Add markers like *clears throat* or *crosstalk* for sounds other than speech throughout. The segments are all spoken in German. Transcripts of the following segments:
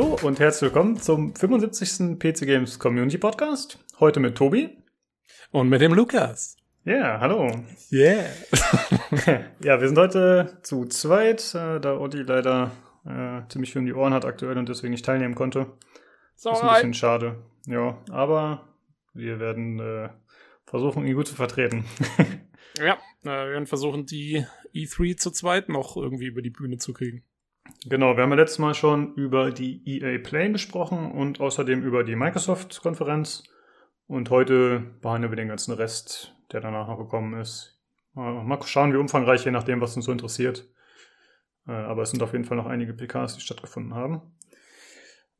Hallo und herzlich willkommen zum 75. PC Games Community Podcast. Heute mit Tobi. Und mit dem Lukas. Ja, yeah, hallo. Yeah. *laughs* ja, wir sind heute zu zweit, äh, da Odi leider äh, ziemlich viel um die Ohren hat aktuell und deswegen nicht teilnehmen konnte. So das ist ein bisschen schade. Ja, aber wir werden äh, versuchen, ihn gut zu vertreten. *laughs* ja, äh, wir werden versuchen, die E3 zu zweit noch irgendwie über die Bühne zu kriegen. Genau, wir haben ja letztes Mal schon über die EA Play gesprochen und außerdem über die Microsoft-Konferenz. Und heute behandeln wir den ganzen Rest, der danach noch gekommen ist. Mal schauen, wie umfangreich, je nachdem, was uns so interessiert. Äh, aber es sind auf jeden Fall noch einige PKs, die stattgefunden haben.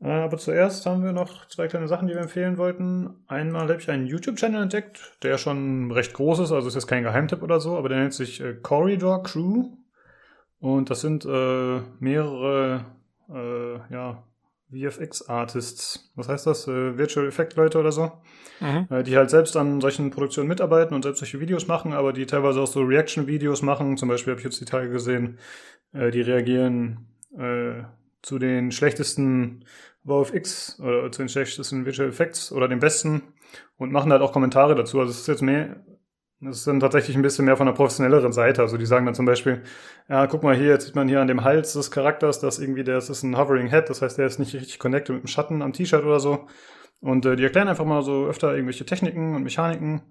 Äh, aber zuerst haben wir noch zwei kleine Sachen, die wir empfehlen wollten. Einmal habe ich einen YouTube-Channel entdeckt, der schon recht groß ist, also ist jetzt kein Geheimtipp oder so, aber der nennt sich äh, Corridor Crew. Und das sind äh, mehrere äh, ja, VFX-Artists. Was heißt das? Äh, Virtual Effect-Leute oder so. Mhm. Äh, die halt selbst an solchen Produktionen mitarbeiten und selbst solche Videos machen, aber die teilweise auch so Reaction-Videos machen. Zum Beispiel habe ich jetzt die Tage gesehen, äh, die reagieren äh, zu den schlechtesten VFX oder zu den schlechtesten Visual Effects oder den besten und machen halt auch Kommentare dazu. Also es ist jetzt mehr das ist dann tatsächlich ein bisschen mehr von der professionelleren Seite. Also die sagen dann zum Beispiel, ja, guck mal hier, jetzt sieht man hier an dem Hals des Charakters, dass irgendwie der das ist ein Hovering Head, das heißt, der ist nicht richtig connected mit dem Schatten am T-Shirt oder so. Und äh, die erklären einfach mal so öfter irgendwelche Techniken und Mechaniken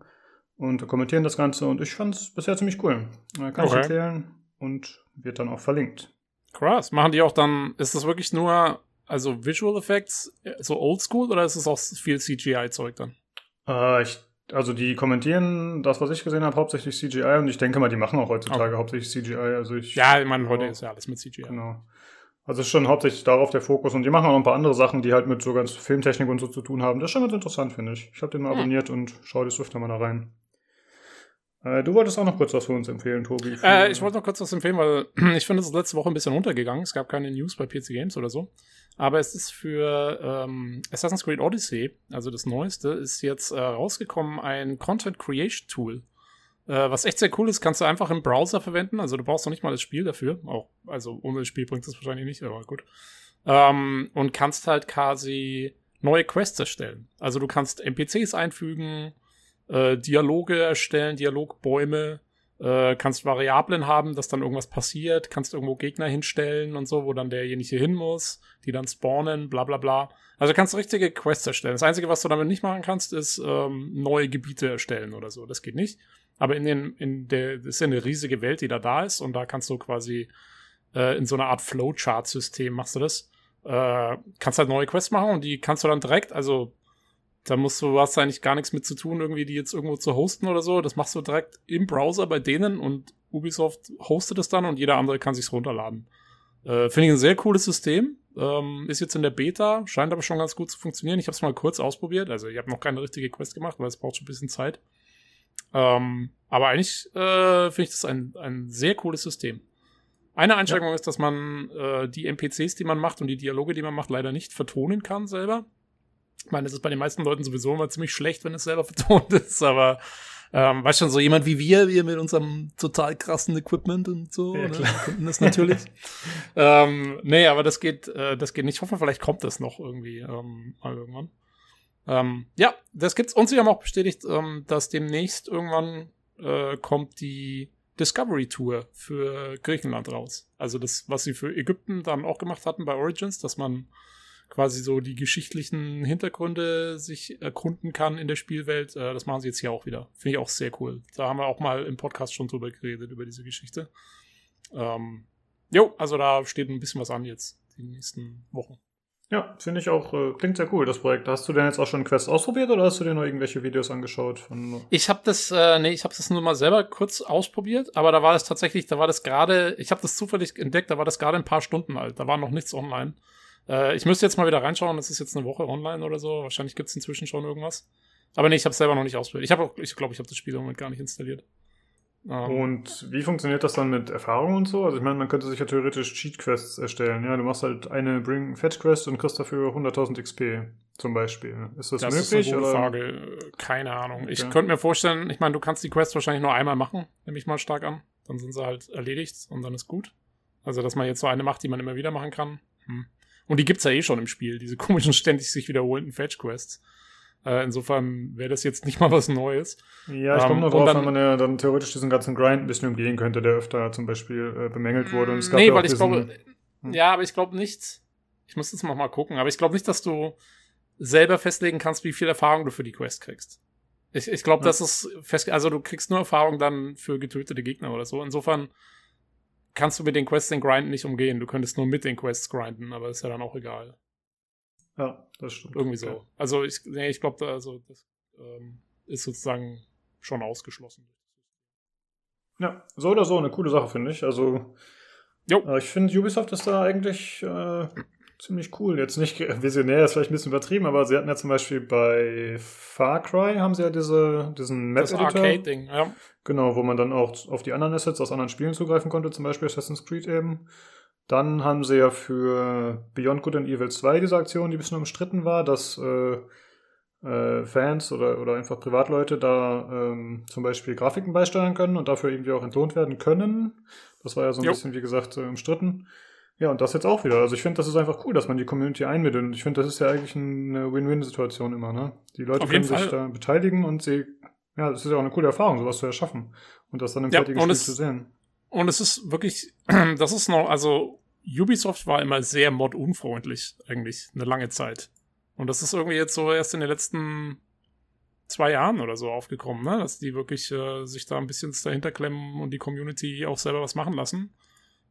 und kommentieren das Ganze. Und ich fand es bisher ziemlich cool. Äh, kann okay. ich empfehlen und wird dann auch verlinkt. Krass. Machen die auch dann, ist das wirklich nur, also Visual Effects, so oldschool oder ist es auch viel CGI-Zeug dann? Äh, ich also die kommentieren das, was ich gesehen habe, hauptsächlich CGI und ich denke mal, die machen auch heutzutage okay. hauptsächlich CGI. Also ich, ja, ich meine, heute ist ja alles mit CGI. Genau. Also ist schon hauptsächlich darauf der Fokus und die machen auch noch ein paar andere Sachen, die halt mit so ganz Filmtechnik und so zu tun haben. Das ist schon ganz interessant, finde ich. Ich habe den mal hm. abonniert und schau das öfter mal da rein. Äh, du wolltest auch noch kurz was für uns empfehlen, Tobi. Äh, ich wollte noch kurz was empfehlen, weil *clears throat* ich finde, es ist letzte Woche ein bisschen untergegangen. Es gab keine News bei PC Games oder so. Aber es ist für ähm, Assassin's Creed Odyssey, also das Neueste, ist jetzt äh, rausgekommen ein Content Creation Tool. Äh, was echt sehr cool ist, kannst du einfach im Browser verwenden. Also du brauchst noch nicht mal das Spiel dafür. Auch, also ohne das Spiel bringt es wahrscheinlich nicht, aber gut. Ähm, und kannst halt quasi neue Quests erstellen. Also du kannst NPCs einfügen, äh, Dialoge erstellen, Dialogbäume, äh, kannst Variablen haben, dass dann irgendwas passiert, kannst irgendwo Gegner hinstellen und so, wo dann derjenige hin muss, die dann spawnen, bla bla bla. Also kannst richtige Quests erstellen. Das Einzige, was du damit nicht machen kannst, ist ähm, neue Gebiete erstellen oder so. Das geht nicht. Aber in den, in der, das ist ja eine riesige Welt, die da da ist und da kannst du quasi äh, in so einer Art Flowchart-System machst du das. Äh, kannst halt neue Quests machen und die kannst du dann direkt, also da musst du, hast eigentlich gar nichts mit zu tun, irgendwie die jetzt irgendwo zu hosten oder so. Das machst du direkt im Browser bei denen und Ubisoft hostet es dann und jeder andere kann sich's runterladen. Äh, Finde ich ein sehr cooles System. Ähm, ist jetzt in der Beta, scheint aber schon ganz gut zu funktionieren. Ich habe es mal kurz ausprobiert. Also ich habe noch keine richtige Quest gemacht, weil es braucht schon ein bisschen Zeit. Ähm, aber eigentlich äh, finde ich das ein, ein sehr cooles System. Eine Einschränkung ja. ist, dass man äh, die NPCs, die man macht und die Dialoge, die man macht, leider nicht vertonen kann selber. Ich meine, das ist bei den meisten Leuten sowieso immer ziemlich schlecht, wenn es selber *laughs* vertont ist, aber ähm, weißt schon, so jemand wie wir, wir mit unserem total krassen Equipment und so, ja, ne, könnten das natürlich. *laughs* ähm, nee, aber das geht, äh, das geht nicht. Ich hoffe, vielleicht kommt das noch irgendwie ähm, mal irgendwann. Ähm, ja, das gibt's. Und sie haben auch bestätigt, ähm, dass demnächst irgendwann äh, kommt die Discovery Tour für Griechenland raus. Also das, was sie für Ägypten dann auch gemacht hatten bei Origins, dass man quasi so die geschichtlichen Hintergründe sich erkunden kann in der Spielwelt. Äh, das machen sie jetzt hier auch wieder. Finde ich auch sehr cool. Da haben wir auch mal im Podcast schon drüber geredet, über diese Geschichte. Ähm, jo, also da steht ein bisschen was an jetzt, die nächsten Wochen. Ja, finde ich auch, äh, klingt sehr cool, das Projekt. Hast du denn jetzt auch schon Quest ausprobiert oder hast du dir noch irgendwelche Videos angeschaut? Von ich habe das, äh, nee, ich habe das nur mal selber kurz ausprobiert, aber da war das tatsächlich, da war das gerade, ich habe das zufällig entdeckt, da war das gerade ein paar Stunden alt, da war noch nichts online. Äh, ich müsste jetzt mal wieder reinschauen, das ist jetzt eine Woche online oder so. Wahrscheinlich gibt es inzwischen schon irgendwas. Aber nee, ich habe es selber noch nicht ausprobiert. Ich habe ich glaube, ich habe das Spiel im Moment gar nicht installiert. Um, ähm. und wie funktioniert das dann mit Erfahrung und so? Also ich meine, man könnte sich ja theoretisch Cheat-Quests erstellen. Ja, du machst halt eine Bring Fetch Quest und kriegst dafür 100.000 XP zum Beispiel. Ist das, das möglich? Ist eine gute Frage. Keine Ahnung. Okay. Ich könnte mir vorstellen, ich meine, du kannst die Quest wahrscheinlich nur einmal machen, nehme ich mal stark an. Dann sind sie halt erledigt und dann ist gut. Also, dass man jetzt so eine macht, die man immer wieder machen kann. Hm. Und die gibt's ja eh schon im Spiel, diese komischen, ständig sich wiederholenden Fetch-Quests. Äh, insofern wäre das jetzt nicht mal was Neues. Ja, ich komme ähm, nur drauf, dann, wenn man ja dann theoretisch diesen ganzen Grind ein bisschen umgehen könnte, der öfter zum Beispiel äh, bemängelt wurde. Und es gab nee, ja weil ich glaube, hm. ja, aber ich glaube nicht, ich muss jetzt noch mal gucken, aber ich glaube nicht, dass du selber festlegen kannst, wie viel Erfahrung du für die Quest kriegst. Ich, ich glaube, ja. das ist fest, also du kriegst nur Erfahrung dann für getötete Gegner oder so. Insofern kannst du mit den Quests den Grind nicht umgehen. Du könntest nur mit den Quests grinden, aber ist ja dann auch egal. Ja, das stimmt. Irgendwie so. Okay. Also ich, nee, ich glaube, da, also das ähm, ist sozusagen schon ausgeschlossen. Ja, so oder so eine coole Sache, finde ich. Also, jo. Äh, ich finde, Ubisoft ist da eigentlich äh, ziemlich cool. Jetzt nicht *laughs* visionär, ist vielleicht ein bisschen übertrieben, aber sie hatten ja zum Beispiel bei Far Cry haben sie ja diese, diesen Map-Editor. Das Arcade-Ding, ja. Genau, wo man dann auch auf die anderen Assets aus anderen Spielen zugreifen konnte, zum Beispiel Assassin's Creed eben. Dann haben sie ja für Beyond Good and Evil 2 diese Aktion, die ein bisschen umstritten war, dass äh, äh, Fans oder, oder einfach Privatleute da ähm, zum Beispiel Grafiken beisteuern können und dafür irgendwie auch entlohnt werden können. Das war ja so ein jo. bisschen, wie gesagt, äh, umstritten. Ja, und das jetzt auch wieder. Also ich finde, das ist einfach cool, dass man die Community einbindet. Und ich finde, das ist ja eigentlich eine Win-Win-Situation immer, ne? Die Leute können sich Fall. da beteiligen und sie, ja, das ist ja auch eine coole Erfahrung, sowas zu erschaffen. Und das dann im ja, fertigen Spiel zu sehen. Und es ist wirklich, *clears throat* das ist noch, also Ubisoft war immer sehr mod-unfreundlich, eigentlich, eine lange Zeit. Und das ist irgendwie jetzt so erst in den letzten zwei Jahren oder so aufgekommen, ne? Dass die wirklich äh, sich da ein bisschen dahinter klemmen und die Community auch selber was machen lassen.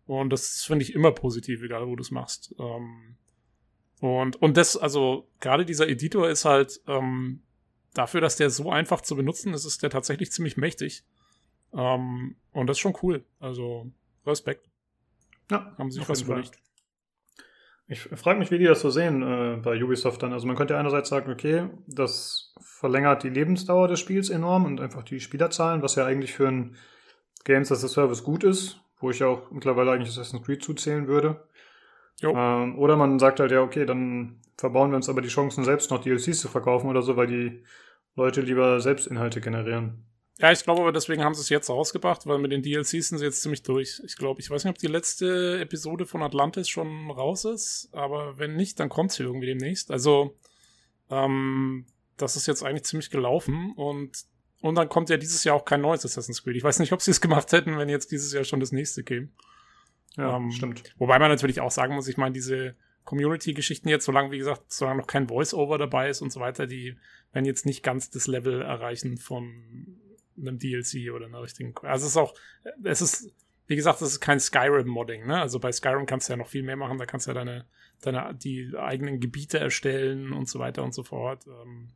Und das finde ich immer positiv, egal wo du es machst. Ähm, und, und das, also gerade dieser Editor ist halt ähm, dafür, dass der so einfach zu benutzen ist, ist der tatsächlich ziemlich mächtig. Ähm, und das ist schon cool. Also Respekt. Ja, haben sich was überlegt. Ich frage mich, wie die das so sehen äh, bei Ubisoft dann. Also man könnte einerseits sagen, okay, das verlängert die Lebensdauer des Spiels enorm und einfach die Spielerzahlen, was ja eigentlich für ein Games as a Service gut ist, wo ich ja auch mittlerweile eigentlich Assassin's Creed zuzählen würde. Ähm, oder man sagt halt, ja, okay, dann verbauen wir uns aber die Chancen, selbst noch DLCs zu verkaufen oder so, weil die Leute lieber selbst Inhalte generieren. Ja, ich glaube aber deswegen haben sie es jetzt rausgebracht, weil mit den DLCs sind sie jetzt ziemlich durch. Ich glaube, ich weiß nicht, ob die letzte Episode von Atlantis schon raus ist, aber wenn nicht, dann kommt sie irgendwie demnächst. Also, ähm, das ist jetzt eigentlich ziemlich gelaufen und und dann kommt ja dieses Jahr auch kein neues Assassin's Creed. Ich weiß nicht, ob sie es gemacht hätten, wenn jetzt dieses Jahr schon das nächste käme. Ja, ähm, stimmt. Wobei man natürlich auch sagen muss, ich meine, diese Community-Geschichten jetzt, solange, wie gesagt, solange noch kein Voice-Over dabei ist und so weiter, die werden jetzt nicht ganz das Level erreichen von einem DLC oder einer richtigen. Also es ist auch, es ist, wie gesagt, es ist kein Skyrim-Modding, ne? Also bei Skyrim kannst du ja noch viel mehr machen, da kannst du ja deine, deine, die eigenen Gebiete erstellen und so weiter und so fort. Ähm,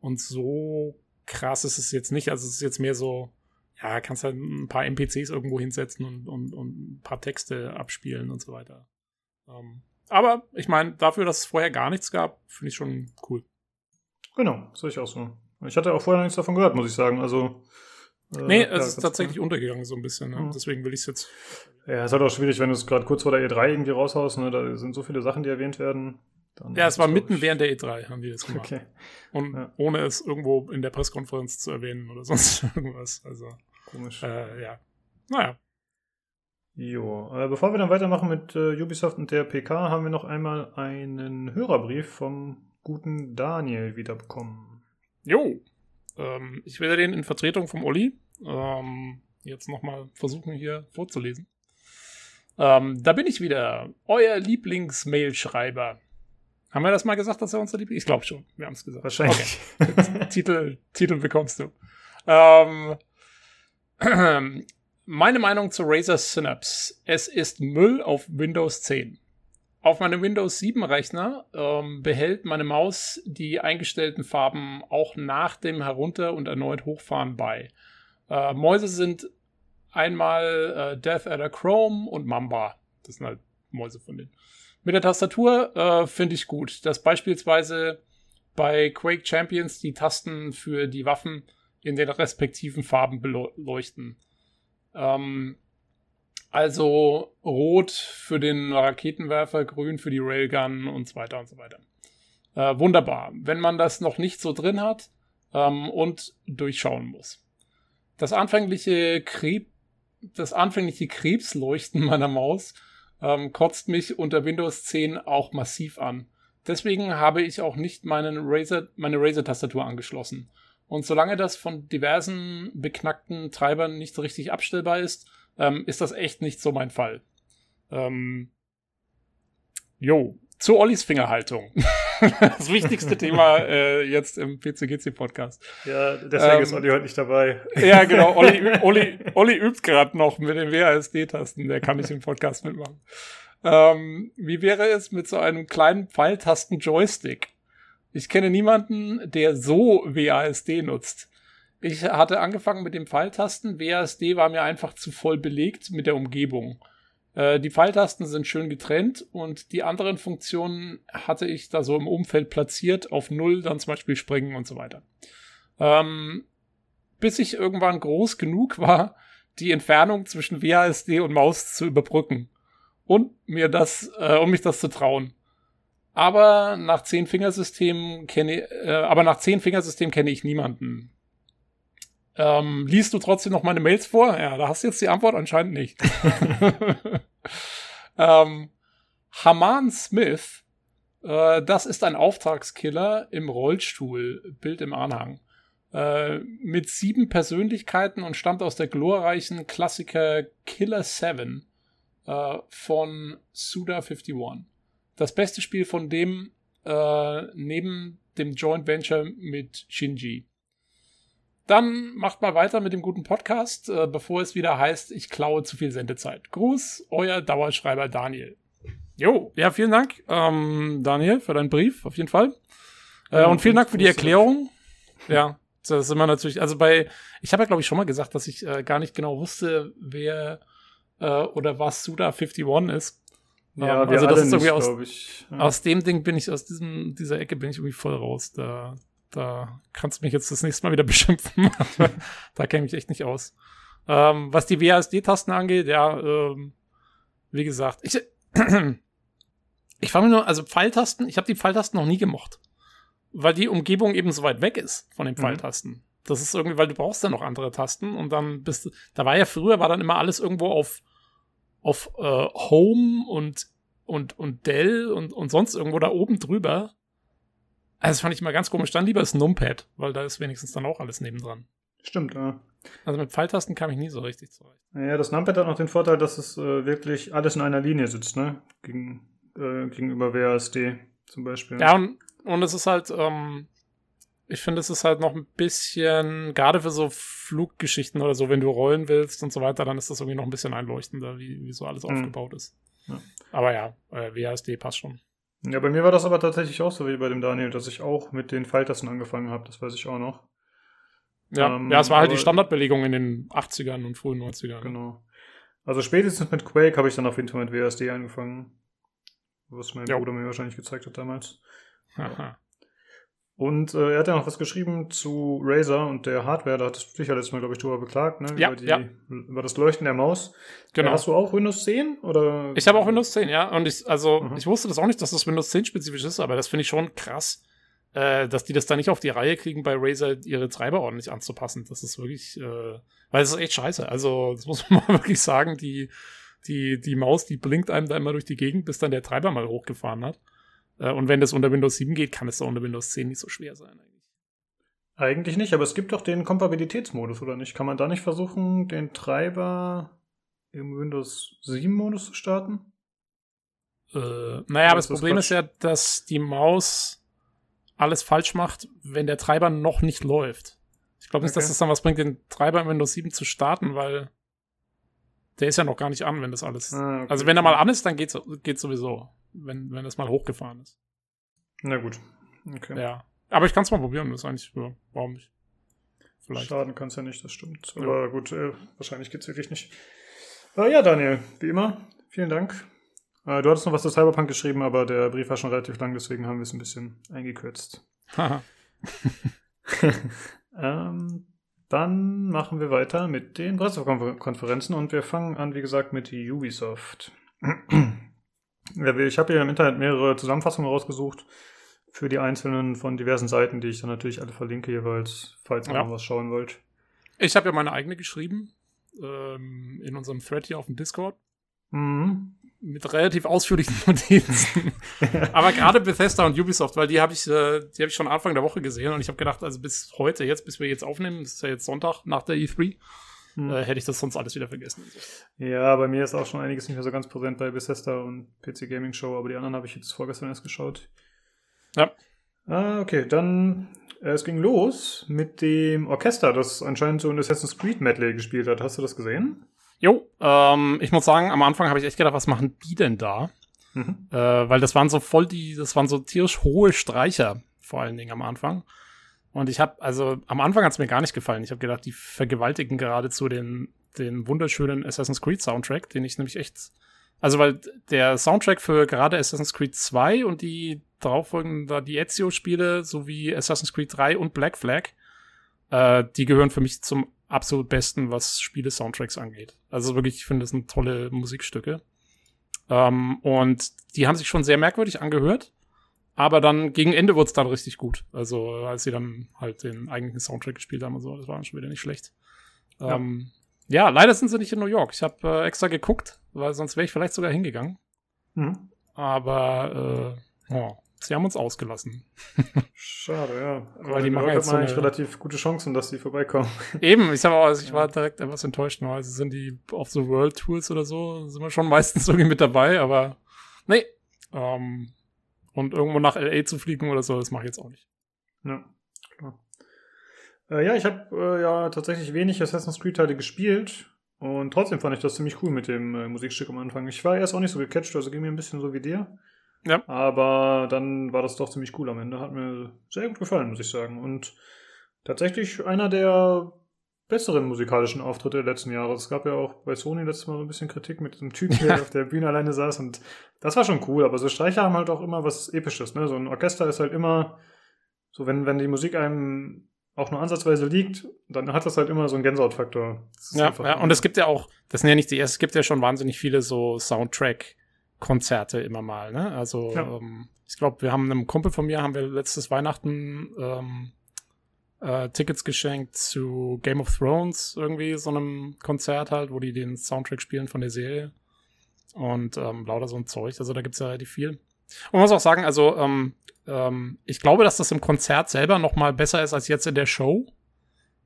und so krass ist es jetzt nicht. Also es ist jetzt mehr so, ja, kannst halt ein paar NPCs irgendwo hinsetzen und, und, und ein paar Texte abspielen und so weiter. Ähm, aber ich meine, dafür, dass es vorher gar nichts gab, finde ich schon cool. Genau, sehe ich auch so. Ich hatte auch vorher nichts davon gehört, muss ich sagen. Also. Äh, nee, es ja, ist tatsächlich cool. untergegangen so ein bisschen. Ne? Mhm. Deswegen will ich es jetzt. Ja, es ist halt auch schwierig, wenn du es gerade kurz vor der E3 irgendwie raushaust. Ne? Da sind so viele Sachen, die erwähnt werden. Ja, es war mitten während der E3, haben die das gemacht. Okay. Und ja. ohne es irgendwo in der Pressekonferenz zu erwähnen oder *laughs* sonst irgendwas. Also. Komisch. Äh, ja. Naja. Jo, äh, bevor wir dann weitermachen mit äh, Ubisoft und der PK, haben wir noch einmal einen Hörerbrief vom guten Daniel wiederbekommen. Jo, ähm, ich werde den in Vertretung vom Olli ähm, jetzt nochmal versuchen hier vorzulesen. Ähm, da bin ich wieder, euer Lieblingsmailschreiber. Haben wir das mal gesagt, dass er unser Lieblings... Ich glaube schon, wir haben es gesagt. Wahrscheinlich. Okay. *laughs* Titel, Titel bekommst du. Ähm, *clears throat* meine Meinung zu Razer Synapse. Es ist Müll auf Windows 10. Auf meinem Windows 7 Rechner ähm, behält meine Maus die eingestellten Farben auch nach dem Herunter- und erneut Hochfahren bei. Äh, Mäuse sind einmal äh, Death Adder Chrome und Mamba. Das sind halt Mäuse von denen. Mit der Tastatur äh, finde ich gut, dass beispielsweise bei Quake Champions die Tasten für die Waffen in den respektiven Farben beleuchten. Ähm, also rot für den Raketenwerfer, grün für die Railgun und so weiter und so weiter. Äh, wunderbar. Wenn man das noch nicht so drin hat ähm, und durchschauen muss. Das anfängliche, Krebs, das anfängliche Krebsleuchten meiner Maus ähm, kotzt mich unter Windows 10 auch massiv an. Deswegen habe ich auch nicht meinen Razer, meine Razer-Tastatur angeschlossen. Und solange das von diversen beknackten Treibern nicht so richtig abstellbar ist, ähm, ist das echt nicht so mein Fall. Ähm, jo, zu Ollis Fingerhaltung. *laughs* *laughs* das wichtigste Thema äh, jetzt im PCGC-Podcast. Ja, deswegen ähm, ist Olli heute nicht dabei. Ja, genau. Olli, *laughs* Olli, Olli übt gerade noch mit den WASD-Tasten. Der kann nicht im Podcast mitmachen. Ähm, wie wäre es mit so einem kleinen Pfeiltasten-Joystick? Ich kenne niemanden, der so WASD nutzt. Ich hatte angefangen mit den Pfeiltasten. WASD war mir einfach zu voll belegt mit der Umgebung. Äh, die Pfeiltasten sind schön getrennt und die anderen Funktionen hatte ich da so im Umfeld platziert, auf Null, dann zum Beispiel springen und so weiter. Ähm, bis ich irgendwann groß genug war, die Entfernung zwischen WASD und Maus zu überbrücken und mir das, äh, um mich das zu trauen. Aber nach zehn Fingersystemen kenne, äh, aber nach zehn Fingersystemen kenne ich niemanden. Ähm, liest du trotzdem noch meine Mails vor? Ja, da hast du jetzt die Antwort anscheinend nicht. *laughs* ähm, Haman Smith, äh, das ist ein Auftragskiller im Rollstuhl, Bild im Anhang. Äh, mit sieben Persönlichkeiten und stammt aus der glorreichen Klassiker Killer 7 äh, von Suda51. Das beste Spiel von dem äh, neben dem Joint Venture mit Shinji. Dann macht mal weiter mit dem guten Podcast, äh, bevor es wieder heißt, ich klaue zu viel Sendezeit. Gruß, euer Dauerschreiber Daniel. Jo, ja, vielen Dank, ähm, Daniel, für deinen Brief, auf jeden Fall. Äh, und vielen Dank für die Erklärung. Ja, das ist immer natürlich, also bei, ich habe ja, glaube ich, schon mal gesagt, dass ich äh, gar nicht genau wusste, wer äh, oder was Suda 51 ist. Ja, ähm, also das ist irgendwie aus, ich. Ja. aus dem Ding bin ich, aus diesem, dieser Ecke bin ich irgendwie voll raus. Da, da kannst du mich jetzt das nächste Mal wieder *laughs* beschimpfen. da kenne ich mich echt nicht aus. Ähm, was die WASD-Tasten angeht, ja, ähm, wie gesagt, ich, *clears throat* ich fand mir nur, also Pfeiltasten, ich habe die Pfeiltasten noch nie gemocht. Weil die Umgebung eben so weit weg ist von den mhm. Pfeiltasten. Mhm. Das ist irgendwie, weil du brauchst ja noch andere Tasten und dann bist du, da war ja früher, war dann immer alles irgendwo auf, auf äh, Home und, und, und Dell und, und sonst irgendwo da oben drüber. Also das fand ich immer ganz komisch. Dann lieber das Numpad, weil da ist wenigstens dann auch alles nebendran. Stimmt, ja. Also mit Pfeiltasten kam ich nie so richtig zurecht. Ja, das Numpad hat noch den Vorteil, dass es äh, wirklich alles in einer Linie sitzt, ne? Gegen, äh, gegenüber WASD zum Beispiel. Ja, und, und es ist halt, ähm, ich finde, es ist halt noch ein bisschen, gerade für so Fluggeschichten oder so, wenn du rollen willst und so weiter, dann ist das irgendwie noch ein bisschen einleuchtender, wie, wie so alles mhm. aufgebaut ist. Ja. Aber ja, äh, WASD passt schon. Ja, bei mir war das aber tatsächlich auch so wie bei dem Daniel, dass ich auch mit den Pfeiltasten angefangen habe, das weiß ich auch noch. Ja, ähm, ja es war halt die Standardbelegung in den 80ern und frühen 90ern. Genau. Also spätestens mit Quake habe ich dann auf jeden Fall mit WSD angefangen. Was mein jo. Bruder mir wahrscheinlich gezeigt hat damals. Haha. Und äh, er hat ja noch was geschrieben zu Razer und der Hardware. Da hattest du dich ja letztes Mal, glaube ich, drüber beklagt, ne? Ja, über, die, ja. über das Leuchten der Maus. Genau. Äh, hast du auch Windows 10? Oder? Ich habe auch Windows 10, ja. Und ich, also, mhm. ich wusste das auch nicht, dass das Windows 10 spezifisch ist, aber das finde ich schon krass, äh, dass die das da nicht auf die Reihe kriegen, bei Razer ihre Treiber ordentlich anzupassen. Das ist wirklich, äh, weil es ist echt scheiße. Also, das muss man *laughs* mal wirklich sagen, die, die, die Maus, die blinkt einem da immer durch die Gegend, bis dann der Treiber mal hochgefahren hat. Äh, und wenn das unter Windows 7 geht, kann es auch unter Windows 10 nicht so schwer sein eigentlich. Eigentlich nicht, aber es gibt doch den Kompatibilitätsmodus, oder nicht? Kann man da nicht versuchen, den Treiber im Windows 7 Modus zu starten? Äh, naja, aber das Problem Quatsch? ist ja, dass die Maus alles falsch macht, wenn der Treiber noch nicht läuft. Ich glaube nicht, okay. dass das dann was bringt, den Treiber im Windows 7 zu starten, weil der ist ja noch gar nicht an, wenn das alles. Ah, okay. Also wenn er mal an ist, dann geht's, geht's sowieso wenn, wenn es mal hochgefahren ist. Na gut. Okay. Ja. Aber ich kann es mal probieren, das ist eigentlich, ja, warum nicht? Vielleicht. Schaden kann es ja nicht, das stimmt. Aber ja. gut, äh, wahrscheinlich geht es wirklich nicht. Äh, ja, Daniel, wie immer, vielen Dank. Äh, du hattest noch was zu Cyberpunk geschrieben, aber der Brief war schon relativ lang, deswegen haben wir es ein bisschen eingekürzt. *laughs* ähm, dann machen wir weiter mit den Pressekonferenzen und wir fangen an, wie gesagt, mit Ubisoft. *clears throat* Ich habe hier im Internet mehrere Zusammenfassungen rausgesucht für die einzelnen von diversen Seiten, die ich dann natürlich alle verlinke jeweils, falls ihr ja. noch was schauen wollt. Ich habe ja meine eigene geschrieben ähm, in unserem Thread hier auf dem Discord. Mhm. mit relativ ausführlichen *laughs* Notizen. Aber gerade Bethesda und Ubisoft, weil die habe ich, äh, die habe ich schon Anfang der Woche gesehen und ich habe gedacht, also bis heute, jetzt, bis wir jetzt aufnehmen, das ist ja jetzt Sonntag nach der E3, hm. äh, hätte ich das sonst alles wieder vergessen. Ja, bei mir ist auch schon einiges nicht mehr so ganz präsent bei Bethesda und PC Gaming Show, aber die anderen habe ich jetzt vorgestern erst geschaut. Ja. Ah, okay, dann äh, es ging los mit dem Orchester, das anscheinend so ein Assassin's Creed Medley gespielt hat. Hast du das gesehen? Jo, ähm, ich muss sagen, am Anfang habe ich echt gedacht, was machen die denn da? Mhm. Äh, weil das waren so voll die, das waren so tierisch hohe Streicher, vor allen Dingen am Anfang. Und ich habe, also am Anfang hat es mir gar nicht gefallen. Ich habe gedacht, die vergewaltigen geradezu den, den wunderschönen Assassin's Creed Soundtrack, den ich nämlich echt, also weil der Soundtrack für gerade Assassin's Creed 2 und die darauffolgenden, da die Ezio-Spiele sowie Assassin's Creed 3 und Black Flag, äh, die gehören für mich zum absolut besten, was Spiele-Soundtracks angeht. Also wirklich, ich finde, das sind tolle Musikstücke. Ähm, und die haben sich schon sehr merkwürdig angehört. Aber dann gegen Ende wurde es dann richtig gut. Also als sie dann halt den eigentlichen Soundtrack gespielt haben und so, das war dann schon wieder nicht schlecht. Ja, ähm, ja leider sind sie nicht in New York. Ich habe äh, extra geguckt, weil sonst wäre ich vielleicht sogar hingegangen. Mhm. Aber äh, oh, Sie haben uns ausgelassen. Schade, ja. Aber Weil die machen jetzt so eigentlich relativ gute Chancen, dass sie vorbeikommen. *laughs* Eben, ich, auch, also ich ja. war direkt etwas enttäuscht. Also sind die auf so World Tours oder so, sind wir schon meistens *laughs* irgendwie mit dabei, aber nee. Ähm, und irgendwo nach LA zu fliegen oder so, das mache ich jetzt auch nicht. Ja, klar. Äh, ja, ich habe äh, ja tatsächlich wenig Assassin's Creed-Teile gespielt. Und trotzdem fand ich das ziemlich cool mit dem äh, Musikstück am Anfang. Ich war erst auch nicht so gecatcht, also ging mir ein bisschen so wie dir. Ja. Aber dann war das doch ziemlich cool am Ende. Hat mir sehr gut gefallen, muss ich sagen. Und tatsächlich einer der besseren musikalischen Auftritte der letzten Jahre. Es gab ja auch bei Sony letztes Mal so ein bisschen Kritik mit diesem Typen, der auf der Bühne alleine saß. Und das war schon cool. Aber so Streicher haben halt auch immer was Episches. Ne? So ein Orchester ist halt immer so, wenn, wenn die Musik einem auch nur ansatzweise liegt, dann hat das halt immer so einen Gänsehautfaktor. Ja, ja, und es gibt ja auch, das sind ja nicht die ersten, es gibt ja schon wahnsinnig viele so Soundtrack- Konzerte immer mal. Ne? Also ja. ähm, ich glaube, wir haben einem Kumpel von mir haben wir letztes Weihnachten ähm, äh, Tickets geschenkt zu Game of Thrones irgendwie so einem Konzert halt, wo die den Soundtrack spielen von der Serie und ähm, lauter so ein Zeug. Also da gibt's ja relativ viel. Und man muss auch sagen, also ähm, ähm, ich glaube, dass das im Konzert selber noch mal besser ist als jetzt in der Show,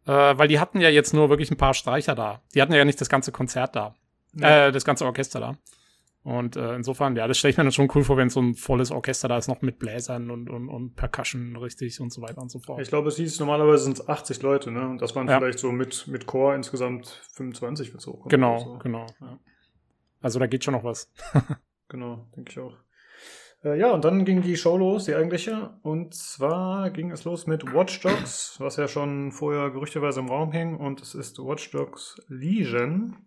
äh, weil die hatten ja jetzt nur wirklich ein paar Streicher da. Die hatten ja nicht das ganze Konzert da, ja. äh, das ganze Orchester da. Und äh, insofern, ja, das stelle ich mir dann schon cool vor, wenn so ein volles Orchester da ist, noch mit Bläsern und, und, und Percussion richtig und so weiter und so fort. Ich glaube, es hieß, normalerweise sind es 80 Leute, ne? Und das waren ja. vielleicht so mit, mit Chor insgesamt 25, wenn es hochkommt. Genau, so. genau. Ja. Also da geht schon noch was. *laughs* genau, denke ich auch. Äh, ja, und dann ging die Show los, die eigentliche. Und zwar ging es los mit Watch Dogs, was ja schon vorher gerüchteweise im Raum hing. Und es ist Watch Dogs Legion.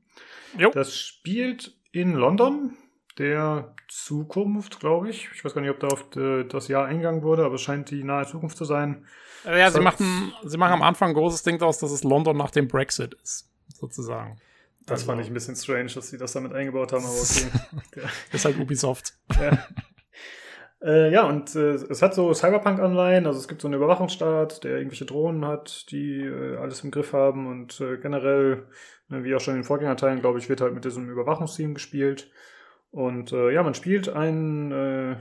Jo. Das spielt in London der Zukunft, glaube ich. Ich weiß gar nicht, ob da auf das Jahr eingegangen wurde, aber es scheint die nahe Zukunft zu sein. Ja, sie machen, sie machen am Anfang ein großes Ding daraus, dass es London nach dem Brexit ist, sozusagen. Das also. fand ich ein bisschen strange, dass sie das damit eingebaut haben, aber okay. *laughs* ist halt Ubisoft. *laughs* Ja. Äh, ja, und äh, es hat so Cyberpunk-Anleihen, also es gibt so einen Überwachungsstaat, der irgendwelche Drohnen hat, die äh, alles im Griff haben und äh, generell, ne, wie auch schon in den Vorgängerteilen, glaube ich, wird halt mit diesem Überwachungsteam gespielt. Und äh, ja, man spielt ein, äh,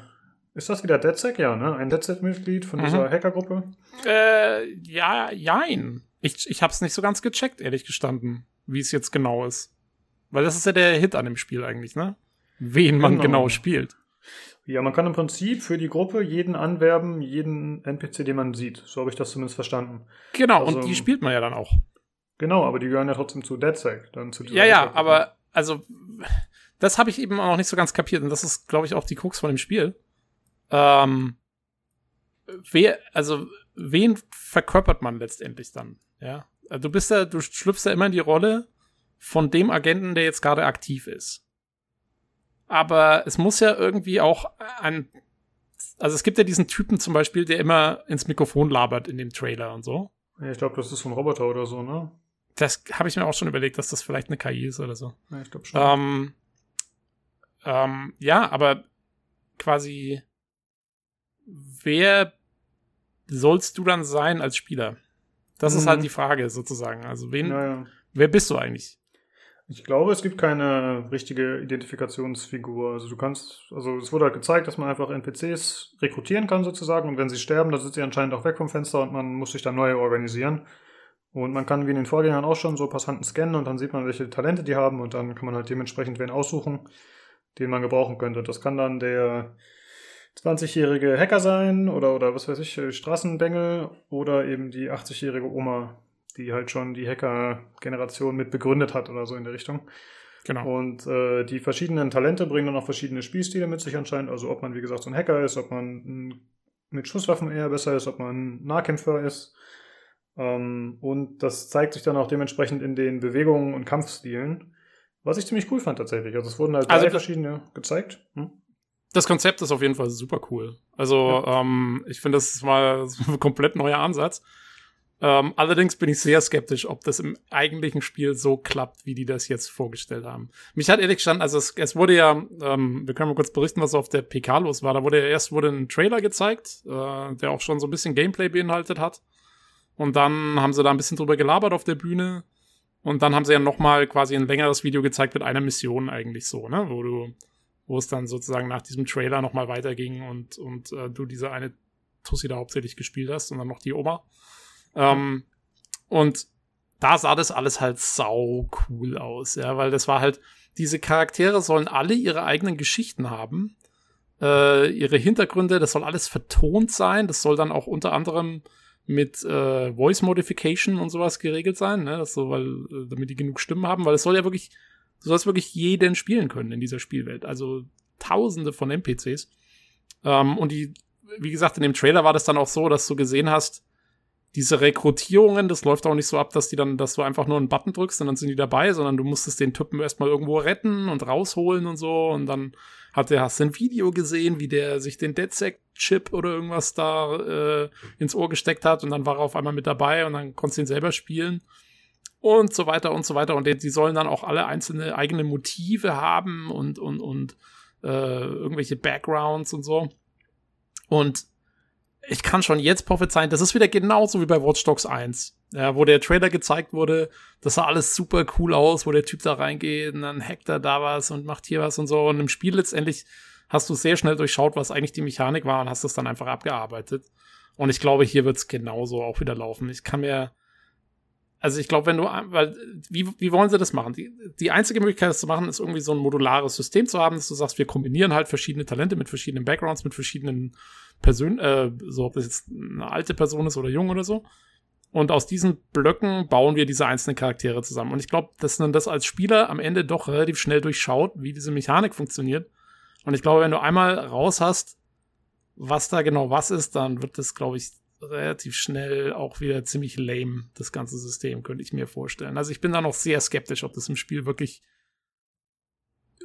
ist das wieder DedSec? Ja, ne? Ein DedSec-Mitglied von mhm. dieser Hackergruppe? Äh, ja, jein. Ich, ich hab's nicht so ganz gecheckt, ehrlich gestanden, wie es jetzt genau ist. Weil das ist ja der Hit an dem Spiel eigentlich, ne? Wen man genau, genau spielt. Ja, man kann im Prinzip für die Gruppe jeden anwerben, jeden NPC, den man sieht. So habe ich das zumindest verstanden. Genau, also, und die spielt man ja dann auch. Genau, aber die gehören ja trotzdem zu DedSec. Dann zu ja, ja, aber also das habe ich eben auch noch nicht so ganz kapiert und das ist, glaube ich, auch die Krux von dem Spiel. Ähm, wer, also, wen verkörpert man letztendlich dann? Ja, du bist ja, du schlüpfst ja immer in die Rolle von dem Agenten, der jetzt gerade aktiv ist. Aber es muss ja irgendwie auch ein, also es gibt ja diesen Typen zum Beispiel, der immer ins Mikrofon labert in dem Trailer und so. Ja, ich glaube, das ist so ein Roboter oder so, ne? Das habe ich mir auch schon überlegt, dass das vielleicht eine KI ist oder so. Ja, ich glaube schon. Ähm, ähm, ja, aber quasi, wer sollst du dann sein als Spieler? Das mhm. ist halt mhm. die Frage sozusagen. Also wen, naja. wer bist du eigentlich? Ich glaube, es gibt keine richtige Identifikationsfigur. Also du kannst, also es wurde halt gezeigt, dass man einfach NPCs rekrutieren kann sozusagen und wenn sie sterben, dann sind sie anscheinend auch weg vom Fenster und man muss sich dann neue organisieren. Und man kann wie in den Vorgängern auch schon so Passanten scannen und dann sieht man, welche Talente die haben und dann kann man halt dementsprechend wen aussuchen, den man gebrauchen könnte. Das kann dann der 20-jährige Hacker sein oder, oder was weiß ich, Straßenbengel oder eben die 80-jährige Oma, die halt schon die Hacker-Generation mit begründet hat oder so in der Richtung. Genau. Und äh, die verschiedenen Talente bringen dann auch verschiedene Spielstile mit sich anscheinend. Also ob man, wie gesagt, so ein Hacker ist, ob man mit Schusswaffen eher besser ist, ob man Nahkämpfer ist. Ähm, und das zeigt sich dann auch dementsprechend in den Bewegungen und Kampfstilen. Was ich ziemlich cool fand tatsächlich. Also es wurden halt also, verschiedene gezeigt. Hm? Das Konzept ist auf jeden Fall super cool. Also ja. ähm, ich finde, das ist mal ein komplett neuer Ansatz. Ähm, allerdings bin ich sehr skeptisch, ob das im eigentlichen Spiel so klappt, wie die das jetzt vorgestellt haben. Mich hat ehrlich gestanden, also es, es wurde ja, ähm, wir können mal kurz berichten, was auf der PK los war. Da wurde ja erst wurde ein Trailer gezeigt, äh, der auch schon so ein bisschen Gameplay beinhaltet hat. Und dann haben sie da ein bisschen drüber gelabert auf der Bühne. Und dann haben sie ja nochmal quasi ein längeres Video gezeigt mit einer Mission eigentlich so, ne? Wo du, wo es dann sozusagen nach diesem Trailer nochmal weiterging und, und äh, du diese eine Tussi da hauptsächlich gespielt hast und dann noch die Oma. Ähm, und da sah das alles halt sau cool aus, ja, weil das war halt, diese Charaktere sollen alle ihre eigenen Geschichten haben, äh, ihre Hintergründe, das soll alles vertont sein, das soll dann auch unter anderem mit äh, Voice Modification und sowas geregelt sein, ne, das so, weil, äh, damit die genug Stimmen haben, weil es soll ja wirklich, du sollst wirklich jeden spielen können in dieser Spielwelt, also tausende von NPCs. Ähm, und die, wie gesagt, in dem Trailer war das dann auch so, dass du gesehen hast, diese Rekrutierungen, das läuft auch nicht so ab, dass die dann, dass du einfach nur einen Button drückst und dann sind die dabei, sondern du musstest den Typen erstmal irgendwo retten und rausholen und so. Und dann hat der, hast du ein Video gesehen, wie der sich den DedSec-Chip oder irgendwas da äh, ins Ohr gesteckt hat und dann war er auf einmal mit dabei und dann konntest du ihn selber spielen. Und so weiter und so weiter. Und die, die sollen dann auch alle einzelne eigene Motive haben und, und, und äh, irgendwelche Backgrounds und so. Und ich kann schon jetzt prophezeien, das ist wieder genauso wie bei Watch Dogs 1. Ja, wo der Trailer gezeigt wurde, das sah alles super cool aus, wo der Typ da reingeht und dann hackt er da was und macht hier was und so. Und im Spiel letztendlich hast du sehr schnell durchschaut, was eigentlich die Mechanik war und hast das dann einfach abgearbeitet. Und ich glaube, hier wird's genauso auch wieder laufen. Ich kann mir, also ich glaube, wenn du, weil, wie, wie wollen sie das machen? Die, die einzige Möglichkeit, das zu machen, ist irgendwie so ein modulares System zu haben, dass du sagst, wir kombinieren halt verschiedene Talente mit verschiedenen Backgrounds, mit verschiedenen Persön äh, so ob das jetzt eine alte Person ist oder jung oder so. Und aus diesen Blöcken bauen wir diese einzelnen Charaktere zusammen. Und ich glaube, dass man das als Spieler am Ende doch relativ schnell durchschaut, wie diese Mechanik funktioniert. Und ich glaube, wenn du einmal raus hast, was da genau was ist, dann wird das, glaube ich, relativ schnell auch wieder ziemlich lame, das ganze System, könnte ich mir vorstellen. Also ich bin da noch sehr skeptisch, ob das im Spiel wirklich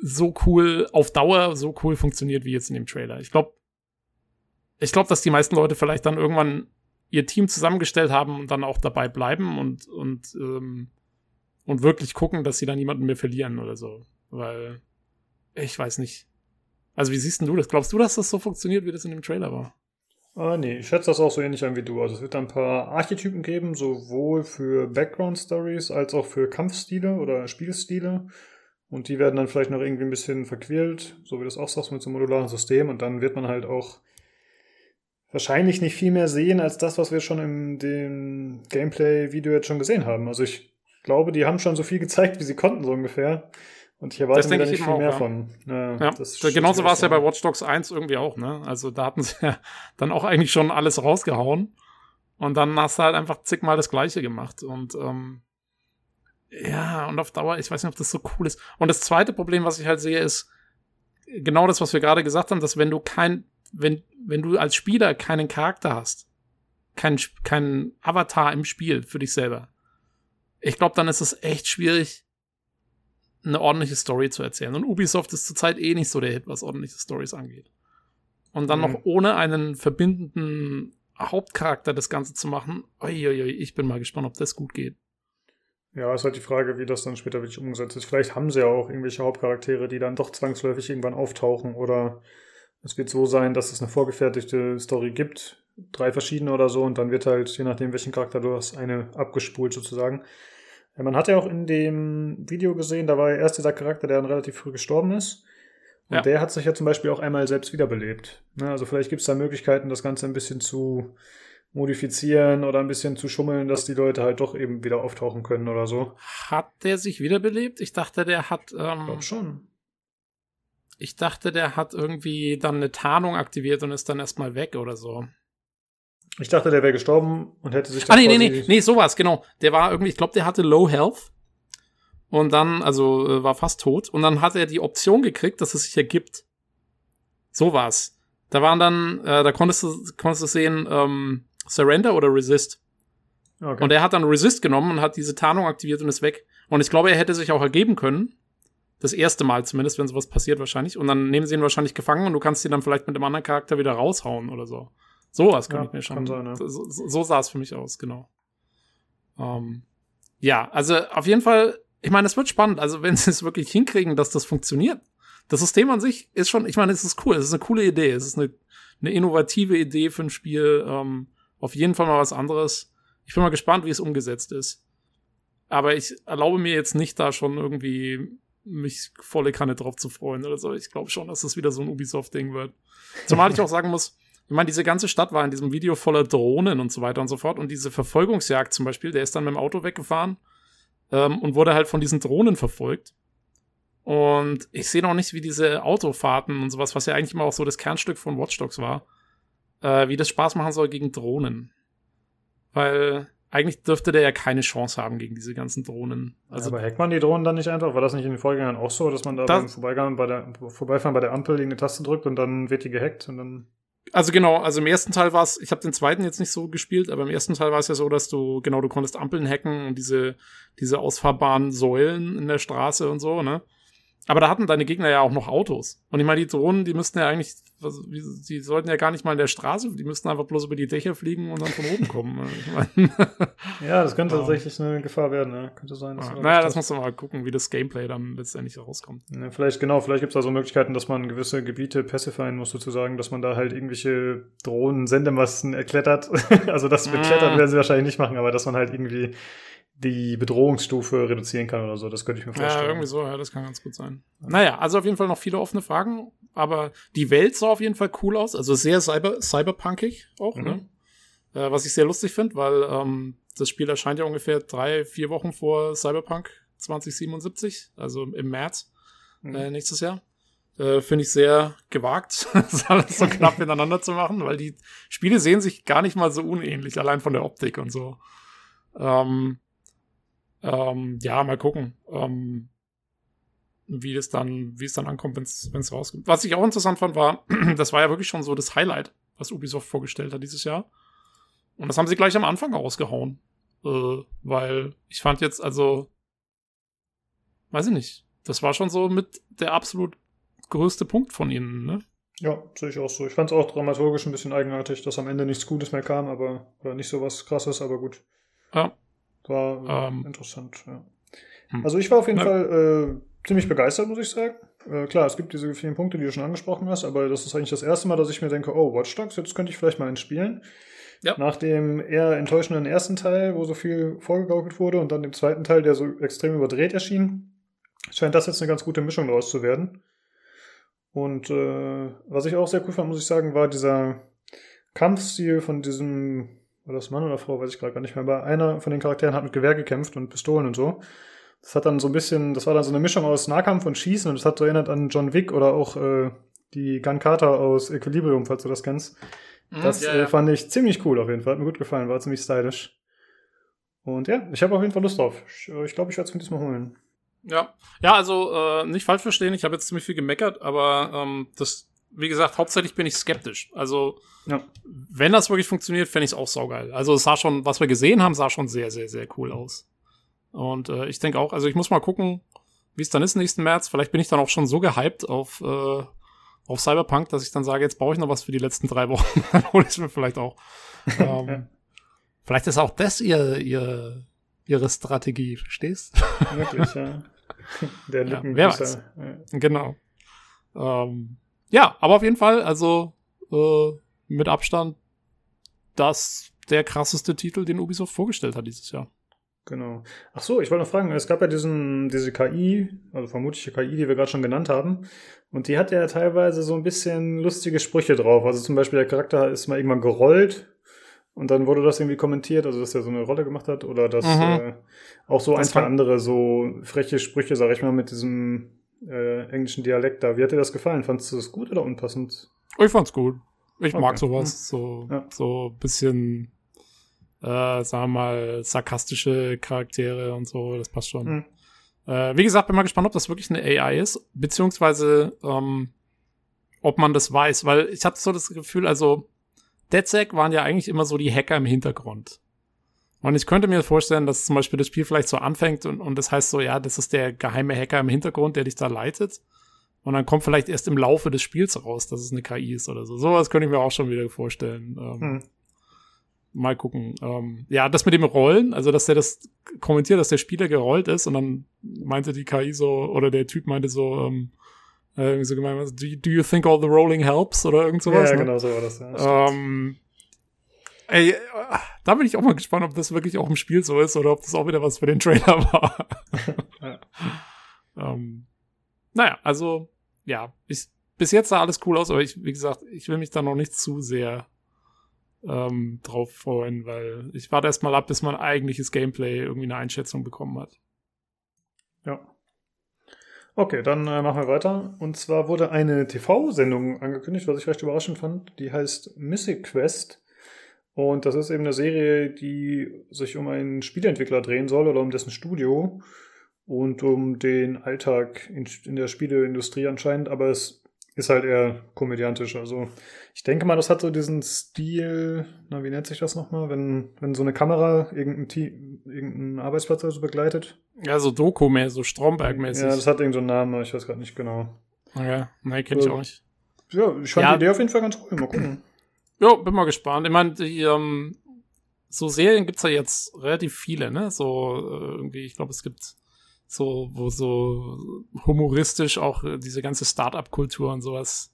so cool, auf Dauer so cool funktioniert wie jetzt in dem Trailer. Ich glaube, ich glaube, dass die meisten Leute vielleicht dann irgendwann ihr Team zusammengestellt haben und dann auch dabei bleiben und, und, ähm, und wirklich gucken, dass sie dann niemanden mehr verlieren oder so. Weil, ich weiß nicht. Also, wie siehst du das? Glaubst du, dass das so funktioniert, wie das in dem Trailer war? Ah, nee, ich schätze das auch so ähnlich an wie du. Also es wird ein paar Archetypen geben, sowohl für Background-Stories als auch für Kampfstile oder Spielstile. Und die werden dann vielleicht noch irgendwie ein bisschen verquält, so wie du das auch sagst, mit so einem modularen System. Und dann wird man halt auch wahrscheinlich nicht viel mehr sehen als das, was wir schon in dem Gameplay-Video jetzt schon gesehen haben. Also ich glaube, die haben schon so viel gezeigt, wie sie konnten, so ungefähr. Und ich erwarte mir da nicht viel mehr ja. von. Ja, ja. genauso war es ja bei Watch Dogs 1 irgendwie auch, ne? Also da hatten sie *laughs* ja dann auch eigentlich schon alles rausgehauen. Und dann hast du halt einfach zigmal das Gleiche gemacht. Und ähm, ja, und auf Dauer, ich weiß nicht, ob das so cool ist. Und das zweite Problem, was ich halt sehe, ist genau das, was wir gerade gesagt haben, dass wenn du kein wenn, wenn du als Spieler keinen Charakter hast, keinen kein Avatar im Spiel für dich selber, ich glaube, dann ist es echt schwierig, eine ordentliche Story zu erzählen. Und Ubisoft ist zurzeit eh nicht so der Hit, was ordentliche Stories angeht. Und dann mhm. noch ohne einen verbindenden Hauptcharakter das Ganze zu machen, uiuiui, ich bin mal gespannt, ob das gut geht. Ja, ist halt die Frage, wie das dann später wirklich umgesetzt ist. Vielleicht haben sie ja auch irgendwelche Hauptcharaktere, die dann doch zwangsläufig irgendwann auftauchen oder es wird so sein, dass es eine vorgefertigte Story gibt, drei verschiedene oder so, und dann wird halt, je nachdem, welchen Charakter du hast, eine abgespult sozusagen. Ja, man hat ja auch in dem Video gesehen, da war ja erst dieser Charakter, der dann relativ früh gestorben ist. Und Ja. der hat sich ja zum Beispiel auch einmal selbst wiederbelebt. Ne, also vielleicht gibt es da Möglichkeiten, das Ganze ein bisschen zu modifizieren oder ein bisschen zu schummeln, dass die Leute halt doch eben wieder auftauchen können oder so. Hat der sich wiederbelebt? Ich dachte, der hat. Ich Ähm, glaube schon. Ich dachte, der hat irgendwie dann eine Tarnung aktiviert und ist dann erstmal weg oder so. Ich dachte, der wäre gestorben und hätte sich Ah, nee, nee, nee, nee, sowas, genau. Der war irgendwie, ich glaube, der hatte Low Health. Und dann, also äh, war fast tot. Und dann hat er die Option gekriegt, dass es sich ergibt. So war's. Da waren dann, äh, da konntest du, konntest du sehen, ähm, Surrender oder Resist. Okay. Und er hat dann Resist genommen und hat diese Tarnung aktiviert und ist weg. Und ich glaube, er hätte sich auch ergeben können. Das erste Mal zumindest, wenn sowas passiert wahrscheinlich. Und dann nehmen sie ihn wahrscheinlich gefangen und du kannst ihn dann vielleicht mit einem anderen Charakter wieder raushauen oder so. Sowas kann Ja, ich mir schon. sein, ja. so, so, so sah es für mich aus, genau. Ähm, ja, also auf jeden Fall, ich meine, es wird spannend. Also wenn sie es wirklich hinkriegen, dass das funktioniert. Das System an sich ist schon, ich meine, es ist cool. Es ist eine coole Idee. Es ist eine, eine innovative Idee für ein Spiel. Ähm, auf jeden Fall mal was anderes. Ich bin mal gespannt, wie es umgesetzt ist. Aber ich erlaube mir jetzt nicht da schon irgendwie mich volle Kanne drauf zu freuen oder so. Ich glaube schon, dass das wieder so ein Ubisoft-Ding wird. Zumal ich auch sagen muss, ich meine, diese ganze Stadt war in diesem Video voller Drohnen und so weiter und so fort. Und diese Verfolgungsjagd zum Beispiel, der ist dann mit dem Auto weggefahren ähm, und wurde halt von diesen Drohnen verfolgt. Und ich sehe noch nicht, wie diese Autofahrten und sowas, was ja eigentlich immer auch so das Kernstück von Watch Dogs war, äh, wie das Spaß machen soll gegen Drohnen. Weil eigentlich dürfte der ja keine Chance haben gegen diese ganzen Drohnen. Also, Also aber hackt man die Drohnen dann nicht einfach? War das nicht in den Vorgängern auch so, dass man da Das- beim Vorbeifahren bei, der, Vorbeifahren bei der Ampel irgendeine Taste drückt und dann wird die gehackt und dann. Also genau, also im ersten Teil war es, ich habe den zweiten jetzt nicht so gespielt, aber im ersten Teil war es ja so, dass du, genau, du konntest Ampeln hacken und diese, diese ausfahrbaren Säulen in der Straße und so, ne? Aber da hatten deine Gegner ja auch noch Autos. Und ich meine, die Drohnen, die müssten ja eigentlich, die sollten ja gar nicht mal in der Straße, die müssten einfach bloß über die Dächer fliegen und dann von oben kommen. *laughs* *laughs* Ja, das könnte Ja. tatsächlich eine Gefahr werden, ja. Könnte sein. ja, naja, das musst du mal gucken, wie das Gameplay dann letztendlich rauskommt. Ja, vielleicht, genau, vielleicht gibt es da so Möglichkeiten, dass man gewisse Gebiete pacifieren muss, sozusagen, dass man da halt irgendwelche Drohnen-Sendemasten erklettert. *laughs* also das Mm. beklettert werden sie wahrscheinlich nicht machen, aber dass man halt irgendwie die Bedrohungsstufe reduzieren kann oder so, das könnte ich mir Ja, vorstellen. irgendwie so, ja, das kann ganz gut sein. Naja, also auf jeden Fall noch viele offene Fragen, aber die Welt sah auf jeden Fall cool aus, also sehr cyber, cyberpunkig auch, Mhm. ne? Äh, was ich sehr lustig finde, weil ähm, das Spiel erscheint ja ungefähr drei, vier Wochen vor Cyberpunk 2077, also im März Mhm. äh, nächstes Jahr. Äh, finde ich sehr gewagt, *laughs* das alles so knapp miteinander zu machen, weil die Spiele sehen sich gar nicht mal so unähnlich, allein von der Optik und so. Ähm, ähm, ja, mal gucken, ähm, wie es dann, wie es dann ankommt, wenn es rauskommt. Was ich auch interessant fand, war, *clears throat* das war ja wirklich schon so das Highlight, was Ubisoft vorgestellt hat dieses Jahr. Und das haben sie gleich am Anfang rausgehauen. Äh, weil ich fand jetzt, also, weiß ich nicht, das war schon so mit der absolut größte Punkt von ihnen, ne? Ja, sehe ich auch so. Ich fand es auch dramaturgisch ein bisschen eigenartig, dass am Ende nichts Gutes mehr kam, aber oder nicht so was krasses, aber gut. Ja. War äh, Ähm. interessant, ja. Hm. Also ich war auf jeden Ja. Fall äh, ziemlich begeistert, muss ich sagen. Äh, klar, es gibt diese vielen Punkte, die du schon angesprochen hast, aber das ist eigentlich das erste Mal, dass ich mir denke, oh, Watch Dogs, jetzt könnte ich vielleicht mal einspielen. Ja. Nach dem eher enttäuschenden ersten Teil, wo so viel vorgegaukelt wurde, und dann dem zweiten Teil, der so extrem überdreht erschien, scheint das jetzt eine ganz gute Mischung daraus zu werden. Und äh, was ich auch sehr cool fand, muss ich sagen, war dieser Kampfstil von diesem, war das Mann oder Frau, weiß ich gerade gar nicht mehr, aber einer von den Charakteren hat mit Gewehr gekämpft und Pistolen und so. Das hat dann so ein bisschen, das war dann so eine Mischung aus Nahkampf und Schießen und das hat so erinnert an John Wick oder auch äh, die Gun Carter aus Equilibrium, falls du das kennst. Das Mhm. Ja, äh, ja. fand ich ziemlich cool auf jeden Fall, hat mir gut gefallen, war ziemlich stylisch. Und ja, ich habe auf jeden Fall Lust drauf. Ich glaube, ich, glaub, ich werde es mir diesmal holen. Ja, ja, also äh, nicht falsch verstehen, ich habe jetzt ziemlich viel gemeckert, aber ähm, das, wie gesagt, hauptsächlich bin ich skeptisch. Also, Ja. wenn das wirklich funktioniert, fände ich es auch saugeil. Also, es sah schon, was wir gesehen haben, sah schon sehr, sehr, sehr cool aus. Und äh, ich denke auch, also ich muss mal gucken, wie es dann ist nächsten März. Vielleicht bin ich dann auch schon so gehypt auf, äh, auf Cyberpunk, dass ich dann sage, jetzt brauche ich noch was für die letzten drei Wochen. *laughs* dann hole ich es mir vielleicht auch. Ähm, Ja. Vielleicht ist auch das ihr, ihr, ihre Strategie, verstehst? Wirklich, ja. Der *laughs* Ja, Lippen wer weiß. Ja. Genau. Ähm, ja, aber auf jeden Fall, also äh, mit Abstand das der krasseste Titel, den Ubisoft vorgestellt hat dieses Jahr. Genau. Ach so, ich wollte noch fragen, es gab ja diesen, diese KI, also vermutliche KI, die wir gerade schon genannt haben. Und die hat ja teilweise so ein bisschen lustige Sprüche drauf. Also zum Beispiel der Charakter ist mal irgendwann gerollt und dann wurde das irgendwie kommentiert, also dass er so eine Rolle gemacht hat oder dass mhm. äh, auch so das ein, zwei andere so freche Sprüche, sag ich mal, mit diesem äh, englischen Dialekt da. Wie hat dir das gefallen? Fandest du das gut oder unpassend? Ich fand's gut. Ich okay. mag sowas. So, ja. so bisschen äh, sagen wir mal, sarkastische Charaktere und so, das passt schon. Mhm. Äh, wie gesagt, bin mal gespannt, ob das wirklich eine AI ist, beziehungsweise ähm, ob man das weiß, weil ich hatte so das Gefühl, also DedSec waren ja eigentlich immer so die Hacker im Hintergrund. Und ich könnte mir vorstellen, dass zum Beispiel das Spiel vielleicht so anfängt und, und das heißt so, ja, das ist der geheime Hacker im Hintergrund, der dich da leitet. Und dann kommt vielleicht erst im Laufe des Spiels raus, dass es eine KI ist oder so. Sowas könnte ich mir auch schon wieder vorstellen. Ähm, hm. Mal gucken. Ähm, ja, das mit dem Rollen, also dass der das kommentiert, dass der Spieler gerollt ist und dann meinte die KI so, oder der Typ meinte so, ähm, äh, so gemeint, do, do you think all the rolling helps oder irgend sowas? Ja, ne? genau so war das. Ja, ähm, ey, da bin ich auch mal gespannt, ob das wirklich auch im Spiel so ist oder ob das auch wieder was für den Trailer war. *laughs* ähm, naja, also, ja, ich, bis jetzt sah alles cool aus, aber ich, wie gesagt, ich will mich da noch nicht zu sehr ähm, drauf freuen, weil ich warte erstmal ab, bis man eigentliches Gameplay irgendwie eine Einschätzung bekommen hat. Ja. Okay, dann äh, machen wir weiter. Und zwar wurde eine TV-Sendung angekündigt, was ich recht überraschend fand. Die heißt Mythic Quest. Und das ist eben eine Serie, die sich um einen Spieleentwickler drehen soll oder um dessen Studio und um den Alltag in, in der Spieleindustrie anscheinend. Aber es ist halt eher komödiantisch. Also ich denke mal, das hat so diesen Stil, na, wie nennt sich das nochmal, wenn, wenn so eine Kamera irgendeinen Team, irgendeinen Arbeitsplatz also begleitet? Ja, so Doku mehr, so Stromberg-mäßig. Ja, das hat irgendeinen so Namen, ich weiß gerade nicht genau. Ja, nein, kenne ich auch nicht. Ja, ich fand ja. die Idee auf jeden Fall ganz cool. Mal gucken. Ja, bin mal gespannt. Ich meine, ähm, so Serien gibt's ja jetzt relativ viele, ne? So äh, irgendwie, ich glaube, es gibt so, wo so humoristisch auch äh, diese ganze Start-up-Kultur und sowas.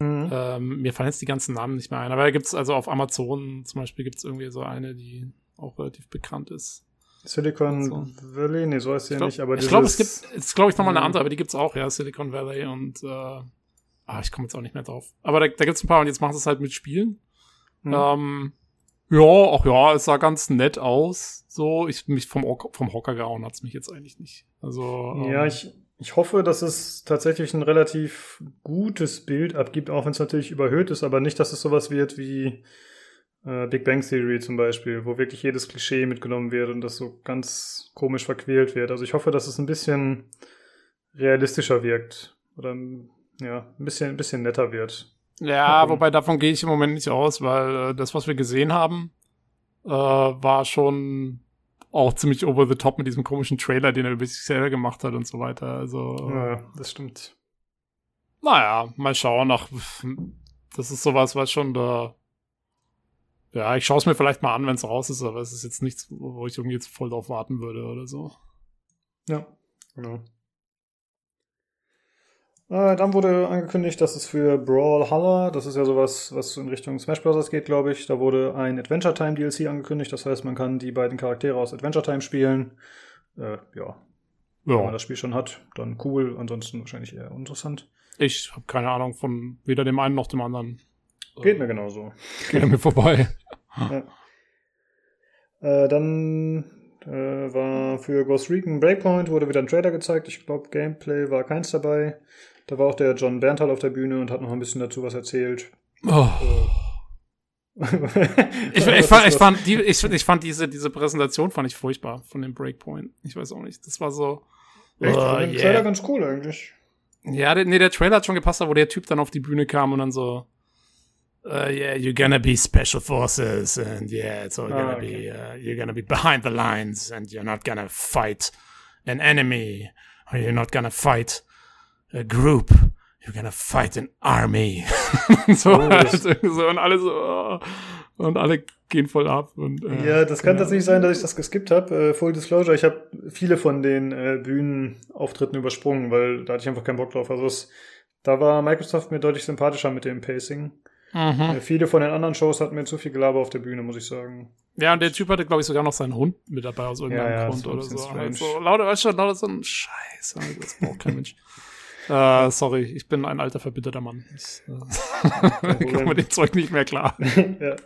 Mhm. Ähm, mir fallen jetzt die ganzen Namen nicht mehr ein. Aber da gibt's also auf Amazon zum Beispiel gibt's irgendwie so eine, die auch relativ bekannt ist. Silicon so. Valley? Nee, so heißt sie ja nicht, aber Ich glaube, es gibt, es glaube ich nochmal eine andere, aber die gibt's auch, ja, Silicon Valley und, äh, ah, ich komme jetzt auch nicht mehr drauf. Aber da, da gibt's ein paar und jetzt machen sie es halt mit Spielen. Mhm. Ähm, ja, ach ja, es sah ganz nett aus. So, ich mich vom, vom Hocker gehauen hat's mich jetzt eigentlich nicht. Also. Ja, ähm, ich, ich hoffe, dass es tatsächlich ein relativ gutes Bild abgibt, auch wenn es natürlich überhöht ist, aber nicht, dass es sowas wird wie äh, Big Bang Theory zum Beispiel, wo wirklich jedes Klischee mitgenommen wird und das so ganz komisch verquält wird. Also ich hoffe, dass es ein bisschen realistischer wirkt oder ja, ein bisschen, ein bisschen netter wird. Ja, okay. wobei davon gehe ich im Moment nicht aus, weil äh, das, was wir gesehen haben, äh, war schon auch ziemlich over the top mit diesem komischen Trailer, den er über sich selber gemacht hat und so weiter. Also. Ja, das stimmt. Naja, mal schauen. Ach, das ist sowas, was schon da. Ja, ich schaue es mir vielleicht mal an, wenn es raus ist, aber es ist jetzt nichts, wo ich irgendwie jetzt voll drauf warten würde oder so. Ja, genau. Äh, dann wurde angekündigt, dass es für Brawlhalla, das ist ja sowas, was in Richtung Smash Bros. geht, glaube ich, da wurde ein Adventure Time DLC angekündigt. Das heißt, man kann die beiden Charaktere aus Adventure Time spielen. Äh, ja. ja. Wenn man das Spiel schon hat, dann cool. Ansonsten wahrscheinlich eher interessant. Ich habe keine Ahnung von weder dem einen noch dem anderen. Geht mir genauso. *laughs* Geht mir vorbei. ja. Äh, dann äh, war für Ghost Recon Breakpoint wurde wieder ein Trailer gezeigt. Ich glaube, Gameplay war keins dabei. Da war auch der John Berntal auf der Bühne und hat noch ein bisschen dazu was erzählt. Oh. ich, *laughs* ich, fand, ich, fand die, ich, *laughs* ich fand diese, diese Präsentation fand ich furchtbar von dem Breakpoint. Ich weiß auch nicht. Das war so. Echt? Oh, der yeah. Trailer ganz cool eigentlich. Ja, der, nee, der Trailer hat schon gepasst, wo der Typ dann auf die Bühne kam und dann so. Uh, yeah, you're gonna be special forces, and yeah, it's all gonna ah, okay. be, uh, you're gonna be behind the lines, and you're not gonna fight an enemy, or you're not gonna fight a group, you're gonna fight an army. *laughs* so, oh, halt, so, und alle so, oh, und alle gehen voll ab. Und, äh, ja, das kann tatsächlich sein, dass ich das geskippt habe. Äh, Full Disclosure, ich habe viele von den äh, Bühnenauftritten übersprungen, weil da hatte ich einfach keinen Bock drauf. Also es, da war Microsoft mir deutlich sympathischer mit dem Pacing. Mhm. Äh, viele von den anderen Shows hatten mir zu viel Gelaber auf der Bühne, muss ich sagen. Ja, und der Typ hatte, glaube ich, sogar noch seinen Hund mit dabei aus irgendeinem ja, ja, Grund oder so. Also, lauter, weißt du, lauter so ein Scheiß. Das braucht kein Mensch. *laughs* Äh, sorry, ich bin ein alter, verbitterter Mann. Ich äh, *laughs* komme *laughs* mit dem Zeug nicht mehr klar. *laughs* ja.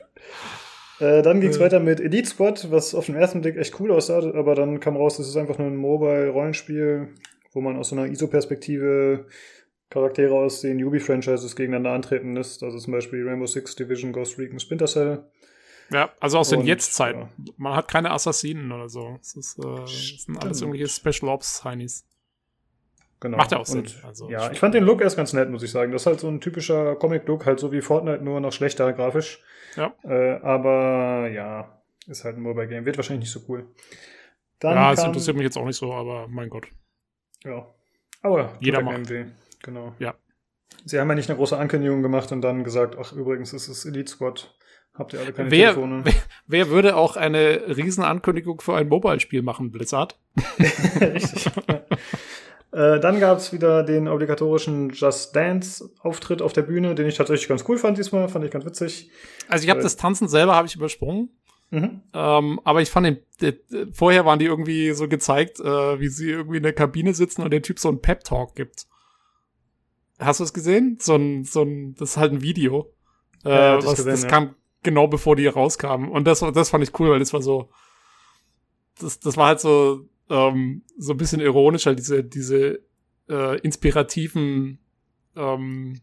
Äh, dann ging es äh. weiter mit Elite Squad, was auf den ersten Blick echt cool aussah, aber dann kam raus, das ist einfach nur ein Mobile-Rollenspiel, wo man aus so einer ISO-Perspektive Charaktere aus den Yubi-Franchises gegeneinander antreten lässt. Also zum Beispiel Rainbow Six, Division, Ghost Recon, Splinter Cell. Ja, also aus den Jetzt-Zeiten. Ja. Man hat keine Assassinen oder so. Es ist, äh, das sind alles irgendwelche Special Ops-Heinis. Genau. Macht ja auch Sinn. also, ja, ich fand den Look erst ganz nett, muss ich sagen. Das ist halt so ein typischer Comic-Look, halt so wie Fortnite, nur noch schlechter grafisch. Ja. Äh, aber ja, ist halt ein Mobile Game. Wird wahrscheinlich nicht so cool. Dann ja, es interessiert mich jetzt auch nicht so, aber mein Gott. Ja. Aber jeder macht. Genau. Ja. Sie haben ja nicht eine große Ankündigung gemacht und dann gesagt, ach übrigens, es ist Elite Squad. Habt ihr alle keine wer, Telefone? Wer, wer würde auch eine Riesenankündigung für ein Mobile-Spiel machen, Blizzard? *laughs* *laughs* Richtig. Äh, dann gab es wieder den obligatorischen Just Dance-Auftritt auf der Bühne, den ich tatsächlich ganz cool fand diesmal, fand ich ganz witzig. Also ich habe äh, das Tanzen selber habe ich übersprungen. Mhm. Ähm, aber ich fand den, den, vorher waren die irgendwie so gezeigt, äh, wie sie irgendwie in der Kabine sitzen und der Typ so einen Pep-Talk gibt. Hast du es gesehen? So ein, so ein, das ist halt ein Video. Äh, ja, was, gesehen, das ja. kam genau bevor die rauskamen. Und das, das fand ich cool, weil das war so, das, das war halt so, ähm, so ein bisschen ironisch, halt diese, diese äh, inspirativen ähm,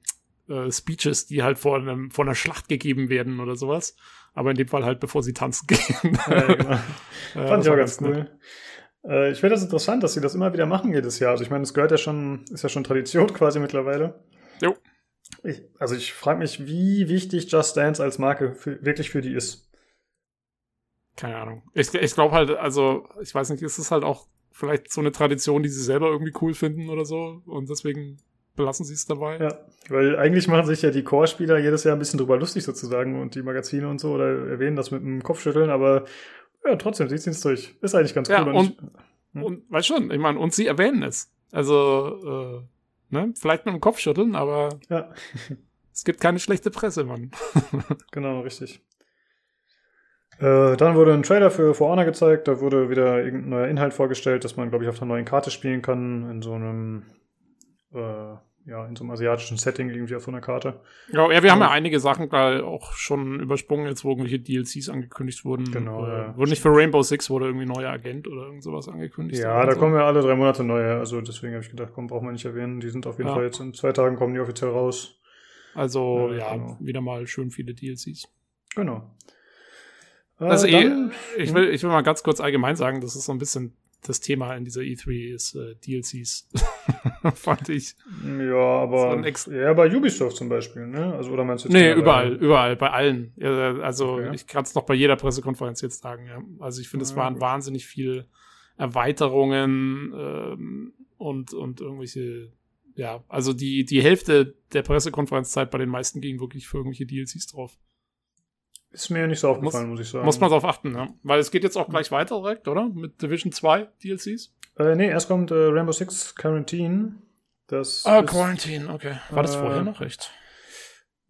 äh, Speeches, die halt vor, einem, vor einer Schlacht gegeben werden oder sowas. Aber in dem Fall halt, bevor sie tanzen *laughs* gehen. Ja, genau. *laughs* äh, Fand ich auch ganz cool. Äh, ich finde das interessant, dass sie das immer wieder machen jedes Jahr. Also ich meine, es gehört ja schon, ist ja schon Tradition *laughs* quasi mittlerweile. Jo. Ich, also ich frage mich, wie wichtig Just Dance als Marke für, wirklich für die ist. Keine Ahnung. Ich, ich glaube halt, also, ich weiß nicht, ist es halt auch vielleicht so eine Tradition, die sie selber irgendwie cool finden oder so und deswegen belassen sie es dabei. Ja, weil eigentlich machen sich ja die Core-Spieler jedes Jahr ein bisschen drüber lustig sozusagen und die Magazine und so oder erwähnen das mit dem Kopfschütteln, aber ja, trotzdem, sie ziehen es durch. Ist eigentlich ganz cool. Ja, und, und, hm? und weißt schon, ich meine, und sie erwähnen es. Also, äh, ne, vielleicht mit dem Kopfschütteln, aber ja. es gibt keine schlechte Presse, Mann. *laughs* genau, richtig. Äh, dann wurde ein Trailer für For Honor gezeigt, da wurde wieder irgendein neuer Inhalt vorgestellt, dass man, glaube ich, auf einer neuen Karte spielen kann, in so einem, äh, ja, in so einem asiatischen Setting irgendwie auf so einer Karte. Ja, ja wir haben ja einige Sachen da auch schon übersprungen, jetzt wo irgendwelche DLCs angekündigt wurden. Genau. Äh, wurde nicht für Rainbow Six, wurde irgendwie neuer Agent oder irgend sowas angekündigt. Ja, da so. kommen ja alle drei Monate neue, also deswegen habe ich gedacht, komm, brauchen wir nicht erwähnen. Die sind auf jeden ja. Fall jetzt in zwei Tagen kommen die offiziell raus. Also, äh, ja, genau. wieder mal schön viele DLCs. Genau. Also äh, dann, eh, ich, will, ich will mal ganz kurz allgemein sagen, das ist so ein bisschen das Thema in dieser E3 ist äh, DLCs. *laughs* Fand ich. Ja, aber ja, bei Ubisoft zum Beispiel, ne? Also oder meinst du Nee, überall, überall, bei allen. Also okay. ich kann es noch bei jeder Pressekonferenz jetzt sagen, ja. Also ich finde, es waren wahnsinnig viel Erweiterungen ähm, und, und irgendwelche, ja, also die, die Hälfte der Pressekonferenzzeit bei den meisten ging wirklich für irgendwelche DLCs drauf. Ist mir nicht so aufgefallen, muss, muss ich sagen. Muss man darauf achten, ja. Weil es geht jetzt auch gleich weiter direkt, oder? Mit Division 2 DLCs? Äh, nee, erst kommt äh, Rainbow Six Quarantine. Das ah, Quarantine, okay. War das äh, vorher noch recht?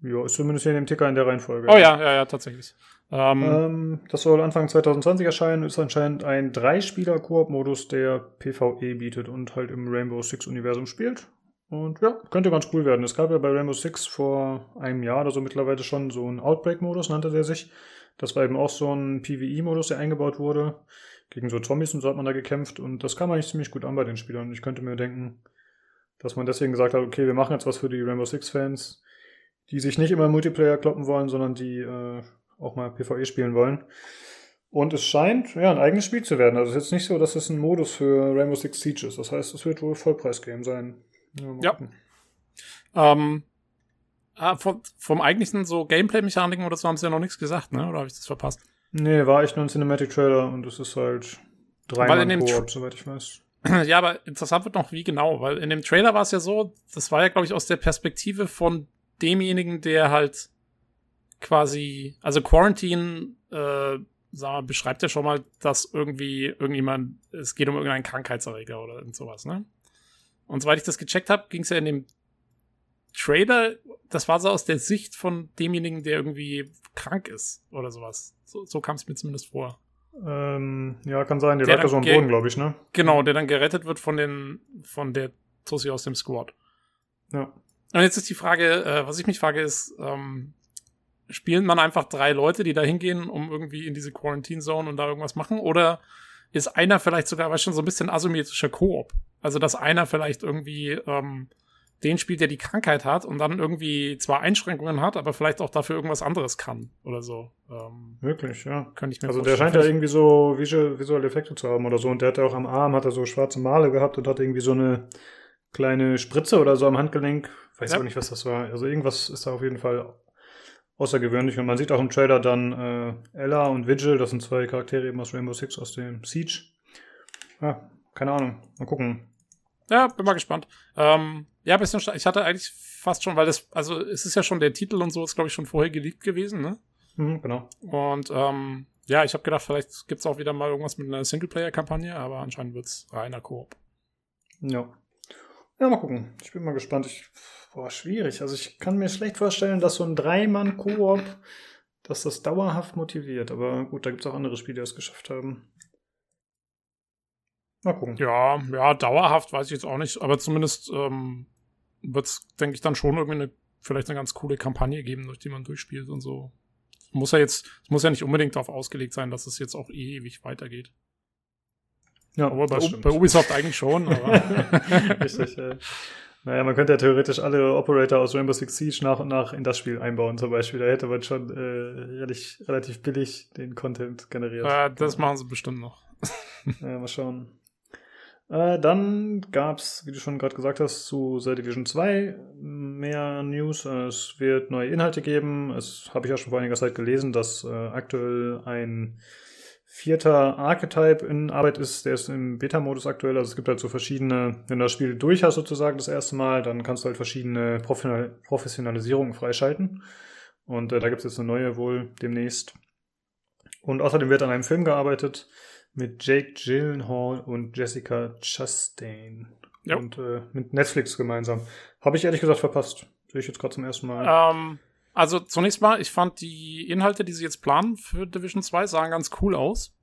Ja, ist zumindest hier in dem Ticker in der Reihenfolge. Oh ja, ja, ja, tatsächlich. Ähm, ähm, das soll Anfang 2020 erscheinen, ist anscheinend ein Drei-Spieler-Koop-Modus, der PvE bietet und halt im Rainbow Six-Universum spielt. Und ja, könnte ganz cool werden. Es gab ja bei Rainbow Six vor einem Jahr oder so mittlerweile schon so einen Outbreak-Modus, nannte der sich. Das war eben auch so ein PvE-Modus, der eingebaut wurde. Gegen so Zombies und so hat man da gekämpft und das kam eigentlich ziemlich gut an bei den Spielern. Ich könnte mir denken, dass man deswegen gesagt hat, okay, wir machen jetzt was für die Rainbow Six-Fans, die sich nicht immer Multiplayer kloppen wollen, sondern die äh, auch mal PvE spielen wollen. Und es scheint ja ein eigenes Spiel zu werden. Also es ist jetzt nicht so, dass es ein Modus für Rainbow Six Siege ist. Das heißt, es wird wohl Vollpreis-Game sein. Ja. Ähm, ah, vom, vom eigentlichen so Gameplay-Mechaniken oder so haben sie ja noch nichts gesagt, ne? Oder habe ich das verpasst? Nee, war echt nur ein Cinematic-Trailer und es ist halt dreimal Koop, soweit ich weiß. *clears throat* Ja, aber interessant wird noch, wie genau, weil in dem Trailer war es ja so, das war ja, glaube ich, aus der Perspektive von demjenigen, der halt quasi, also Quarantine, äh, sag mal, beschreibt ja schon mal, dass irgendwie irgendjemand, es geht um irgendeinen Krankheitserreger oder irgend sowas, ne? Und soweit ich das gecheckt habe, ging es ja in dem Trailer, das war so aus der Sicht von demjenigen, der irgendwie krank ist oder sowas. So, so kam es mir zumindest vor. Ähm, ja, kann sein. Der, der lag da so am Boden, glaube ich, ne? Genau, der dann gerettet wird von den, von der Tussi aus dem Squad. Ja. Und jetzt ist die Frage, äh, was ich mich frage, ist, ähm, spielen man einfach drei Leute, die da hingehen, um irgendwie in diese Quarantine Zone und da irgendwas machen? Oder ist einer vielleicht sogar, weißt schon, so ein bisschen asymmetrischer Koop? Also, dass einer vielleicht irgendwie ähm, den spielt, der die Krankheit hat und dann irgendwie zwar Einschränkungen hat, aber vielleicht auch dafür irgendwas anderes kann oder so. Ähm, Wirklich, ja. Könnte ich mir Also der scheint ja irgendwie so visuelle Effekte zu haben oder so und der hat ja auch am Arm, hat er so schwarze Male gehabt und hat irgendwie so eine kleine Spritze oder so am Handgelenk. Weiß ja. auch nicht, was das war. Also irgendwas ist da auf jeden Fall außergewöhnlich und man sieht auch im Trailer dann äh, Ella und Vigil, das sind zwei Charaktere eben aus Rainbow Six aus dem Siege. Ja, keine Ahnung. Mal gucken. Ja, bin mal gespannt. Ähm, ja, bisschen, ich hatte eigentlich fast schon, weil das, also es ist ja schon der Titel und so, ist glaube ich schon vorher geleakt gewesen, ne? Mhm, genau. Und ähm, ja, ich habe gedacht, vielleicht gibt's auch wieder mal irgendwas mit einer Singleplayer-Kampagne, aber anscheinend wird's reiner Koop. Ja. Ja, mal gucken. Ich bin mal gespannt. Ich, boah, schwierig. Also ich kann mir schlecht vorstellen, dass so ein Dreimann-Koop, dass das dauerhaft motiviert. Aber gut, da gibt's auch andere Spiele, die das geschafft haben. Mal gucken. Ja, ja, dauerhaft weiß ich jetzt auch nicht, aber zumindest ähm, wird es, denke ich, dann schon irgendwie eine, vielleicht eine ganz coole Kampagne geben, durch die man durchspielt und so. Muss ja jetzt, es muss ja nicht unbedingt darauf ausgelegt sein, dass es jetzt auch eh ewig weitergeht. Ja, aber bei, bei, Ubisoft eigentlich schon, aber. *laughs* *laughs* Richtig, ja. Naja, man könnte ja theoretisch alle Operator aus Rainbow Six Siege nach und nach in das Spiel einbauen, zum Beispiel. Da hätte man schon äh, relativ, relativ billig den Content generiert. Äh, das machen sie bestimmt noch. ja, mal schauen. Äh, dann gab es, wie du schon gerade gesagt hast, zu The Division 2 mehr News. Es wird neue Inhalte geben. Es habe ich ja schon vor einiger Zeit gelesen, dass äh, aktuell ein vierter Archetype in Arbeit ist. Der ist im Beta-Modus aktuell. Also es gibt halt so verschiedene, wenn du das Spiel durch hast sozusagen das erste Mal, dann kannst du halt verschiedene Professionalisierungen freischalten. Und äh, da gibt es jetzt eine neue wohl demnächst. Und außerdem wird an einem Film gearbeitet mit Jake Gyllenhaal und Jessica Chastain. Ja. Und äh, mit Netflix gemeinsam. Habe ich ehrlich gesagt verpasst. Sehe ich jetzt gerade zum ersten Mal. Ähm, also zunächst mal, ich fand die Inhalte, die sie jetzt planen für Division 2, sahen ganz cool aus.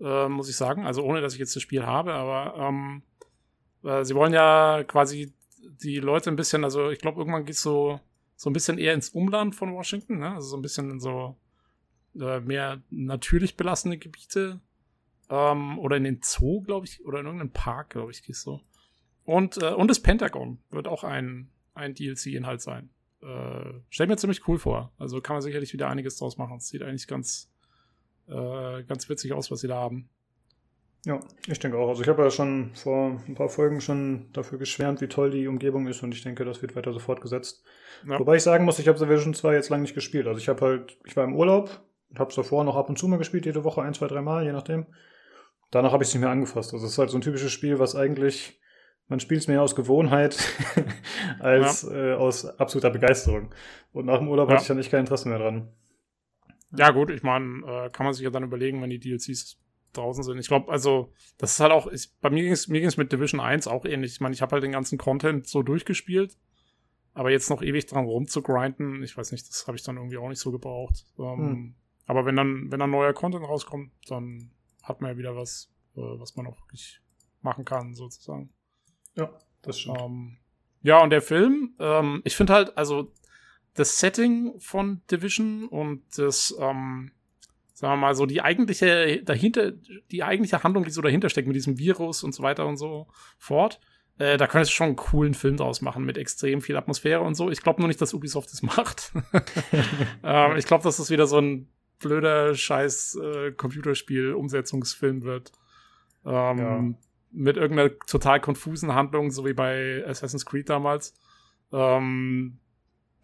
Äh, muss ich sagen. Also ohne, dass ich jetzt das Spiel habe, aber ähm, äh, sie wollen ja quasi die Leute ein bisschen, also ich glaube, irgendwann geht es so, so ein bisschen eher ins Umland von Washington, ne? Also so ein bisschen in so äh, mehr natürlich belassene Gebiete ähm, oder in den Zoo, glaube ich, oder in irgendeinem Park, glaube ich, gehst du. Und, äh, und das Pentagon wird auch ein, ein DLC-Inhalt sein. Äh, stell mir ziemlich cool vor. Also kann man sicherlich wieder einiges draus machen. Es sieht eigentlich ganz, äh, ganz witzig aus, was sie da haben. Ja, ich denke auch. Also ich habe ja schon vor ein paar Folgen schon dafür geschwärmt, wie toll die Umgebung ist und ich denke, das wird weiter so fortgesetzt. Ja. Wobei ich sagen muss, ich habe The Vision 2 jetzt lange nicht gespielt. Also ich habe halt, ich war im Urlaub und habe es davor noch ab und zu mal gespielt, jede Woche ein, zwei, drei Mal, je nachdem. Danach habe ich es nicht mehr angefasst. Also es ist halt so ein typisches Spiel, was eigentlich, man spielt es mehr aus Gewohnheit *laughs* als ja. äh, aus absoluter Begeisterung. Und nach dem Urlaub ja. hatte ich dann nicht kein Interesse mehr dran. Ja, gut, ich meine, äh, kann man sich ja dann überlegen, wenn die DLCs draußen sind. Ich glaube, also, das ist halt auch, ich, bei mir ging es mir ging's mit Division 1 auch ähnlich. Ich meine, ich habe halt den ganzen Content so durchgespielt, aber jetzt noch ewig dran rumzugrinden, ich weiß nicht, das habe ich dann irgendwie auch nicht so gebraucht. Ähm, hm. Aber wenn dann, wenn dann neuer Content rauskommt, dann hat man ja wieder was, äh, was man auch wirklich machen kann, sozusagen. Ja, das stimmt. Ähm, ja, und der Film, ähm, ich finde halt, also das Setting von Division und das, ähm, sagen wir mal so, die eigentliche dahinter, die eigentliche Handlung, die so dahinter steckt mit diesem Virus und so weiter und so fort, äh, da könntest du schon einen coolen Film draus machen mit extrem viel Atmosphäre und so. Ich glaube nur nicht, dass Ubisoft das *laughs* macht. *laughs* ähm, ich glaube, das ist wieder so ein blöder scheiß äh, Computerspiel-Umsetzungsfilm wird. Ähm, ja. Mit irgendeiner total konfusen Handlung, so wie bei Assassin's Creed damals. Ähm,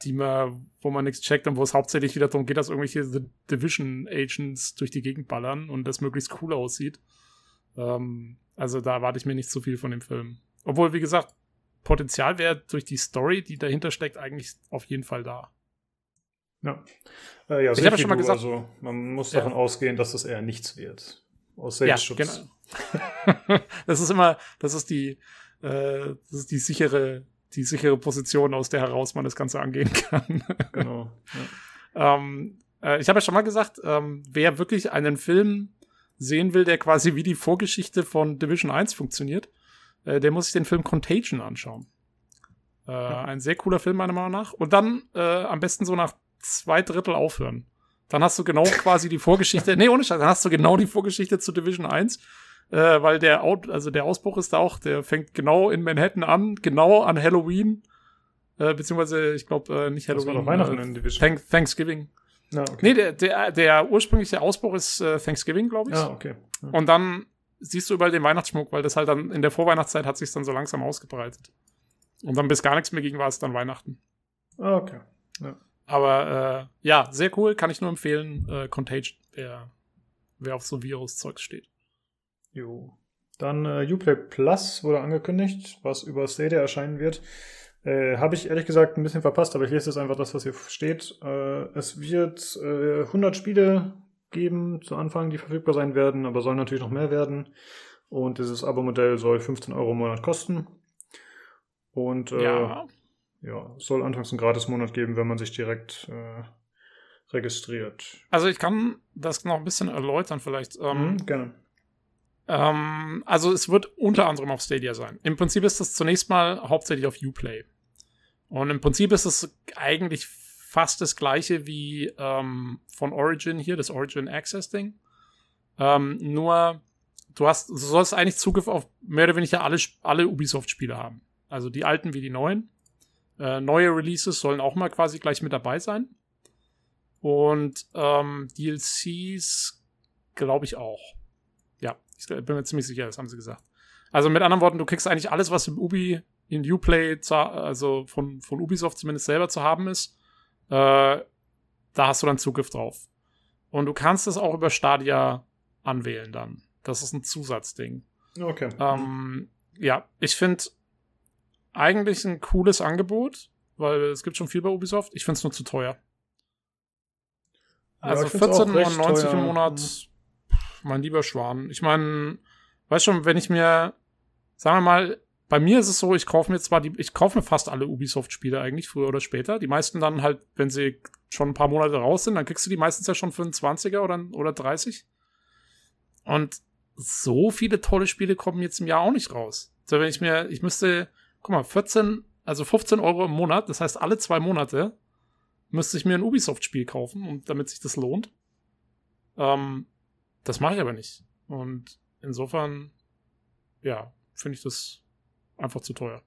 die man, wo man nichts checkt und wo es hauptsächlich wieder darum geht, dass irgendwelche The Division Agents durch die Gegend ballern und das möglichst cool aussieht. Ähm, also da erwarte ich mir nicht zu viel von dem Film. Obwohl, wie gesagt, Potenzial wäre durch die Story, die dahinter steckt, eigentlich auf jeden Fall da. Ja. Äh, ja, ich habe schon mal gesagt. Also, man muss davon ja. ausgehen, dass das eher nichts wird. Aus Selbstschutz. Ja, genau. *laughs* das ist immer, das ist die, äh, das ist die sichere die sichere Position, aus der heraus man das Ganze angehen *laughs* kann. Genau. Ja. ähm, äh, ich habe ja schon mal gesagt, ähm, wer wirklich einen Film sehen will, der quasi wie die Vorgeschichte von Division 1 funktioniert, äh, der muss sich den Film Contagion anschauen. Äh, ja. Ein sehr cooler Film, meiner Meinung nach. Und dann äh, am besten so nach zwei Drittel aufhören. Dann hast du genau *laughs* quasi die Vorgeschichte. nee, ohne Scheiß, dann hast du genau die Vorgeschichte zu Division 1. Äh, weil der, Out, also der Ausbruch ist da auch, der fängt genau in Manhattan an, genau an Halloween. Äh, beziehungsweise, ich glaube, äh, nicht Halloween. Das war doch Weihnachten in Division. Thank Thanksgiving. Ja, okay. Nee, der, der, der ursprüngliche Ausbruch ist äh, Thanksgiving, glaube ich. Ja, okay. Ja. Und dann siehst du überall den Weihnachtsschmuck, weil das halt dann in der Vorweihnachtszeit hat sich dann so langsam ausgebreitet. Und dann bis gar nichts mehr ging, war es dann Weihnachten. Ah, okay. Ja. Aber äh, ja, sehr cool, kann ich nur empfehlen. Äh, Contagion, wer, wer auf so Virus-Zeugs steht. Jo. Dann äh, Uplay Plus wurde angekündigt, was über Stadia erscheinen wird. Äh, Habe ich ehrlich gesagt ein bisschen verpasst, aber ich lese jetzt einfach das, was hier steht. Äh, es wird äh, 100 Spiele geben zu Anfang, die verfügbar sein werden, aber sollen natürlich noch mehr werden. Und dieses Abo-Modell soll 15 Euro im Monat kosten. Und äh, ja. Ja, soll anfangs einen Gratis-Monat geben, wenn man sich direkt äh, registriert. Also ich kann das noch ein bisschen erläutern vielleicht. Ähm, mhm, gerne. Ähm, also es wird unter anderem auf Stadia sein. Im Prinzip ist das zunächst mal hauptsächlich auf Uplay. Und im Prinzip ist es eigentlich fast das gleiche wie ähm, von Origin hier, das Origin Access Ding. Ähm, nur du hast, du sollst eigentlich Zugriff auf mehr oder weniger alle, alle Ubisoft-Spiele haben. Also die alten wie die neuen. Äh, neue Releases sollen auch mal quasi gleich mit dabei sein. Und ähm, DLCs glaube ich auch. Ich bin mir ziemlich sicher, das haben sie gesagt. Also mit anderen Worten, du kriegst eigentlich alles, was im Ubi, in Uplay, also von, von Ubisoft zumindest selber zu haben ist. Äh, da hast du dann Zugriff drauf. Und du kannst es auch über Stadia anwählen dann. Das ist ein Zusatzding. Okay. Ähm, ja, ich finde eigentlich ein cooles Angebot, weil es gibt schon viel bei Ubisoft. Ich finde es nur zu teuer. Also ja, 14,99 im Monat mhm mein lieber Schwan. Ich meine, weißt schon, wenn ich mir, sagen wir mal, bei mir ist es so, ich kaufe mir zwar die, ich kaufe mir fast alle Ubisoft-Spiele eigentlich, früher oder später. Die meisten dann halt, wenn sie schon ein paar Monate raus sind, dann kriegst du die meistens ja schon für einen 20er oder, oder 30. Und so viele tolle Spiele kommen jetzt im Jahr auch nicht raus. So, wenn ich mir, ich müsste, guck mal, 14, also 15 Euro im Monat, das heißt alle zwei Monate, müsste ich mir ein Ubisoft-Spiel kaufen, und damit sich das lohnt. Ähm, das mache ich aber nicht. Und insofern, ja, finde ich das einfach zu teuer.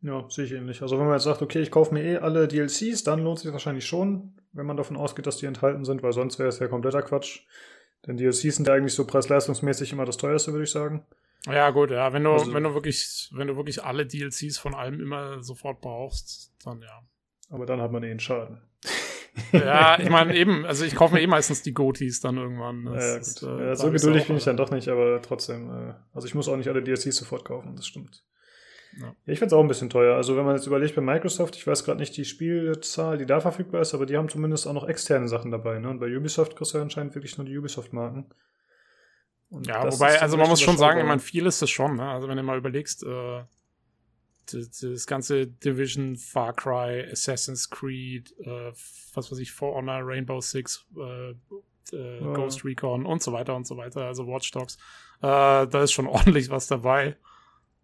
Ja, sehe ich ähnlich. Also wenn man jetzt sagt, okay, ich kaufe mir eh alle DLCs, dann lohnt sich wahrscheinlich schon, wenn man davon ausgeht, dass die enthalten sind, weil sonst wäre es ja kompletter Quatsch. Denn DLCs sind ja eigentlich so preis-leistungsmäßig immer das teuerste, würde ich sagen. Ja, gut, ja. Wenn du, also, wenn du wirklich, wenn du wirklich alle DLCs von allem immer sofort brauchst, dann ja. Aber dann hat man eh einen Schaden. *laughs* Ja, ich meine eben, also ich kaufe mir eh meistens die Gotis dann irgendwann. Das ja, ist, äh, ja, so geduldig bin ich dann doch nicht, aber trotzdem, äh, also ich muss auch nicht alle DLCs sofort kaufen, das stimmt. Ja. ja ich finde es auch ein bisschen teuer. Also wenn man jetzt überlegt bei Microsoft, ich weiß gerade nicht die Spielzahl, die da verfügbar ist, aber die haben zumindest auch noch externe Sachen dabei. Ne? Und bei Ubisoft kriegst du anscheinend wirklich nur die Ubisoft-Marken. Ja, wobei, also man muss schon sagen, ich meine, viel ist das schon. Ne? Also wenn du mal überlegst, äh, das ganze Division, Far Cry, Assassin's Creed, äh, was weiß ich, For Honor, Rainbow Six, äh, äh, ja. Ghost Recon und so weiter und so weiter, also Watch Dogs. Äh, da ist schon *laughs* ordentlich was dabei.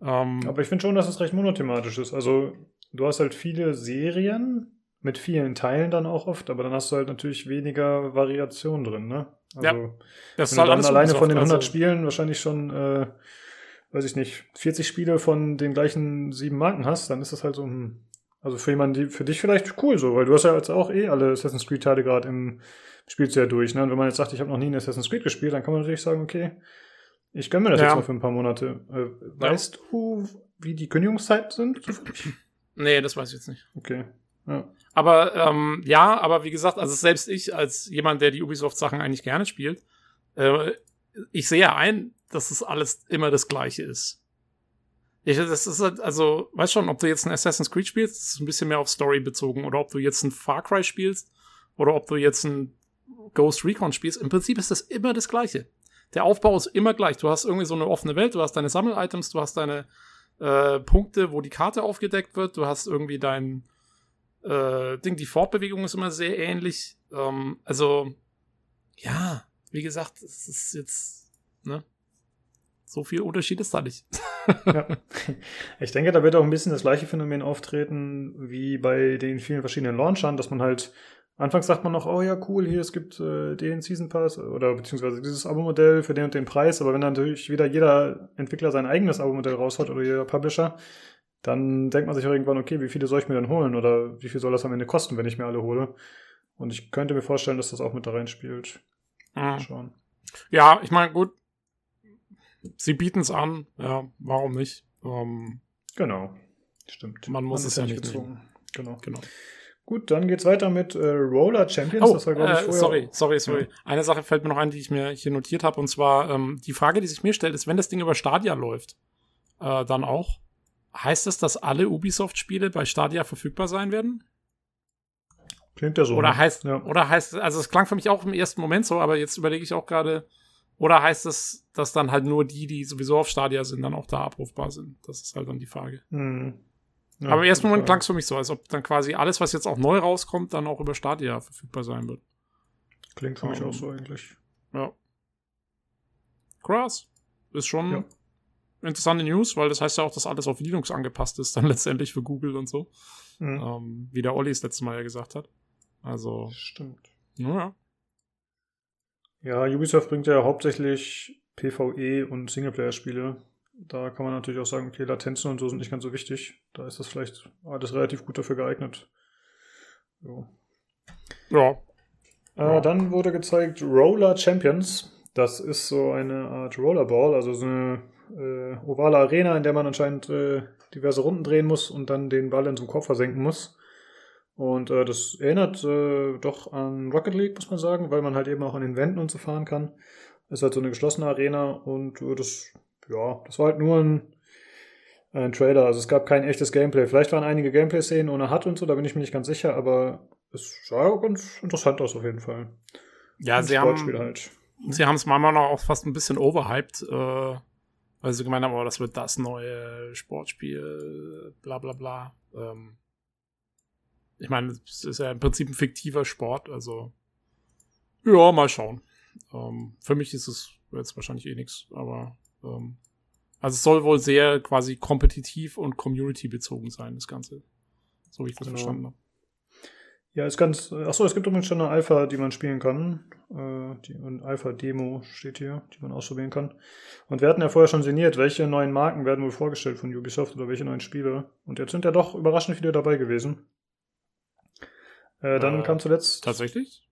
Ähm, Aber ich finde schon, dass es recht monothematisch ist. Also, du hast halt viele Serien mit vielen Teilen dann auch oft, aber dann hast du halt natürlich weniger Variation drin, ne? Also, ja, das ist halt dann alleine von den 100 also, Spielen wahrscheinlich schon äh, weiß ich nicht, 40 Spiele von den gleichen sieben Marken hast, dann ist das halt so, hm, also für jemanden, für dich vielleicht cool so, weil du hast ja jetzt auch eh alle Assassin's Creed Teile gerade im spielst du ja durch, ne? Und wenn man jetzt sagt, ich habe noch nie ein Assassin's Creed gespielt, dann kann man natürlich sagen, okay, ich gönne mir das ja. jetzt mal für ein paar Monate. Äh, weißt ja. du, wie die Kündigungszeiten sind? nee, das weiß ich jetzt nicht. Okay. Ja. Aber ähm, ja, aber wie gesagt, also selbst ich als jemand, der die Ubisoft-Sachen eigentlich gerne spielt, äh, ich sehe ja ein, dass es alles immer das Gleiche ist. Ich, das ist halt, also, weißt schon, ob du jetzt ein Assassin's Creed spielst, das ist ein bisschen mehr auf Story bezogen, oder ob du jetzt ein Far Cry spielst, oder ob du jetzt ein Ghost Recon spielst, im Prinzip ist das immer das Gleiche. Der Aufbau ist immer gleich. Du hast irgendwie so eine offene Welt, du hast deine Sammel-Items, du hast deine, äh, Punkte, wo die Karte aufgedeckt wird. Du hast irgendwie dein äh, Ding, die Fortbewegung ist immer sehr ähnlich. Ähm, also, ja, wie gesagt, es ist jetzt, ne? So viel Unterschied ist da nicht. ja. *laughs* Ich denke, da wird auch ein bisschen das gleiche Phänomen auftreten wie bei den vielen verschiedenen Launchern, dass man halt Anfangs sagt man noch, oh ja, cool, hier, es gibt äh, den Season Pass oder beziehungsweise dieses Abo-Modell für den und den Preis, aber wenn dann natürlich wieder jeder Entwickler sein eigenes Abo-Modell raushaut oder jeder Publisher, dann denkt man sich auch irgendwann, okay, wie viele soll ich mir denn holen oder wie viel soll das am Ende kosten, wenn ich mir alle hole? Und ich könnte mir vorstellen, dass das auch mit da reinspielt. Mhm. Schauen. Ja, ich meine, gut, sie bieten es an, ja, warum nicht? Ähm, genau, stimmt. Man muss man es ja nicht gezwungen. Genau. genau. Gut, dann geht's weiter mit äh, Roller Champions. Oh, das war, äh, sorry, sorry, sorry. Ja. Eine Sache fällt mir noch ein, die ich mir hier notiert habe, und zwar ähm, die Frage, die sich mir stellt, ist, wenn das Ding über Stadia läuft, äh, dann auch, heißt das, dass alle Ubisoft-Spiele bei Stadia verfügbar sein werden? Klingt ja so. Oder ne? heißt, ja. oder heißt, also es klang für mich auch im ersten Moment so, aber jetzt überlege ich auch gerade, oder heißt es, dass dann halt nur die, die sowieso auf Stadia sind, dann auch da abrufbar sind? Das ist halt dann die Frage. Mhm. Ja, Aber im ersten Moment klang es für mich so, als ob dann quasi alles, was jetzt auch neu rauskommt, dann auch über Stadia verfügbar sein wird. Klingt für um, mich auch so eigentlich. Ja. Krass. Ist schon ja. Interessante News, weil das heißt ja auch, dass alles auf Linux angepasst ist, dann *laughs* letztendlich für Google und so. Mhm. Ähm, wie der Olli es letztes Mal ja gesagt hat. Also. Stimmt. Ja. Ja, Ubisoft bringt ja hauptsächlich PvE und Singleplayer-Spiele da kann man natürlich auch sagen, okay, Latenzen und so sind nicht ganz so wichtig. Da ist das vielleicht alles relativ gut dafür geeignet. Jo. Ja. Äh, ja. Dann wurde gezeigt Roller Champions. Das ist so eine Art Rollerball, also so eine äh, ovale Arena, in der man anscheinend äh, diverse Runden drehen muss und dann den Ball in so einen Korb versenken muss. Und äh, das erinnert äh, doch an Rocket League, muss man sagen, weil man halt eben auch an den Wänden und so fahren kann. Ist halt so eine geschlossene Arena und äh, das ja, das war halt nur ein, ein Trailer. Also es gab kein echtes Gameplay. Vielleicht waren einige Gameplay-Szenen ohne HUD und so, da bin ich mir nicht ganz sicher, aber es sah ganz interessant aus auf jeden Fall. Ja, ein sie haben halt. Sie haben es manchmal noch auch fast ein bisschen overhyped, äh, weil sie gemeint haben, oh, das wird das neue Sportspiel, bla bla bla. Ähm, ich meine, es ist ja im Prinzip ein fiktiver Sport, also ja, mal schauen. Ähm, für mich ist es jetzt wahrscheinlich eh nichts, aber ähm, also es soll wohl sehr quasi kompetitiv und community-bezogen sein, das Ganze. So wie ich das genau. verstanden habe. Ja, ist ganz. Achso, es gibt übrigens schon eine Alpha, die man spielen kann. Äh, die, eine Alpha-Demo steht hier, die man ausprobieren kann. Und wir hatten ja vorher schon sinniert, welche neuen Marken werden wohl vorgestellt von Ubisoft oder welche neuen Spiele. Und jetzt sind ja doch überraschend viele dabei gewesen. Äh, dann äh, kam zuletzt. Tatsächlich?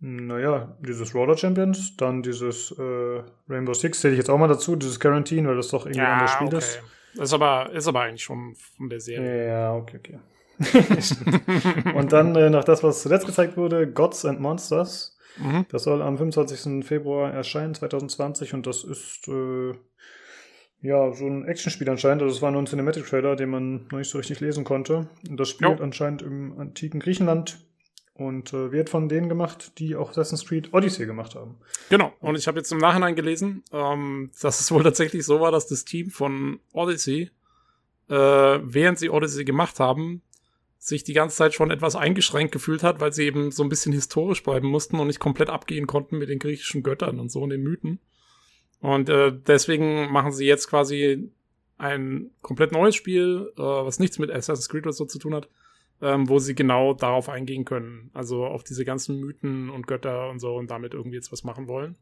Naja, dieses Roller Champions, dann dieses äh, Rainbow Six zähle ich jetzt auch mal dazu, dieses Quarantine, weil das doch irgendwie ja, ein Spiel okay. ist. Ist aber, ist aber eigentlich schon von der Serie. Ja, okay, okay. *laughs* und dann äh, noch das, was zuletzt gezeigt wurde, Gods and Monsters. Mhm. Das soll am 25. Februar erscheinen, 2020, und das ist äh, ja so ein Actionspiel anscheinend. Also es war nur ein Cinematic-Trailer, den man noch nicht so richtig lesen konnte. Und das spielt jo. anscheinend im antiken Griechenland und äh, wird von denen gemacht, die auch Assassin's Creed Odyssey gemacht haben. Genau. Und ich habe jetzt im Nachhinein gelesen, ähm, dass es wohl tatsächlich so war, dass das Team von Odyssey, äh, während sie Odyssey gemacht haben, sich die ganze Zeit schon etwas eingeschränkt gefühlt hat, weil sie eben so ein bisschen historisch bleiben mussten und nicht komplett abgehen konnten mit den griechischen Göttern und so und den Mythen. Und äh, deswegen machen sie jetzt quasi ein komplett neues Spiel, äh, was nichts mit Assassin's Creed oder so zu tun hat, ähm, wo sie genau darauf eingehen können. Also auf diese ganzen Mythen und Götter und so und damit irgendwie jetzt was machen wollen.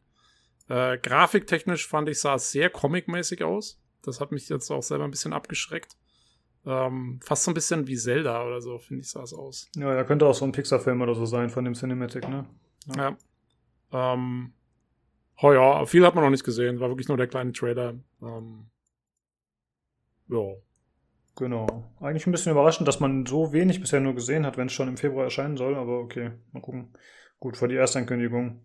Äh, grafiktechnisch fand ich, sah es sehr comic-mäßig aus. Das hat mich jetzt auch selber ein bisschen abgeschreckt. Ähm, fast so ein bisschen wie Zelda oder so, finde ich, sah es aus. Ja, er könnte auch so ein Pixar-Film oder so sein von dem Cinematic, ne? Ja. ja. Ähm, oh ja, viel hat man noch nicht gesehen. War wirklich nur der kleine Trailer. Ähm, ja. Genau. Eigentlich ein bisschen überraschend, dass man so wenig bisher nur gesehen hat, wenn es schon im Februar erscheinen soll, aber okay, mal gucken. Gut, vor die Erstankündigung.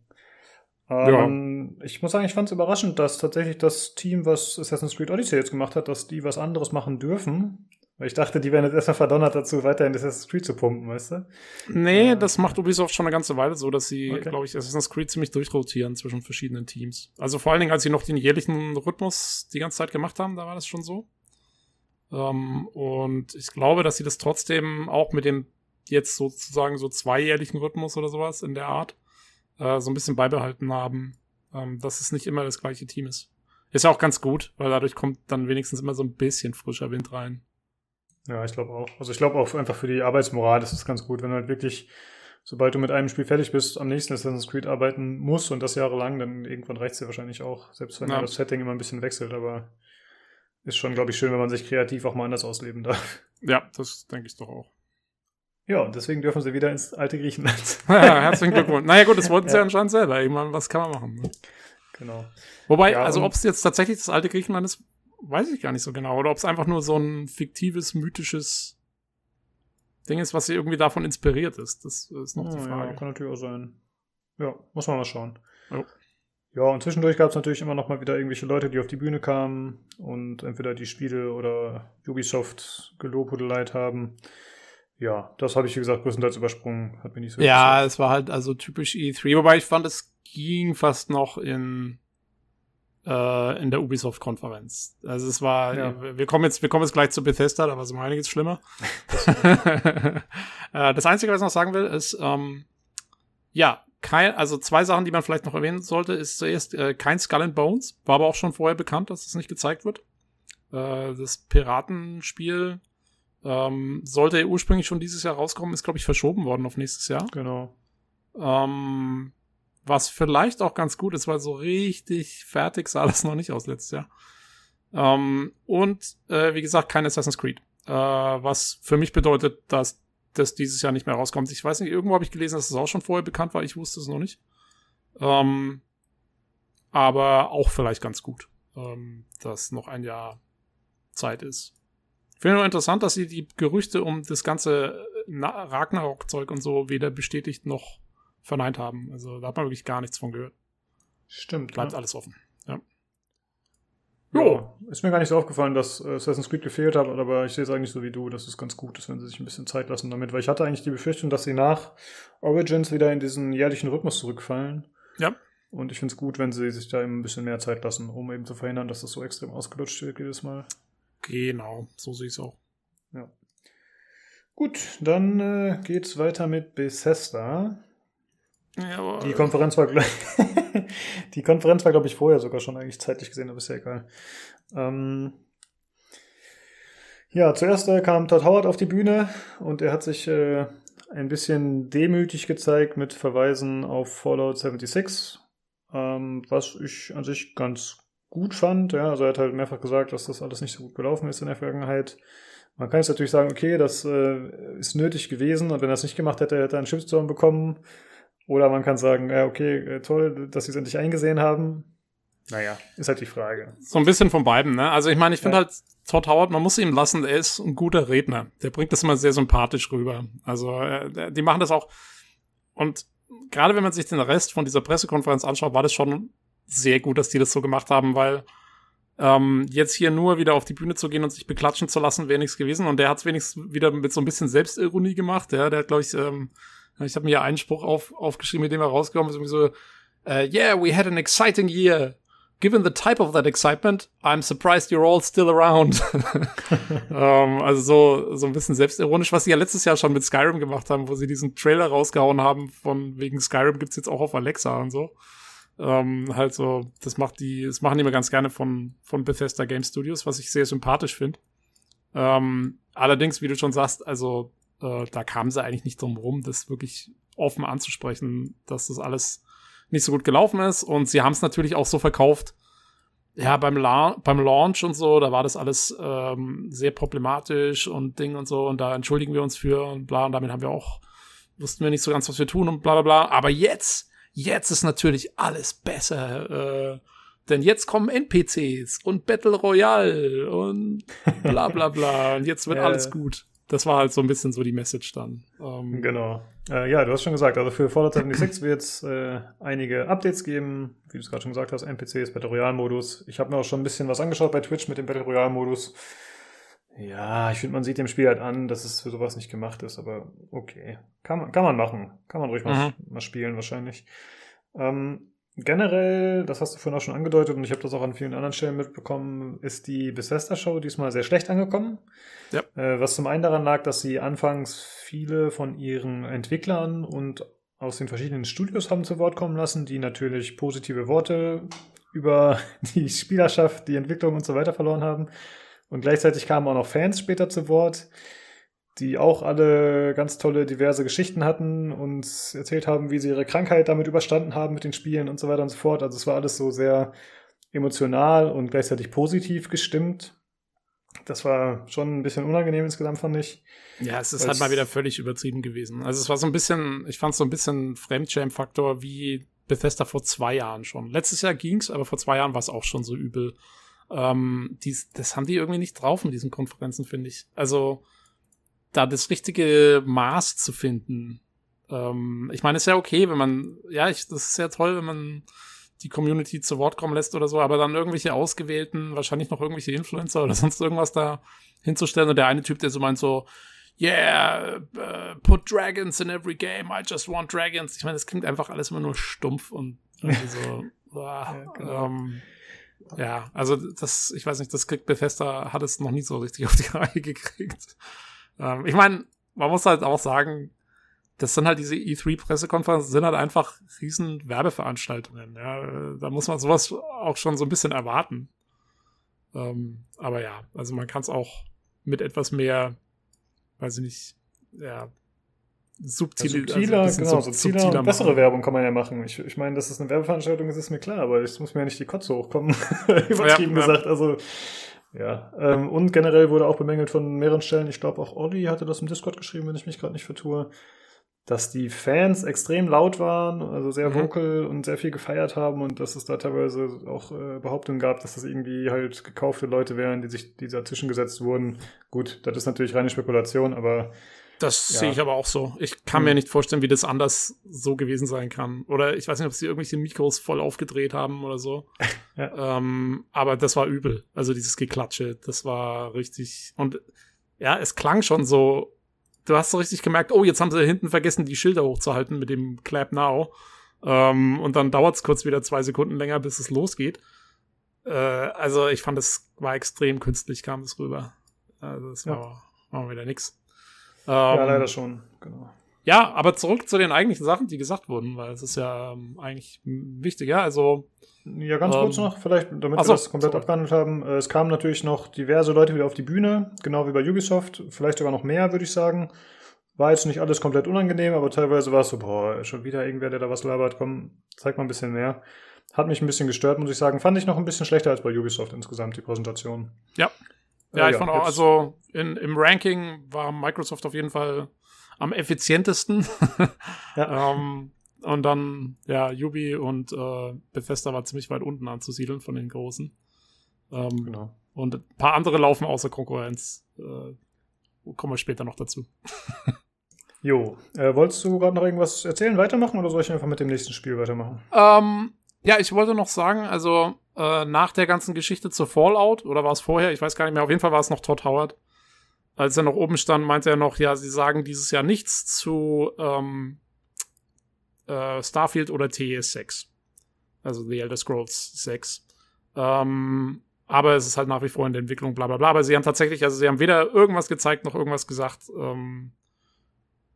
Ähm, ja. Ich muss sagen, ich fand es überraschend, dass tatsächlich das Team, was Assassin's Creed Odyssey jetzt gemacht hat, dass die was anderes machen dürfen. Weil ich dachte, die werden jetzt erstmal verdonnert dazu, weiterhin Assassin's Creed zu pumpen, weißt du? Nee, äh, das macht Ubisoft schon eine ganze Weile so, dass sie, okay. glaube ich, Assassin's Creed ziemlich durchrotieren zwischen verschiedenen Teams. Also vor allen Dingen, als sie noch den jährlichen Rhythmus die ganze Zeit gemacht haben, da war das schon so. Ähm, und ich glaube, dass sie das trotzdem auch mit dem jetzt sozusagen so zweijährlichen Rhythmus oder sowas in der Art äh, so ein bisschen beibehalten haben, ähm, dass es nicht immer das gleiche Team ist. Ist ja auch ganz gut, weil dadurch kommt dann wenigstens immer so ein bisschen frischer Wind rein. Ja, ich glaube auch. Also ich glaube auch einfach für die Arbeitsmoral ist es ganz gut, wenn du halt wirklich, sobald du mit einem Spiel fertig bist, am nächsten Assassin's Creed arbeiten musst und das jahrelang, dann irgendwann reicht es dir wahrscheinlich auch, selbst wenn ja. das Setting immer ein bisschen wechselt, aber ist schon, glaube ich, schön, wenn man sich kreativ auch mal anders ausleben darf. Ja, das denke ich doch auch. Ja, und deswegen dürfen sie wieder ins alte Griechenland. *laughs* ja, herzlichen Glückwunsch. Naja, gut, das wollten sie ja. anscheinend selber. Ich meine, was kann man machen? Ne? Genau. Wobei, ja, also ob es jetzt tatsächlich das alte Griechenland ist, weiß ich gar nicht so genau. Oder ob es einfach nur so ein fiktives, mythisches Ding ist, was irgendwie davon inspiriert ist. Das ist noch oh, die Frage. Ja, kann natürlich auch sein. Ja, muss man mal schauen. Oh. Ja, und zwischendurch gab es natürlich immer noch mal wieder irgendwelche Leute, die auf die Bühne kamen und entweder die Spiele oder Ubisoft gelobhudeleit haben ja, das habe ich, wie gesagt, größtenteils übersprungen. Hat mir nicht so Ja, es war halt also typisch E3, wobei ich fand, es ging fast noch in, äh, in der Ubisoft-Konferenz. Also es war, ja. wir kommen jetzt, wir kommen jetzt gleich zu Bethesda, da war es um einiges schlimmer. *laughs* äh, das Einzige, was ich noch sagen will, ist, ähm, ja, kein, also zwei Sachen, die man vielleicht noch erwähnen sollte, ist zuerst äh, kein Skull and Bones. War aber auch schon vorher bekannt, dass es das nicht gezeigt wird. Äh, das Piratenspiel ähm, sollte ursprünglich schon dieses Jahr rauskommen, ist, glaube ich, verschoben worden auf nächstes Jahr. Genau. Ähm, was vielleicht auch ganz gut ist, weil so richtig fertig sah *laughs* das noch nicht aus letztes Jahr. Ähm, und äh, wie gesagt, kein Assassin's Creed. Äh, was für mich bedeutet, dass das dieses Jahr nicht mehr rauskommt. Ich weiß nicht, irgendwo habe ich gelesen, dass es auch schon vorher bekannt war. Ich wusste es noch nicht. Ähm, aber auch vielleicht ganz gut, ähm, dass noch ein Jahr Zeit ist. Ich finde nur interessant, dass sie die Gerüchte um das ganze äh, Ragnarok-Zeug und so weder bestätigt noch verneint haben. Also da hat man wirklich gar nichts von gehört. Stimmt. Bleibt ja. alles offen. Ja. Jo. Ja, ist mir gar nicht so aufgefallen, dass äh, Assassin's Creed gefehlt hat, aber ich sehe es eigentlich so wie du, dass es ganz gut ist, wenn sie sich ein bisschen Zeit lassen damit, weil ich hatte eigentlich die Befürchtung, dass sie nach Origins wieder in diesen jährlichen Rhythmus zurückfallen. Ja. Und ich finde es gut, wenn sie sich da eben ein bisschen mehr Zeit lassen, um eben zu verhindern, dass das so extrem ausgelutscht wird jedes Mal. Genau, so sehe ich es auch. Ja. Gut, dann äh, geht's weiter mit Bethesda. Ja, die Konferenz war *laughs* die Konferenz war, glaube ich, vorher sogar schon eigentlich zeitlich gesehen, aber ist ja egal. Ähm ja, zuerst äh, kam Todd Howard auf die Bühne und er hat sich äh, ein bisschen demütig gezeigt mit Verweisen auf Fallout 76, ähm, was ich an sich ganz gut fand. Ja, also er hat halt mehrfach gesagt, dass das alles nicht so gut gelaufen ist in der Vergangenheit. Man kann jetzt natürlich sagen, okay, das äh, ist nötig gewesen und wenn er es nicht gemacht hätte, hätte er einen Shitstorm bekommen. Oder man kann sagen, ja, okay, äh, toll, dass sie es endlich eingesehen haben. Naja, ist halt die Frage. So ein bisschen von beiden, ne? Also ich meine, ich finde ja. halt, Todd Howard, man muss ihm lassen, er ist ein guter Redner. Der bringt das immer sehr sympathisch rüber. Also äh, die machen das auch. Und gerade wenn man sich den Rest von dieser Pressekonferenz anschaut, war das schon sehr gut, dass die das so gemacht haben, weil ähm, jetzt hier nur wieder auf die Bühne zu gehen und sich beklatschen zu lassen, wäre nichts gewesen. Und der hat es wenigstens wieder mit so ein bisschen Selbstironie gemacht. Ja, der hat, glaube ich, ähm, ich habe mir einen Spruch auf, aufgeschrieben, mit dem er rausgekommen ist, irgendwie so, uh, yeah, we had an exciting year. Given the type of that excitement, I'm surprised you're all still around. *laughs* ähm, also so, so ein bisschen selbstironisch, was sie ja letztes Jahr schon mit Skyrim gemacht haben, wo sie diesen Trailer rausgehauen haben von wegen Skyrim gibt's jetzt auch auf Alexa und so. Ähm, halt so, das macht die, das machen die immer ganz gerne von, von Bethesda Game Studios, was ich sehr sympathisch finde. Ähm, allerdings, wie du schon sagst, also äh, da kamen sie eigentlich nicht drum rum, das wirklich offen anzusprechen, dass das alles nicht so gut gelaufen ist. Und sie haben es natürlich auch so verkauft. Ja, beim, La beim Launch und so, da war das alles ähm, sehr problematisch und Ding und so. Und da entschuldigen wir uns für und bla. Und damit haben wir auch, wussten wir nicht so ganz, was wir tun und bla bla bla. Aber jetzt Jetzt ist natürlich alles besser. Äh, denn jetzt kommen NPCs und Battle Royale und bla bla bla. und jetzt wird *laughs* äh, alles gut. Das war halt so ein bisschen so die Message dann. Ähm, genau. Äh, ja, du hast schon gesagt, also für Fallout 76 wird es äh, einige Updates geben. Wie du es gerade schon gesagt hast, NPCs, Battle Royale-Modus. Ich habe mir auch schon ein bisschen was angeschaut bei Twitch mit dem Battle Royale-Modus. Ja, ich finde, man sieht dem Spiel halt an, dass es für sowas nicht gemacht ist, aber okay. Kann man, kann man machen. Kann man ruhig mhm. mal, mal spielen, wahrscheinlich. Ähm, generell, das hast du vorhin auch schon angedeutet und ich habe das auch an vielen anderen Stellen mitbekommen, ist die Bethesda-Show diesmal sehr schlecht angekommen. Ja. Äh, was zum einen daran lag, dass sie anfangs viele von ihren Entwicklern und aus den verschiedenen Studios haben zu Wort kommen lassen, die natürlich positive Worte über *laughs* die Spielerschaft, die Entwicklung und so weiter verloren haben. Und gleichzeitig kamen auch noch Fans später zu Wort, die auch alle ganz tolle, diverse Geschichten hatten und erzählt haben, wie sie ihre Krankheit damit überstanden haben mit den Spielen und so weiter und so fort. Also es war alles so sehr emotional und gleichzeitig positiv gestimmt. Das war schon ein bisschen unangenehm insgesamt, fand ich. Ja, es ist halt mal wieder völlig übertrieben gewesen. Also es war so ein bisschen, ich fand es so ein bisschen Fremdschäm-Faktor wie Bethesda vor zwei Jahren schon. Letztes Jahr ging's, aber vor zwei Jahren war es auch schon so übel. Ähm, dies, das haben die irgendwie nicht drauf in diesen Konferenzen, finde ich. Also da das richtige Maß zu finden. Ähm, ich meine, es ist ja okay, wenn man, ja, ich, das ist ja toll, wenn man die Community zu Wort kommen lässt oder so, aber dann irgendwelche ausgewählten, wahrscheinlich noch irgendwelche Influencer oder *laughs* sonst irgendwas da hinzustellen. Und der eine Typ, der so meint so, yeah, uh, put dragons in every game, I just want dragons. Ich meine, das klingt einfach alles immer nur stumpf und irgendwie so, *laughs* uh, ja, genau. ähm, ja, also das, ich weiß nicht, das kriegt Bethesda, hat es noch nie so richtig auf die Reihe gekriegt. Ähm, ich meine, man muss halt auch sagen, das sind halt diese E3-Pressekonferenzen, sind halt einfach riesen Werbeveranstaltungen. Ja, da muss man sowas auch schon so ein bisschen erwarten. Ähm, aber ja, also man kann es auch mit etwas mehr, weiß ich nicht, ja, subtile, ja, subtiler, also genau, sub subtiler, subtiler bessere Werbung kann man ja machen. Ich, ich meine, dass es eine Werbeveranstaltung ist, ist mir klar, aber es muss mir ja nicht die Kotze hochkommen, *laughs* übertrieben ja, gesagt. Also ja, ähm, und generell wurde auch bemängelt von mehreren Stellen, ich glaube auch Olli hatte das im Discord geschrieben, wenn ich mich gerade nicht vertue, dass die Fans extrem laut waren, also sehr mhm. vocal und sehr viel gefeiert haben und dass es da teilweise auch äh, Behauptungen gab, dass das irgendwie halt gekaufte Leute wären, die sich die dazwischen gesetzt wurden. Gut, das ist natürlich reine Spekulation, aber das ja. sehe ich aber auch so. Ich kann mhm. mir nicht vorstellen, wie das anders so gewesen sein kann. Oder ich weiß nicht, ob sie irgendwelche Mikros voll aufgedreht haben oder so. *laughs* ja. ähm, aber das war übel. Also dieses Geklatsche, das war richtig. Und ja, es klang schon so. Du hast so richtig gemerkt, oh, jetzt haben sie hinten vergessen, die Schilder hochzuhalten mit dem Clap Now. Ähm, und dann dauert es kurz wieder zwei Sekunden länger, bis es losgeht. Äh, also ich fand, es war extrem künstlich, kam es rüber. Also das war, ja. war wieder nix. Ähm, ja, leider schon, genau. Ja, aber zurück zu den eigentlichen Sachen, die gesagt wurden, weil es ist ja ähm, eigentlich wichtig, ja, also. Ja, ganz ähm, kurz noch, vielleicht, damit so, wir das komplett sorry. abgehandelt haben. Äh, es kamen natürlich noch diverse Leute wieder auf die Bühne, genau wie bei Ubisoft, vielleicht sogar noch mehr, würde ich sagen. War jetzt nicht alles komplett unangenehm, aber teilweise war es so, boah, schon wieder irgendwer, der da was labert, komm, zeig mal ein bisschen mehr. Hat mich ein bisschen gestört, muss ich sagen. Fand ich noch ein bisschen schlechter als bei Ubisoft insgesamt, die Präsentation. Ja, ja, ich ja, fand auch, also in, im Ranking war Microsoft auf jeden Fall am effizientesten. *laughs* ja. ähm, und dann, ja, Yubi und äh, Bethesda war ziemlich weit unten anzusiedeln von den Großen. Ähm, genau. Und ein paar andere laufen außer Konkurrenz. Äh, kommen wir später noch dazu. jo, äh, wolltest du gerade noch irgendwas erzählen, weitermachen oder soll ich einfach mit dem nächsten Spiel weitermachen? Ähm, ja, ich wollte noch sagen, also äh, nach der ganzen Geschichte zur Fallout, oder war es vorher? Ich weiß gar nicht mehr. Auf jeden Fall war es noch Todd Howard. Als er noch oben stand, meinte er noch, ja, sie sagen dieses Jahr nichts zu ähm, äh, Starfield oder TES6. Also The Elder Scrolls 6. Ähm, aber es ist halt nach wie vor in der Entwicklung, bla bla bla. Aber sie haben tatsächlich, also sie haben weder irgendwas gezeigt noch irgendwas gesagt. Ähm,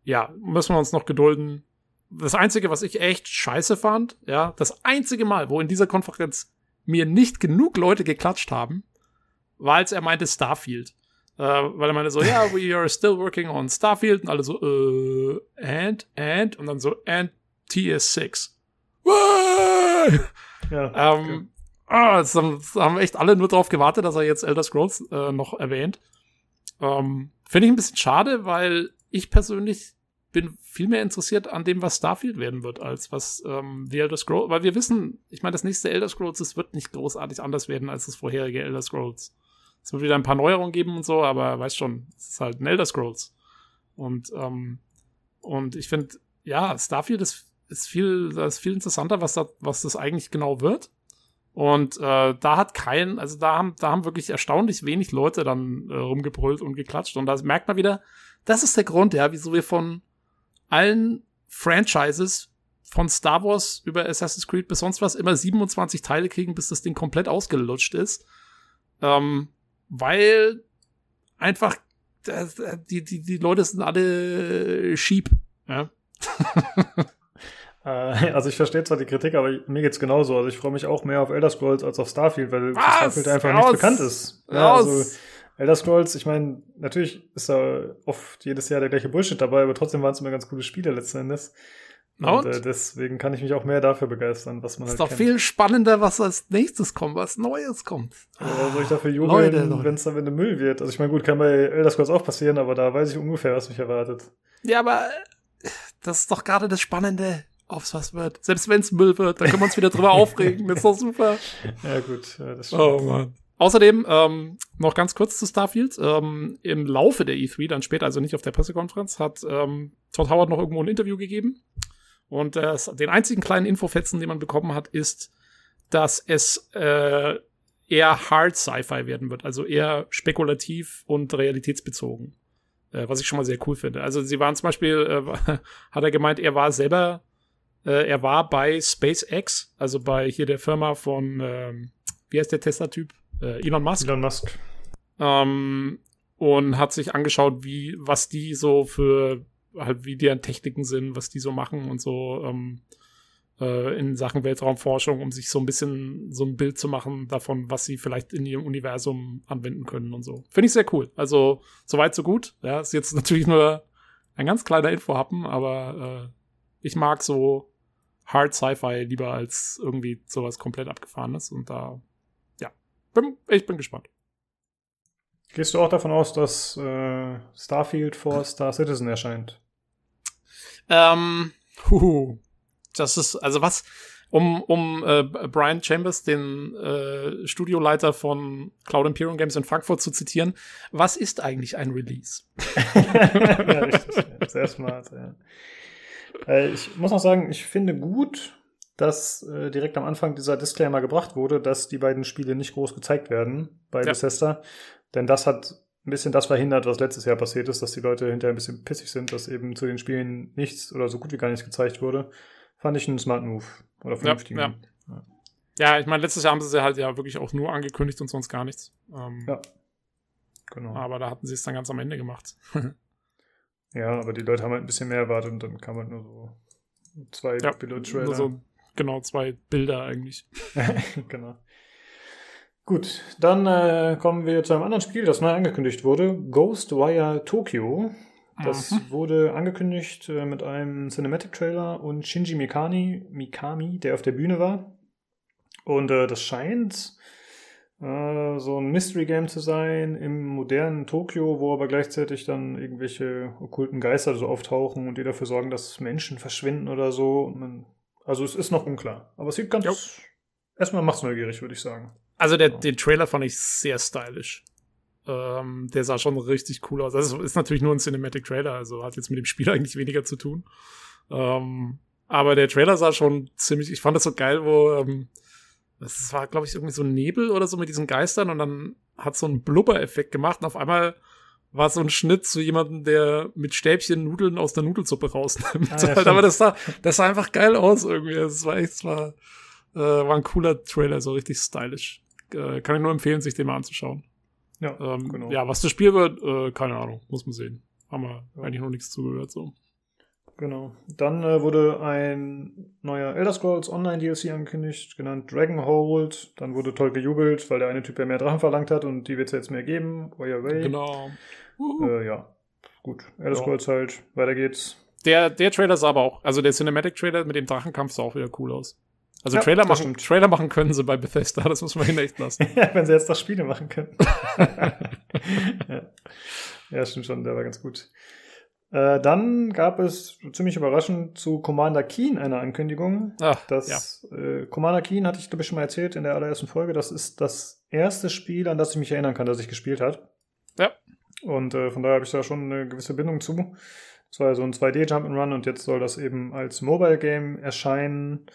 ja, müssen wir uns noch gedulden. Das Einzige, was ich echt scheiße fand, ja, das einzige Mal, wo in dieser Konferenz mir nicht genug Leute geklatscht haben, war als er meinte Starfield. Äh, weil er meinte so, ja, yeah, we are still working on Starfield und alle so, äh, and, and, und dann so, and TS6. Ja, ähm, ah, das haben, haben, echt alle nur darauf gewartet, dass er jetzt Elder Scrolls äh, noch erwähnt. Ähm, Finde ich ein bisschen schade, weil ich persönlich bin viel mehr interessiert an dem, was Starfield werden wird, als was ähm, The Elder Scrolls, weil wir wissen, ich meine, das nächste Elder Scrolls, es wird nicht großartig anders werden als das vorherige Elder Scrolls. Es wird wieder ein paar Neuerungen geben und so, aber weißt schon, es ist halt ein Elder Scrolls. Und, ähm, und ich finde, ja, Starfield ist, ist viel, ist viel interessanter, was da, was das eigentlich genau wird. Und äh, da hat kein, also da haben, da haben wirklich erstaunlich wenig Leute dann äh, rumgebrüllt und geklatscht. Und da merkt man wieder, das ist der Grund, ja, wieso wir von allen Franchises von Star Wars über Assassin's Creed bis sonst was immer 27 Teile kriegen, bis das Ding komplett ausgelutscht ist. Ähm, weil einfach die, die, die Leute sind alle Sheep. Ja. *laughs* Äh, also ich verstehe zwar die Kritik, aber mir geht's genauso. Also ich freue mich auch mehr auf Elder Scrolls als auf Starfield, weil Was? Starfield einfach Raus. nicht bekannt ist. Ja, also Elder Scrolls, ich meine, natürlich ist da oft jedes Jahr der gleiche Bullshit dabei, aber trotzdem waren es immer ganz coole Spiele letzten Endes. Und, und? Äh, deswegen kann ich mich auch mehr dafür begeistern, was man ist halt doch kennt. viel spannender, was als nächstes kommt, was Neues kommt. Aber soll ich dafür jubeln, wenn es dann wieder Müll wird? Also ich meine, gut, kann bei Elder Scrolls auch passieren, aber da weiß ich ungefähr, was mich erwartet. Ja, aber das ist doch gerade das Spannende aufs was wird. Selbst wenn es Müll wird, dann können wir uns wieder drüber *laughs* aufregen. Das ist doch super. Ja, gut. Ja, das stimmt. Oh Mann. Außerdem ähm, noch ganz kurz zu Starfield. Ähm, Im Laufe der E3, dann später, also nicht auf der Pressekonferenz, hat ähm, Todd Howard noch irgendwo ein Interview gegeben. Und äh, den einzigen kleinen Infofetzen, den man bekommen hat, ist, dass es äh, eher Hard Sci-Fi werden wird, also eher spekulativ und realitätsbezogen. Äh, was ich schon mal sehr cool finde. Also sie waren zum Beispiel, äh, *laughs* hat er gemeint, er war selber äh, er war bei SpaceX, also bei hier der Firma von, ähm, wie heißt der Tesla-Typ? Äh, Elon Musk. Elon Musk. Ähm, und hat sich angeschaut, wie, was die so für, halt, wie deren Techniken sind, was die so machen und so ähm, äh, in Sachen Weltraumforschung, um sich so ein bisschen so ein Bild zu machen davon, was sie vielleicht in ihrem Universum anwenden können und so. Finde ich sehr cool. Also, soweit, so gut. Ja, ist jetzt natürlich nur ein ganz kleiner Infohappen, aber äh, ich mag so Hard Sci-Fi lieber als irgendwie sowas komplett abgefahrenes. Und da, bin, ich bin gespannt. Gehst du auch davon aus, dass äh, Starfield vor Star Citizen erscheint? Ähm, huhu. Das ist, also was, um, um äh, Brian Chambers, den äh, Studioleiter von Cloud Imperium Games in Frankfurt zu zitieren, was ist eigentlich ein Release? *laughs* ja, richtig. Sehr smart, ja. Äh, ich muss noch sagen, ich finde gut, dass äh, direkt am Anfang dieser Disclaimer gebracht wurde, dass die beiden Spiele nicht groß gezeigt werden bei ja. Bethesda. Denn das hat ein bisschen das verhindert, was letztes Jahr passiert ist, dass die Leute hinterher ein bisschen pissig sind, dass eben zu den Spielen nichts oder so gut wie gar nichts gezeigt wurde. Fand ich einen smart Move. Oder vernünftigen. Ja, ja. ja. ich meine, letztes Jahr haben sie sie halt ja wirklich auch nur angekündigt und sonst gar nichts. Ähm, ja. Genau. Aber da hatten sie es dann ganz am Ende gemacht. *laughs* Ja, aber die Leute haben halt ein bisschen mehr erwartet und dann kam halt nur so zwei ja, Pilot-Trailer. So, genau, zwei Bilder eigentlich. *laughs* genau. Gut, dann äh, kommen wir zu einem anderen Spiel, das neu angekündigt wurde. Ghostwire Tokyo. Das mhm. wurde angekündigt äh, mit einem Cinematic-Trailer und Shinji Mikami, Mikami, der auf der Bühne war. Und äh, das scheint äh, so ein Mystery-Game zu sein im modernen Tokio, wo aber gleichzeitig dann irgendwelche okkulten Geister so auftauchen und die dafür sorgen, dass Menschen verschwinden oder so. Man, also es ist noch unklar. Aber es sieht ganz. Jo. Erstmal macht's neugierig, würde ich sagen. Also der, den Trailer fand ich sehr stylisch. Ähm, der sah schon richtig cool aus. Also ist natürlich nur ein Cinematic Trailer, also hat jetzt mit dem Spiel *laughs* eigentlich weniger zu tun. Ähm, aber der Trailer sah schon ziemlich, ich fand das so geil, wo ähm, das war, glaube ich, irgendwie so ein Nebel oder so mit diesen Geistern und dann hat so einen Blubber-Effekt gemacht und auf einmal war so ein Schnitt zu jemandem, der mit Stäbchen Nudeln aus der Nudelsuppe rausnimmt. Ah, ja, *laughs* Aber das sah, das sah einfach geil aus irgendwie. Das war echt, war, äh, war ein cooler Trailer, so richtig stylisch. Äh, kann ich nur empfehlen, sich den mal anzuschauen. Ja, ähm, genau. Ja, was das Spiel wird, äh, keine Ahnung, muss man sehen. Haben wir ja. eigentlich noch nichts zugehört, so. Genau. Dann äh, wurde ein neuer Elder Scrolls Online DLC angekündigt, genannt Dragonhold. Dann wurde toll gejubelt, weil der eine Typ ja mehr Drachen verlangt hat und die wird es jetzt mehr geben. Way away. Äh, ja. Gut. Elder Scrolls ja. halt. Weiter geht's. Der, der Trailer sah aber auch, also der Cinematic Trailer mit dem Drachenkampf sah auch wieder cool aus. Also ja, Trailer, machen, Trailer machen können sie bei Bethesda, das muss man ihnen echt lassen. ja, *laughs* wenn sie jetzt noch Spiele machen können. *laughs* ja. ja, stimmt schon, der war ganz gut. Äh, dann gab es ziemlich überraschend zu Commander Keen eine Ankündigung. Ach, das ja. äh, Commander Keen hatte ich, glaube ich, schon mal erzählt in der allerersten Folge. Das ist das erste Spiel, an das ich mich erinnern kann, das ich gespielt habe. Ja. Und äh, von daher habe ich da schon eine gewisse Bindung zu. Das war ja so ein 2D-Jump'n'Run und jetzt soll das eben als Mobile-Game erscheinen.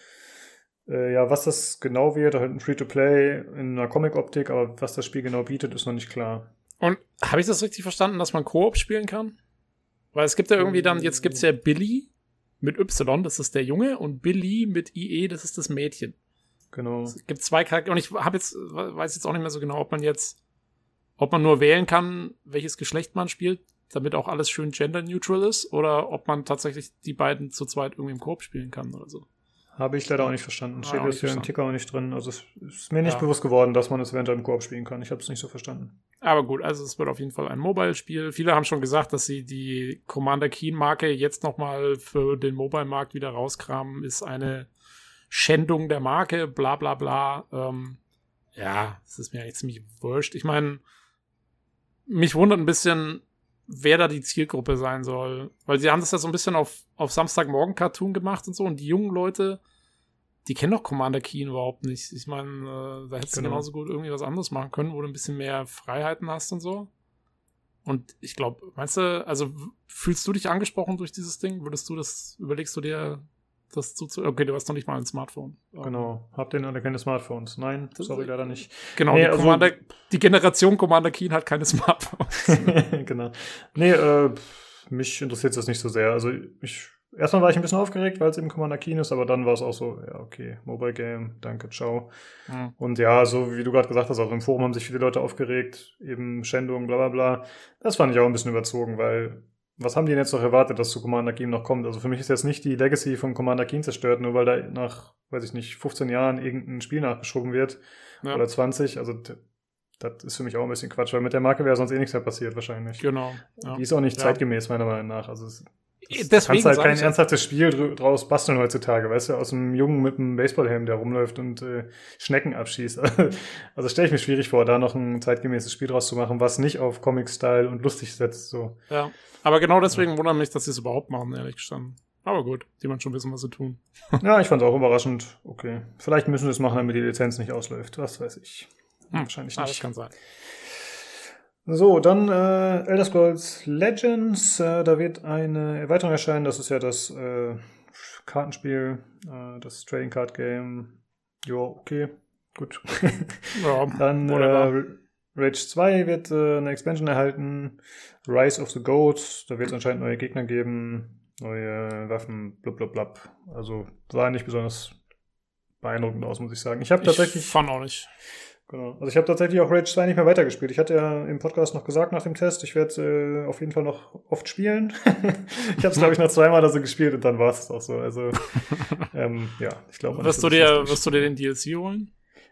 Äh, ja, was das genau wird, halt ein Free-to-Play in einer Comic-Optik, aber was das Spiel genau bietet, ist noch nicht klar. Und habe ich das richtig verstanden, dass man Koop spielen kann? Weil es gibt ja irgendwie dann, jetzt gibt es ja Billy, mit Y, das ist der Junge, und Billy mit IE, das ist das Mädchen. Genau. Es gibt zwei Charaktere, und ich habe jetzt, weiß jetzt auch nicht mehr so genau, ob man jetzt, ob man nur wählen kann, welches Geschlecht man spielt, damit auch alles schön gender-neutral ist, oder ob man tatsächlich die beiden zu zweit irgendwie im Korb spielen kann oder so. Habe ich leider auch nicht verstanden. Ah, Steht auch jetzt hier im. Ticker auch nicht drin. Also es ist mir nicht Ja. bewusst geworden, dass man es eventuell im Koop spielen kann. Ich habe es nicht so verstanden. Aber gut, also es wird auf jeden Fall ein Mobile-Spiel. Viele haben schon gesagt, dass sie die Commander Keen-Marke jetzt nochmal für den Mobile-Markt wieder rauskramen. Ist eine Schändung der Marke, bla bla bla. Ähm, ja, es ist mir eigentlich ziemlich wurscht. Ich meine, mich wundert ein bisschen, wer da die Zielgruppe sein soll. Weil sie haben das ja so ein bisschen auf, auf Samstagmorgen-Cartoon gemacht und so. Und die jungen Leute, die kennen doch Commander Keen überhaupt nicht. Ich meine, äh, da hättest du Genau. genauso gut irgendwie was anderes machen können, wo du ein bisschen mehr Freiheiten hast und so. Und ich glaube, meinst du, also fühlst du dich angesprochen durch dieses Ding? Würdest du das, überlegst du dir das zuzu... Okay, du hast noch nicht mal ein Smartphone. Genau. Habt ihr alle keine Smartphones? Nein, Das- sorry, leider nicht. Genau, Nee, die, also- Commander, die Generation Commander Keen hat keine Smartphones. *laughs* genau. Nee, äh, mich interessiert das nicht so sehr. Also ich erstmal war ich ein bisschen aufgeregt, weil es eben Commander Keen ist, aber dann war es auch so, ja, okay, Mobile Game, danke, ciao. Hm. Und ja, so wie du gerade gesagt hast, auch im Forum haben sich viele Leute aufgeregt, eben Schändung, bla bla bla. Das fand ich auch ein bisschen überzogen, weil was haben die denn jetzt noch erwartet, dass zu Commander Keen noch kommt? Also für mich ist jetzt nicht die Legacy von Commander Keen zerstört, nur weil da nach, weiß ich nicht, 15 Jahren irgendein Spiel nachgeschoben wird Ja. oder 20. Also das ist für mich auch ein bisschen Quatsch, weil mit der Marke wäre sonst eh nichts mehr passiert wahrscheinlich. Genau. Ja. Die ist auch nicht Ja. zeitgemäß, meiner Meinung nach. Also es, Deswegen du kannst halt kein ja- ernsthaftes Spiel dr- draus basteln heutzutage, weißt du, aus einem Jungen mit einem Baseballhelm, der rumläuft und äh, Schnecken abschießt. *laughs* also stelle ich mir schwierig vor, da noch ein zeitgemäßes Spiel draus zu machen, was nicht auf Comic-Style und lustig setzt. So. Ja. Aber genau deswegen wundert mich, dass sie es überhaupt machen, ehrlich gestanden. Aber gut, die man schon wissen, was sie tun. *laughs* Ja, ich fand es auch überraschend. Okay. Vielleicht müssen wir es machen, damit die Lizenz nicht ausläuft. Was weiß ich. Hm. Wahrscheinlich Ah, das nicht. kann sein. So, dann äh, Elder Scrolls Legends. Äh, da wird eine Erweiterung erscheinen. Das ist ja das äh, Kartenspiel, äh, das Trading Card Game. Jo, okay, gut. *laughs* Ja, dann äh, Rage 2 wird äh, eine Expansion erhalten. Rise of the Goats. Da wird es anscheinend neue Gegner geben. Neue Waffen, blub. Also sah nicht besonders beeindruckend aus, muss ich sagen. Ich habe tatsächlich. Ich fand auch nicht. Genau. Also ich habe tatsächlich auch Rage 2 nicht mehr weitergespielt. Ich hatte ja im Podcast noch gesagt nach dem Test, ich werde äh, auf jeden Fall noch oft spielen. *laughs* ich habe es, glaube ich, noch zweimal oder so gespielt und dann war es auch so. Also *laughs* ähm, ja, ich glaube. Wirst du, dir, wirst du dir den DLC holen?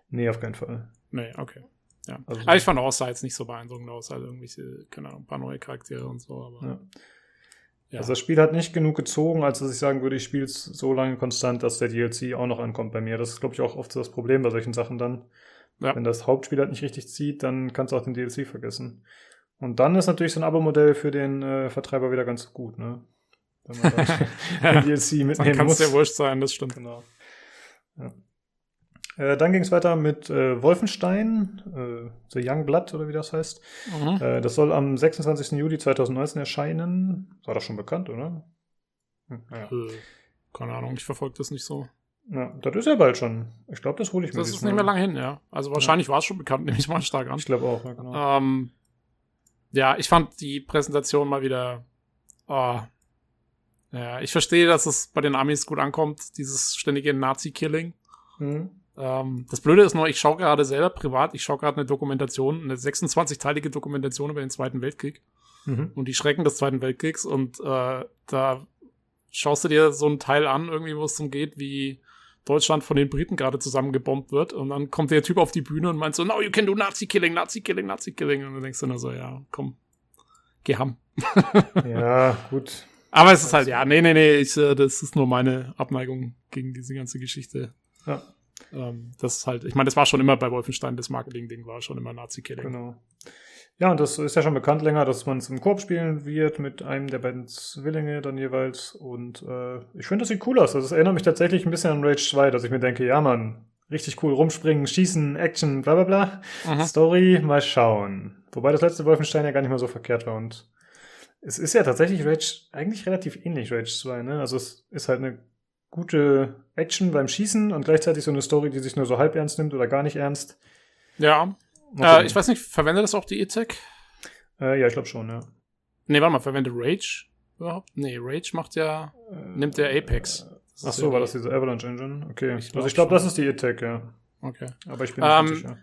Nee, auf keinen Fall. Nee, okay. Ja. Also- aber ich fand auch, sah jetzt nicht so beeindruckend aus, halt irgendwelche, keine Ahnung, ein paar neue Charaktere und so, aber. Ja. Ja. Also das Spiel hat nicht genug gezogen, als dass ich sagen würde, ich spiele es so lange konstant, dass der DLC auch noch ankommt bei mir. Das ist, glaube ich, auch oft so das Problem bei solchen Sachen dann. Ja. Wenn das Hauptspiel halt nicht richtig zieht, dann kannst du auch den DLC vergessen. Und dann ist natürlich so ein Abo-Modell für den äh, Vertreiber wieder ganz gut, ne? Wenn man dann *laughs* den DLC Dann mitnehmen kann es dir wurscht sein, das stimmt. Genau. Ja. Äh, dann ging es weiter mit äh, Wolfenstein, äh, The Young Blood oder wie das heißt. Mhm. Äh, das soll am 26. Juli 2019 erscheinen. War das schon bekannt, oder? Hm, naja. Äh, keine Ahnung, ich verfolge das nicht so. Ja, das ist ja bald schon. Ich glaube, das hole ich mir. Das ist nicht mehr lange hin, ja. Also wahrscheinlich war es schon bekannt, *laughs* nehme ich mal stark an. Ich glaube auch, ja, genau. Ähm, ja, ich fand die Präsentation mal wieder. Oh, ja, ich verstehe, dass es bei den Amis gut ankommt, dieses ständige Nazi-Killing. Mhm. Ähm, das Blöde ist nur, ich schaue gerade selber privat, ich schaue gerade eine Dokumentation, eine 26-teilige Dokumentation über den Zweiten Weltkrieg Mhm. und die Schrecken des Zweiten Weltkriegs und äh, da schaust du dir so einen Teil an, irgendwie, wo es darum geht, wie Deutschland von den Briten gerade zusammengebombt wird und dann kommt der Typ auf die Bühne und meint so, now you can do Nazi-Killing, Nazi-Killing, Nazi-Killing und dann denkst du nur so, ja, komm, geh ham. *laughs* Ja, gut. Aber es ist halt, ja, nee, nee, nee, ich, äh, das ist nur meine Abneigung gegen diese ganze Geschichte. Ja, Ähm, das ist halt, ich meine, das war schon immer bei Wolfenstein, das Marketing-Ding war schon immer Nazi-Killing. genau. Ja, und das ist ja schon bekannt länger, dass man es im Korb spielen wird mit einem der beiden Zwillinge dann jeweils. Und äh, ich finde, das sieht cool aus. Also, es erinnert mich tatsächlich ein bisschen an Rage 2, dass ich mir denke, ja, Mann, richtig cool rumspringen, schießen, Action, bla bla bla. Mhm. Story, mal schauen. Wobei das letzte Wolfenstein ja gar nicht mal so verkehrt war. Und es ist ja tatsächlich Rage eigentlich relativ ähnlich, Rage 2, ne? Also es ist halt eine gute Action beim Schießen und gleichzeitig so eine Story, die sich nur so halb ernst nimmt oder gar nicht ernst. Ja, Äh, ich weiß nicht, verwendet das auch die E-Tech? Äh, ja, ich glaube schon, ja. Nee, warte mal, verwendet Rage überhaupt? Nee, Rage macht ja, nimmt der Apex. Ach so, war das diese Avalanche Engine? Okay. Ich also ich glaube, das ist die Attack, ja. Okay. Aber ich bin nicht Ähm, sicher.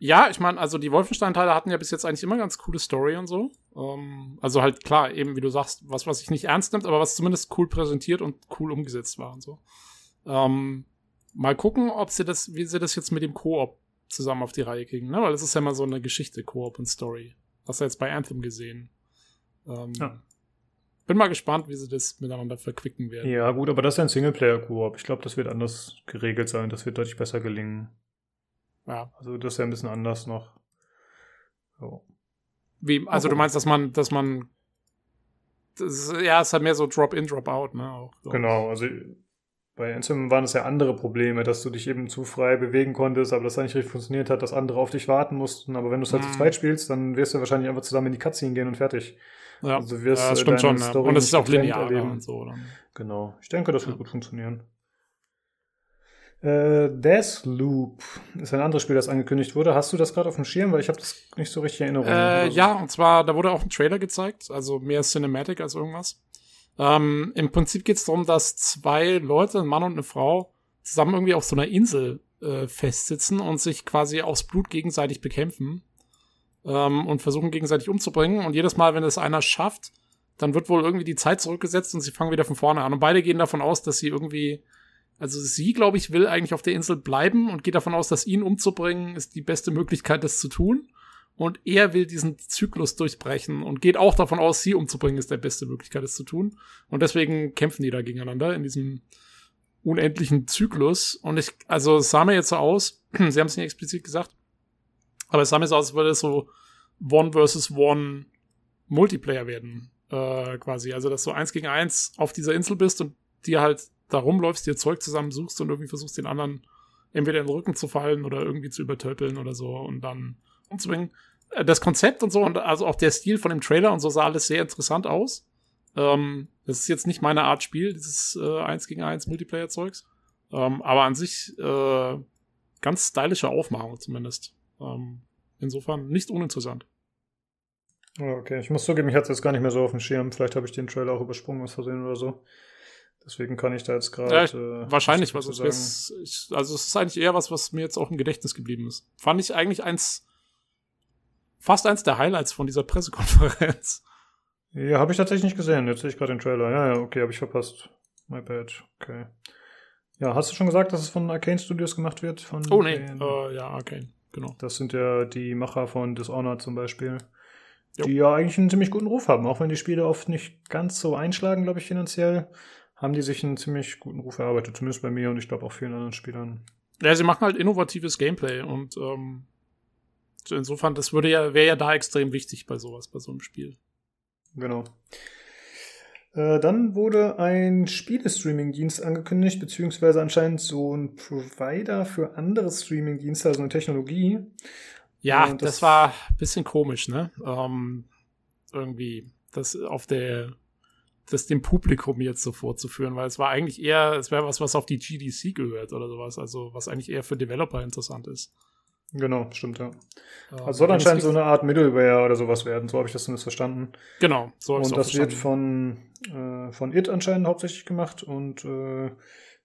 Ja, ich meine, also die Wolfenstein-Teile hatten ja bis jetzt eigentlich immer ganz coole Story und so. Ähm, also halt klar, eben wie du sagst, was, was sich nicht ernst nimmt, aber was zumindest cool präsentiert und cool umgesetzt war und so. Ähm, mal gucken, ob sie das, wie sie das jetzt mit dem Koop zusammen auf die Reihe kriegen, ne? Weil das ist ja mal so eine Geschichte, Koop und Story. Hast du jetzt bei Anthem gesehen. Ähm, Ja. Bin mal gespannt, wie sie das miteinander verquicken werden. Ja, gut, aber das ist ja ein Singleplayer-Koop. Ich glaube, das wird anders geregelt sein. Das wird deutlich besser gelingen. Ja. Also das ist ja ein bisschen anders noch. So. Wie, also Oh. du meinst, dass man, dass man das ja, es ist halt mehr so Drop-in, Drop-out, ne? Auch, ich. Genau, also bei Anthem waren es ja andere Probleme, dass du dich eben zu frei bewegen konntest, aber das dann nicht richtig funktioniert hat, dass andere auf dich warten mussten. Aber wenn du es halt Mhm. zu zweit spielst, dann wirst du wahrscheinlich einfach zusammen in die Cutscene gehen und fertig. Ja, Also wirst, ja das äh, stimmt schon. Ja. Und es ist auch linear erleben. und so. Dann. Genau. Ich denke, das wird Ja. gut funktionieren. Äh, Deathloop ist ein anderes Spiel, das angekündigt wurde. Hast du das gerade auf dem Schirm? Weil ich habe das nicht so richtig in Erinnerung. Äh, Also- ja, und zwar, da wurde auch ein Trailer gezeigt, also mehr Cinematic als irgendwas. Ähm, Im Prinzip geht es darum, dass zwei Leute, ein Mann und eine Frau, zusammen irgendwie auf so einer Insel äh, festsitzen und sich quasi aufs Blut gegenseitig bekämpfen ähm, und versuchen gegenseitig umzubringen. Und jedes Mal, wenn es einer schafft, dann wird wohl irgendwie die Zeit zurückgesetzt und sie fangen wieder von vorne an. Und beide gehen davon aus, dass sie irgendwie, also sie, glaube ich, will eigentlich auf der Insel bleiben und geht davon aus, dass ihn umzubringen ist die beste Möglichkeit, das zu tun. Und er will diesen Zyklus durchbrechen und geht auch davon aus, sie umzubringen ist der beste Möglichkeit, das zu tun. Und deswegen kämpfen die da gegeneinander in diesem unendlichen Zyklus. Und ich, also es sah mir jetzt so aus, *clears throat* sie haben es nicht explizit gesagt, aber es sah mir so aus, als würde es so One versus One Multiplayer werden, äh, quasi. Also, dass du eins gegen eins auf dieser Insel bist und dir halt da rumläufst, dir Zeug zusammensuchst und irgendwie versuchst, den anderen entweder in den Rücken zu fallen oder irgendwie zu übertölpeln oder so und dann umzubringen. Äh, Das Konzept und so und also auch der Stil von dem Trailer und so sah alles sehr interessant aus. Ähm, das ist jetzt nicht meine Art Spiel, dieses äh, 1 gegen 1 Multiplayer-Zeugs. Ähm, aber an sich äh, ganz stylische Aufmachung zumindest. Ähm, insofern nicht uninteressant. Ja, okay, ich muss zugeben, ich hatte es jetzt gar nicht mehr so auf dem Schirm. Vielleicht habe ich den Trailer auch übersprungen aus Versehen oder so. Deswegen kann ich da jetzt gerade. Ja, äh, Wahrscheinlich, was es ist. Also es ist eigentlich eher was, was mir jetzt auch im Gedächtnis geblieben ist. Fand ich eigentlich eins, fast eins der Highlights von dieser Pressekonferenz. Ja, habe ich tatsächlich nicht gesehen. Jetzt sehe ich gerade den Trailer. Ja, ja, okay, habe ich verpasst. My bad. Okay. Ja, hast du schon gesagt, dass es von Arcane Studios gemacht wird? Von Oh nee, den- äh, ja, okay, genau. Das sind ja die Macher von Dishonored zum Beispiel. Jo. Die ja eigentlich einen ziemlich guten Ruf haben. Auch wenn die Spiele oft nicht ganz so einschlagen, glaube ich, finanziell, haben die sich einen ziemlich guten Ruf erarbeitet. Zumindest bei mir und ich glaube auch vielen anderen Spielern. Ja, sie machen halt innovatives Gameplay und ähm, so insofern, das würde ja, wäre ja da extrem wichtig bei sowas, bei so einem Spiel. Genau. Äh, dann wurde ein Spielestreaming-Dienst angekündigt, beziehungsweise anscheinend so ein Provider für andere Streaming-Dienste, also eine Technologie. Ja, und das, das- war ein bisschen komisch, ne? Ähm, irgendwie, das auf der, das dem Publikum jetzt so vorzuführen, weil es war eigentlich eher, es wäre was, was auf die GDC gehört oder sowas, also was eigentlich eher für Developer interessant ist. Genau, stimmt, ja. Also soll wenn es anscheinend so eine Art Middleware oder sowas werden, so habe ich das zumindest verstanden. Genau, so hab ich's Und das wird verstanden. von, äh, von IT anscheinend hauptsächlich gemacht und äh,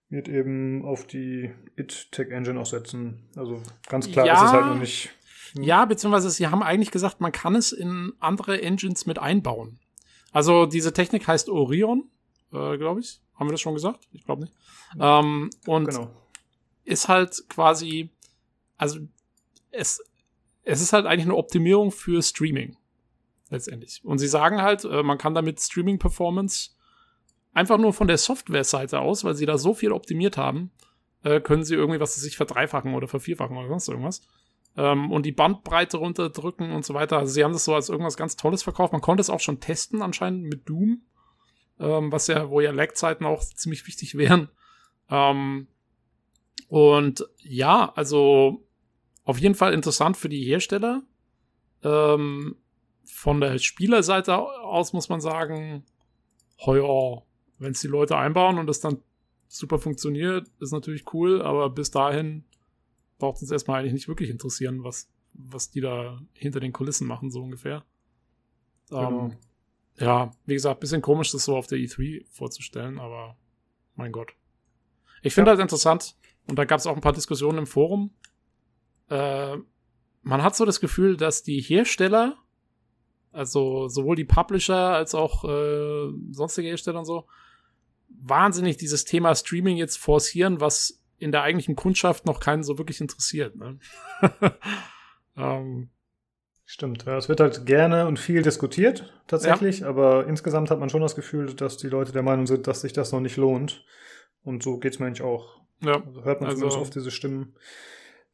wird eben auf die IT Tech Engine auch setzen. Also ganz klar Ja. ist es halt noch nicht. Ja, beziehungsweise sie haben eigentlich gesagt, man kann es in andere Engines mit einbauen. Also diese Technik heißt Orion, äh, glaube ich. Haben wir das schon gesagt? Ich glaube nicht. Ähm, und Genau. ist halt quasi, also es, es ist halt eigentlich eine Optimierung für Streaming letztendlich. Und sie sagen halt, äh, man kann damit Streaming-Performance einfach nur von der Software-Seite aus, weil sie da so viel optimiert haben, äh, können sie irgendwie was sich verdreifachen oder vervierfachen oder sonst irgendwas. Ähm, und die Bandbreite runterdrücken und so weiter. Also sie haben das so als irgendwas ganz Tolles verkauft. Man konnte es auch schon testen anscheinend mit Doom, ähm, was ja, wo ja Lag-Zeiten auch ziemlich wichtig *laughs* wären. Ähm, und ja, also auf jeden Fall interessant für die Hersteller. Ähm, von der Spielerseite aus muss man sagen, heuer, wenn es die Leute einbauen und das dann super funktioniert, ist natürlich cool, aber bis dahin braucht uns erstmal eigentlich nicht wirklich interessieren, was, was die da hinter den Kulissen machen, so ungefähr. Genau. Ähm, ja, wie gesagt, bisschen komisch, das so auf der E3 vorzustellen, aber mein Gott. Ich finde ja. halt interessant, und da gab es auch ein paar Diskussionen im Forum. Äh, man hat so das Gefühl, dass die Hersteller, also sowohl die Publisher als auch äh, sonstige Hersteller und so, wahnsinnig dieses Thema Streaming jetzt forcieren, was in der eigentlichen Kundschaft noch keinen so wirklich interessiert. Ne? *laughs* ähm, Stimmt, ja, es wird halt gerne und viel diskutiert, tatsächlich, ja. aber insgesamt hat man schon das Gefühl, dass die Leute der Meinung sind, dass sich das noch nicht lohnt. Und so geht es mir eigentlich auch. Ja. Also hört man also, zumindest oft diese Stimmen.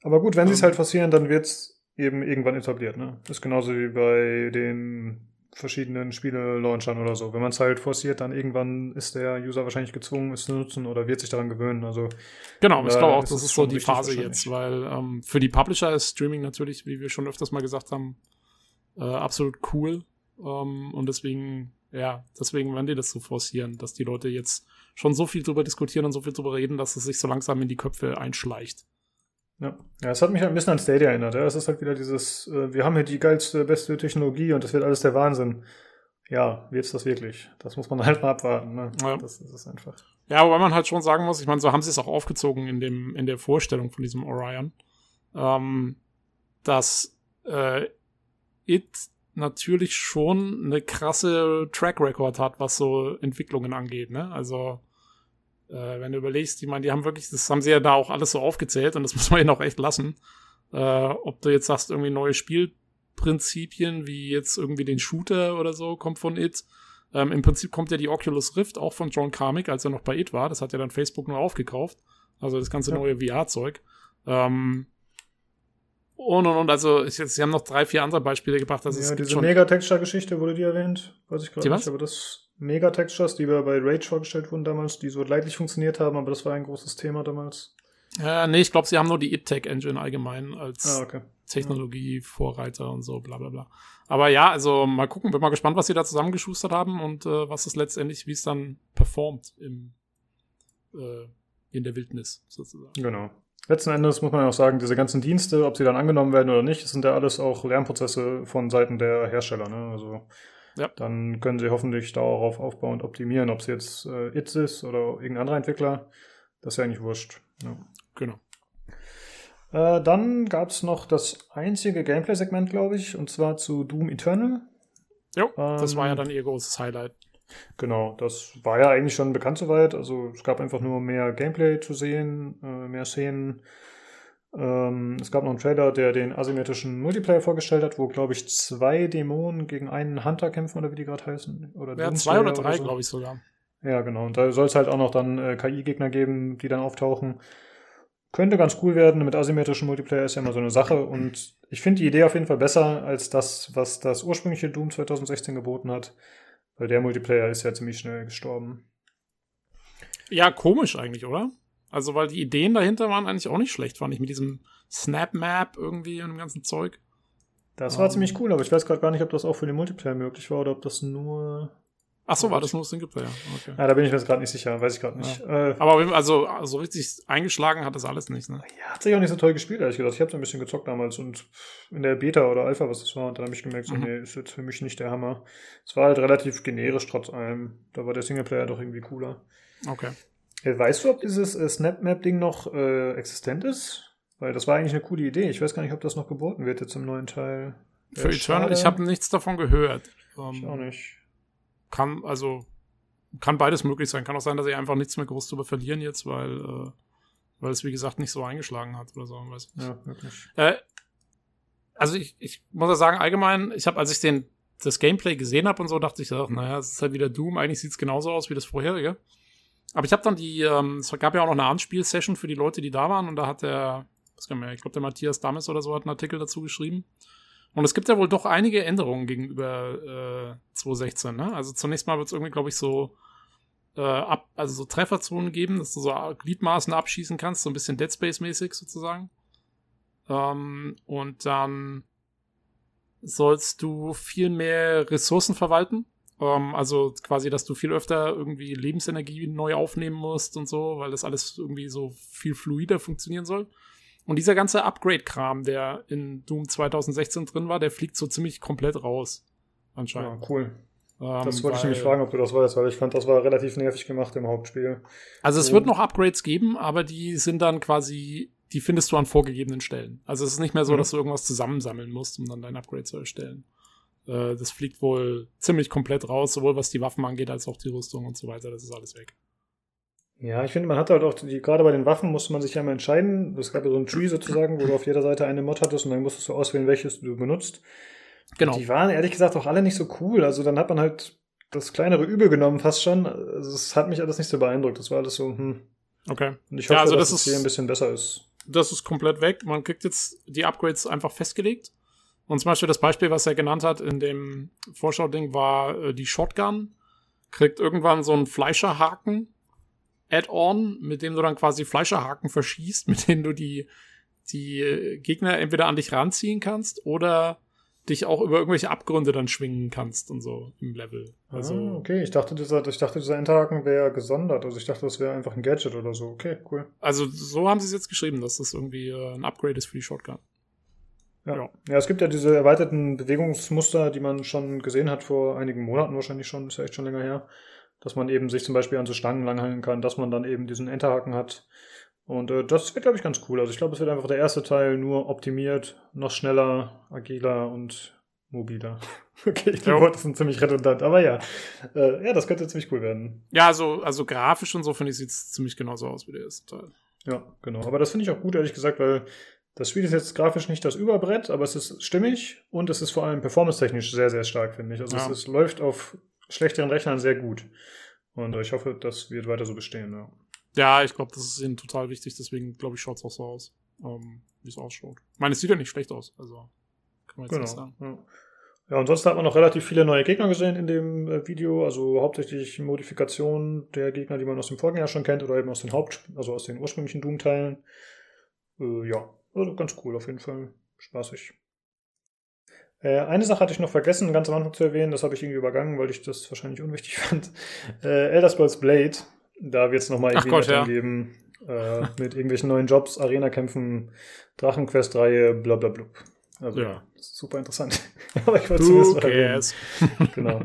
Aber gut, wenn sie es halt forcieren, dann wird es eben irgendwann etabliert, ne? ist genauso wie bei den verschiedenen Spiele-Launchern oder so. Wenn man es halt forciert, dann irgendwann ist der User wahrscheinlich gezwungen, es zu nutzen oder wird sich daran gewöhnen. Also genau, ich glaube auch, das ist so die Phase jetzt, weil ähm, für die Publisher ist Streaming natürlich, wie wir schon öfters mal gesagt haben, äh, absolut cool. Ähm, und deswegen, ja, deswegen werden die das so forcieren, dass die Leute jetzt schon so viel drüber diskutieren und so viel drüber reden, dass es sich so langsam in die Köpfe einschleicht. Ja. ja, es hat mich ein bisschen an Stadia erinnert. Ja. Es ist halt wieder dieses, äh, wir haben hier die geilste, beste Technologie und das wird alles der Wahnsinn. Ja, wird's das wirklich? Das muss man *laughs* halt mal abwarten. Ne? Ja. Das ist es einfach. Ja, wobei man halt schon sagen muss, ich meine, so haben sie es auch aufgezogen in, dem, in der Vorstellung von diesem Orion, ähm, dass äh, It natürlich schon eine krasse Track Record hat, was so Entwicklungen angeht. Ne? Also äh, wenn du überlegst, ich meine, die haben wirklich, das haben sie ja da auch alles so aufgezählt und das *laughs* muss man ihnen auch echt lassen. Äh, ob du jetzt sagst, irgendwie neue Spielprinzipien, wie jetzt irgendwie den Shooter oder so, kommt von It. Ähm, Im Prinzip kommt ja die Oculus Rift auch von John Carmack, als er noch bei It war. Das hat ja dann Facebook nur aufgekauft. Also das ganze ja. neue VR-Zeug. Ähm, und und und, also ich, sie haben noch drei, vier andere Beispiele gebracht. Also ja, diese Megatexture-Geschichte wurde die erwähnt, weiß ich gerade nicht, aber das Megatextures, die wir bei Rage vorgestellt wurden damals, die so leidlich funktioniert haben, aber das war ein großes Thema damals. Ja, nee, ich glaube, sie haben nur die IT-Tech-Engine allgemein als ah, okay. Technologie-Vorreiter und so, bla bla bla. Aber ja, also mal gucken, bin mal gespannt, was sie da zusammengeschustert haben und äh, was es letztendlich, wie es dann performt im, äh, in der Wildnis sozusagen. Genau. Letzten Endes muss man ja auch sagen, diese ganzen Dienste, ob sie dann angenommen werden oder nicht, sind ja alles auch Lernprozesse von Seiten der Hersteller. Ne? Also ja. Dann können sie hoffentlich darauf aufbauen und optimieren, ob es jetzt äh, Itz ist oder irgendein anderer Entwickler. Das ist ja eigentlich wurscht. Ja. Genau. Äh, dann gab es noch das einzige Gameplay-Segment, glaube ich, und zwar zu Doom Eternal. Jo, ähm, das war ja ähm, dann ihr großes Highlight. Genau, das war ja eigentlich schon bekannt soweit. Also es gab einfach nur mehr Gameplay zu sehen, äh, mehr Szenen. Ähm, es gab noch einen Trailer, der den asymmetrischen Multiplayer vorgestellt hat, wo, glaube ich, zwei Dämonen gegen einen Hunter kämpfen, oder wie die gerade heißen. Oder ja, zwei oder drei, so. glaube ich sogar. Ja, genau. Und da soll es halt auch noch dann äh, KI-Gegner geben, die dann auftauchen. Könnte ganz cool werden. Mit asymmetrischen Multiplayer ist ja immer so eine Sache. Und ich finde die Idee auf jeden Fall besser als das, was das ursprüngliche Doom 2016 geboten hat. Weil der Multiplayer ist ja ziemlich schnell gestorben. Ja, komisch eigentlich, oder? Also, weil die Ideen dahinter waren eigentlich auch nicht schlecht, fand ich, mit diesem Snap Map irgendwie und dem ganzen Zeug. Das war um, ziemlich cool, aber ich weiß gerade gar nicht, ob das auch für den Multiplayer möglich war oder ob das nur. Ach so, war das nur Singleplayer? Okay. Ja, da bin ich mir jetzt gerade nicht sicher, weiß ich gerade nicht. Ja. Äh, aber also, also richtig eingeschlagen hat das alles nicht, ne? Ja, hat sich auch nicht so toll gespielt, ehrlich gesagt. Ich habe so ein bisschen gezockt damals und in der Beta oder Alpha, was das war, und dann habe ich gemerkt, so, mhm. nee, ist jetzt für mich nicht der Hammer. Es war halt relativ generisch trotz allem. Da war der Singleplayer doch irgendwie cooler. Okay. Äh, weißt du, ob dieses äh, SnapMap-Ding noch äh, existent ist? Weil das war eigentlich eine coole Idee. Ich weiß gar nicht, ob das noch geboten wird jetzt im neuen Teil. Für Eternal, ich habe nichts davon gehört. Um, ich ähm, auch nicht. Kann, also, kann beides möglich sein. Kann auch sein, dass sie einfach nichts mehr groß drüber verlieren jetzt, weil, äh, weil es, wie gesagt, nicht so eingeschlagen hat oder so. Weiß Ja, wirklich. Äh, also, ich, ich muss ja sagen, allgemein, ich habe, als ich den, das Gameplay gesehen habe und so, dachte ich, naja, es ist halt wieder Doom. Eigentlich sieht es genauso aus wie das vorherige. Aber ich habe dann die, ähm, es gab ja auch noch eine Anspielsession für die Leute, die da waren und da hat der, was kann man, ich glaube der Matthias Dammes oder so hat einen Artikel dazu geschrieben. Und es gibt ja wohl doch einige Änderungen gegenüber äh, 2016. Ne? Also zunächst mal wird es irgendwie, glaube ich, so äh, ab, also so Trefferzonen geben, dass du so Gliedmaßen abschießen kannst, so ein bisschen Dead Space-mäßig sozusagen. Ähm, und dann sollst du viel mehr Ressourcen verwalten. Ähm, also quasi, dass du viel öfter irgendwie Lebensenergie neu aufnehmen musst und so, weil das alles irgendwie so viel fluider funktionieren soll. Und dieser ganze Upgrade-Kram, der in Doom 2016 drin war, der fliegt so ziemlich komplett raus. Anscheinend. Ja, cool. Ähm, das wollte weil, ich nämlich fragen, ob du das weißt, weil ich fand, das war relativ nervig gemacht im Hauptspiel. Also es wird noch Upgrades geben, aber die sind dann quasi, die findest du an vorgegebenen Stellen. Also es ist nicht mehr so, mhm. dass du irgendwas zusammensammeln musst, um dann dein Upgrade zu erstellen. Äh, das fliegt wohl ziemlich komplett raus, sowohl was die Waffen angeht, als auch die Rüstung und so weiter. Das ist alles weg. Ja, ich finde, man hat halt auch, die, gerade bei den Waffen musste man sich ja mal entscheiden. Es gab ja so ein Tree sozusagen, wo du auf jeder Seite eine Mod hattest und dann musstest du auswählen, welches du benutzt. Genau. Und die waren ehrlich gesagt auch alle nicht so cool. Also dann hat man halt das kleinere Übel genommen, fast schon. Also es hat mich alles nicht so beeindruckt. Das war alles so, hm. Okay. Und ich hoffe, ja, also dass das es hier ein bisschen besser ist. Das ist komplett weg. Man kriegt jetzt die Upgrades einfach festgelegt. Und zum Beispiel das Beispiel, was er genannt hat in dem Vorschau-Ding, war äh, die Shotgun. Kriegt irgendwann so einen Fleischerhaken Add-on, mit dem du dann quasi Fleischerhaken verschießt, *laughs* mit denen du die, die Gegner entweder an dich ranziehen kannst oder dich auch über irgendwelche Abgründe dann schwingen kannst und so im Level. Also, ah, okay, ich dachte, dieser, ich dachte, dieser Endhaken wäre gesondert. Also ich dachte, das wäre einfach ein Gadget oder so. Okay, cool. Also so haben sie es jetzt geschrieben, dass das irgendwie äh, ein Upgrade ist für die Shotgun. Ja. ja. ja, es gibt ja diese erweiterten Bewegungsmuster, die man schon gesehen hat vor einigen Monaten wahrscheinlich schon, ist ja echt schon länger her dass man eben sich zum Beispiel an so Stangen langhangeln kann, dass man dann eben diesen Enterhaken hat. Und äh, das wird, glaube ich, ganz cool. Also ich glaube, es wird einfach der erste Teil nur optimiert, noch schneller, agiler und mobiler. *laughs* okay, ich glaube, das ist ziemlich redundant, aber ja. Äh, ja, das könnte ziemlich cool werden. Ja, also, also grafisch und so, finde ich, sieht es ziemlich genauso aus wie der erste Teil. Ja, genau. Aber das finde ich auch gut, ehrlich gesagt, weil das Spiel ist jetzt grafisch nicht das Überbrett, aber es ist stimmig und es ist vor allem performance-technisch sehr, sehr stark, finde ich. Also ja. es, es, läuft auf schlechteren Rechnern sehr gut. Und ich hoffe, das wird weiter so bestehen, ja. Ja, ich glaube, das ist ihnen total wichtig, deswegen glaube ich, schaut es auch so aus, ähm, wie es ausschaut. Ich meine, es sieht ja nicht schlecht aus, also kann man jetzt genau, nicht sagen. Ja. Ja, ansonsten hat man noch relativ viele neue Gegner gesehen in dem äh, Video, also hauptsächlich Modifikationen der Gegner, die man aus dem Vorgänger schon kennt oder eben aus den Haupt-, also aus den ursprünglichen Doom-Teilen. Äh, ja, also ganz cool auf jeden Fall. Spaßig. Äh, eine Sache hatte ich noch vergessen, ganz am Anfang zu erwähnen, das habe ich irgendwie übergangen, weil ich das wahrscheinlich unwichtig *laughs* fand. Äh, Elder Scrolls Blade, da wird es nochmal irgendwie Gott, ja. geben, äh, mit irgendwelchen neuen Jobs, Arena-Kämpfen, Drachenquest-Reihe, bla bla bla. Also, ja. super interessant. *laughs* Aber ich wollte zumindest mal *laughs* genau.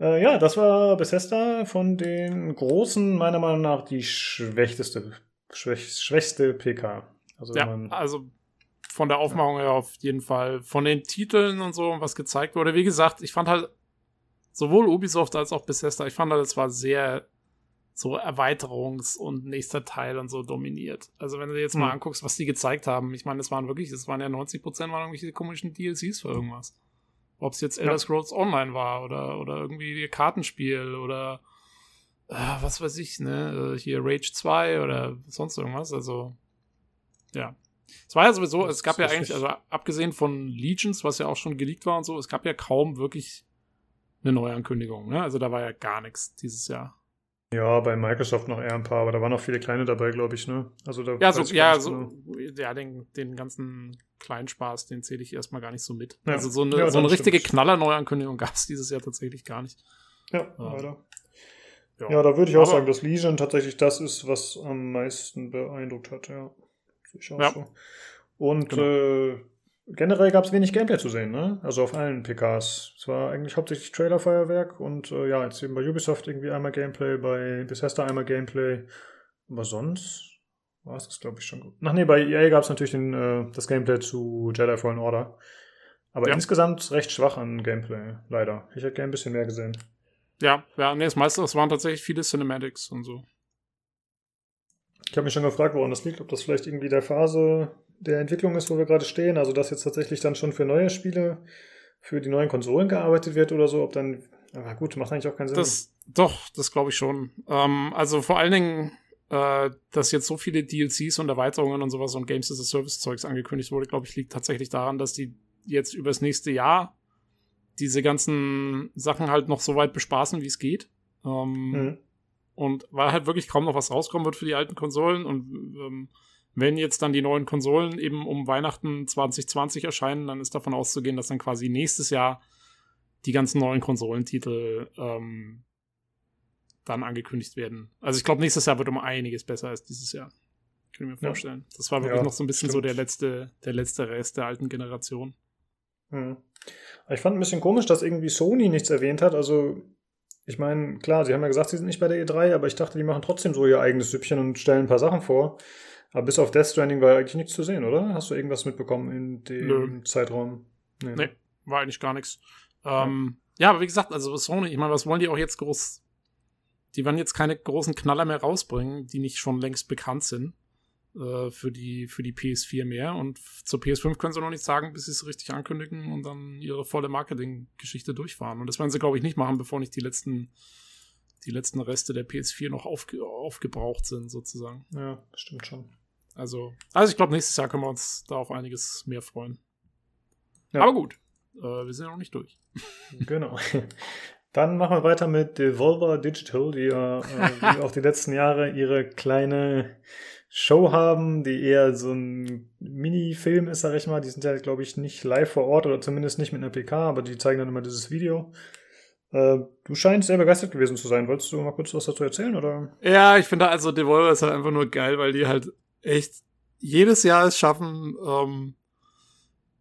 Äh, ja, das war Bethesda von den großen, meiner Meinung nach, die schwächste, schwäch, schwächste PK. Also, ja, also von der Aufmachung her auf jeden Fall. Von den Titeln und so, was gezeigt wurde. Wie gesagt, ich fand halt sowohl Ubisoft als auch Bethesda, ich fand halt, es war sehr so Erweiterungs- und nächster Teil und so dominiert. Also wenn du dir jetzt mal hm. anguckst, was die gezeigt haben, ich meine, es waren wirklich, es waren ja 90 Prozent waren irgendwelche komischen DLCs für irgendwas. Ob es jetzt Elder ja. Scrolls Online war oder, oder irgendwie Kartenspiel oder äh, was weiß ich, ne, hier Rage 2 oder sonst irgendwas. Also, ja. Es war ja sowieso, es gab ja eigentlich, also abgesehen von Legions, was ja auch schon geleakt war und so, es gab ja kaum wirklich eine Neuankündigung. Ne? Also da war ja gar nichts dieses Jahr. Ja, bei Microsoft noch eher ein paar, aber da waren auch viele kleine dabei, glaube ich, ne? Also da ja, so, ja, so, genau. ja den, den ganzen kleinen Spaß, den zähle ich erstmal gar nicht so mit. Ja. Also so eine, ja, so eine richtige Knaller-Neuankündigung *laughs* gab es dieses Jahr tatsächlich gar nicht. Ja, leider. Ja, ja da würde ich auch aber, sagen, dass Legion tatsächlich das ist, was am meisten beeindruckt hat, ja. Ich auch ja. so. Und genau. äh, generell gab es wenig Gameplay zu sehen, ne? Also auf allen PKs. Es war eigentlich hauptsächlich Trailerfeuerwerk und äh, ja, jetzt eben bei Ubisoft irgendwie einmal Gameplay, bei Bethesda einmal Gameplay. Aber sonst war es das, glaube ich, schon gut. Ach nee, bei EA gab es natürlich den, äh, das Gameplay zu Jedi Fallen Order. Aber ja. insgesamt recht schwach an Gameplay, leider. Ich hätte gerne ein bisschen mehr gesehen. Ja, ja, nee, das meiste, das waren tatsächlich viele Cinematics und so. Ich habe mich schon gefragt, woran das liegt, ob das vielleicht irgendwie der Phase der Entwicklung ist, wo wir gerade stehen, also dass jetzt tatsächlich dann schon für neue Spiele für die neuen Konsolen gearbeitet wird oder so, ob dann, aber gut, macht eigentlich auch keinen Sinn. Das, doch, das glaube ich schon. Ähm, also vor allen Dingen, äh, dass jetzt so viele DLCs und Erweiterungen und sowas und Games as a Service Zeugs angekündigt wurde, glaube ich, liegt tatsächlich daran, dass die jetzt übers nächste Jahr diese ganzen Sachen halt noch so weit bespaßen, wie es geht. Ähm, mhm. Und weil halt wirklich kaum noch was rauskommen wird für die alten Konsolen. Und ähm, wenn jetzt dann die neuen Konsolen eben um Weihnachten 2020 erscheinen, dann ist davon auszugehen, dass dann quasi nächstes Jahr die ganzen neuen Konsolentitel ähm, dann angekündigt werden. Also ich glaube, nächstes Jahr wird um einiges besser als dieses Jahr. Kann ich mir vorstellen. Ja. Das war wirklich ja, noch so ein bisschen stimmt. so der letzte, der letzte Rest der alten Generation. Hm. Ich fand ein bisschen komisch, dass irgendwie Sony nichts erwähnt hat. Also, ich meine, klar, sie haben ja gesagt, sie sind nicht bei der E3, aber ich dachte, die machen trotzdem so ihr eigenes Süppchen und stellen ein paar Sachen vor. Aber bis auf Death Stranding war ja eigentlich nichts zu sehen, oder? Hast du irgendwas mitbekommen in dem Nö. Zeitraum? Nee, nee, war eigentlich gar nichts. Ähm, ja. ja, aber wie gesagt, also Sony, ich meine, was wollen die auch jetzt groß? Die werden jetzt keine großen Knaller mehr rausbringen, die nicht schon längst bekannt sind äh, für, die, für die PS4 mehr. Und zur PS5 können sie noch nicht sagen, bis sie es richtig ankündigen und dann ihre volle Marketing-Geschichte durchfahren. Und das werden sie, glaube ich, nicht machen, bevor nicht die letzten, die letzten Reste der PS4 noch aufge aufgebraucht sind, sozusagen. Ja, stimmt schon. Also, also ich glaube, nächstes Jahr können wir uns da auf einiges mehr freuen. Ja. Aber gut, äh, wir sind ja noch nicht durch. *laughs* Genau. Dann machen wir weiter mit Devolver Digital, die ja äh, *laughs* auch die letzten Jahre ihre kleine Show haben, die eher so ein Mini-Film ist, sag ich mal. Die sind ja, glaube ich, nicht live vor Ort oder zumindest nicht mit einer PK, aber die zeigen dann immer dieses Video. Äh, du scheinst sehr begeistert gewesen zu sein. Wolltest du mal kurz was dazu erzählen, oder? Ja, ich finde also Devolver ist halt einfach nur geil, weil die halt echt jedes Jahr es schaffen, ähm,